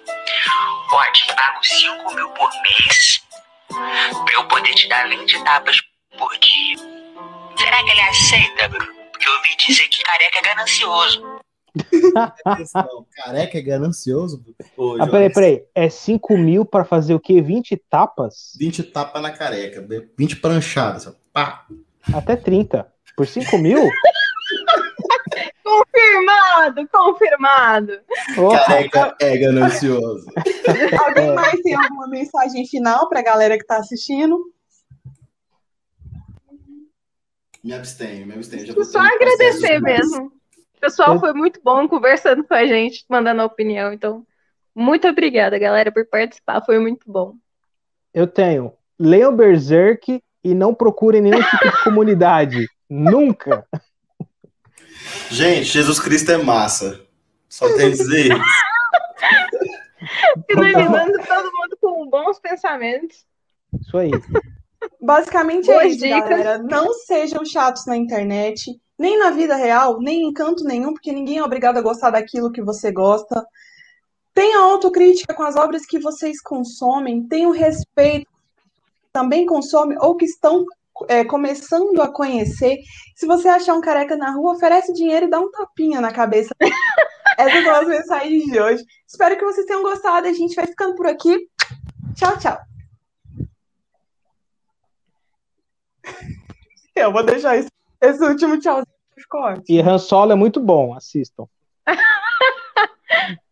Ó, te pago 5 mil por mês pra eu poder te dar 20 tapas por dia. Será que ele aceita, Bruno? Porque eu ouvi dizer que careca é ganancioso. Careca é ganancioso. Ô, Ah, peraí, peraí. É 5 mil pra fazer o quê? 20 tapas? 20 tapa na careca, 20 pranchadas. ó. Pá. Até 30. Por 5 mil? Confirmado, confirmado. Careca é ganancioso. Alguém mais tem alguma mensagem final pra galera que tá assistindo? Me abstenho, me abstenho. Já Só agradecer mesmo. O pessoal foi muito bom conversando com a gente, mandando a opinião. Então, muito obrigada, galera, por participar. Foi muito bom. eu tenho. Leiam Berserk e não procurem nenhum tipo de comunidade. Nunca. Gente, Jesus Cristo é massa. Só tem a dizer isso. Finalizando todo mundo com bons pensamentos. Isso aí. Basicamente é Boas isso, dicas. galera. Não sejam chatos na internet, nem na vida real, nem em canto nenhum, porque ninguém é obrigado a gostar daquilo que você gosta. Tenha autocrítica com as obras que vocês consomem, tenham respeito que também consomem ou que estão é, começando a conhecer. Se você achar um careca na rua, oferece dinheiro e dá um tapinha na cabeça. Essas são as mensagens de hoje. Espero que vocês tenham gostado. A gente vai ficando por aqui. Tchau, tchau. Eu vou deixar esse, esse último tchauzinho do Scott. E Han Solo é muito bom, assistam.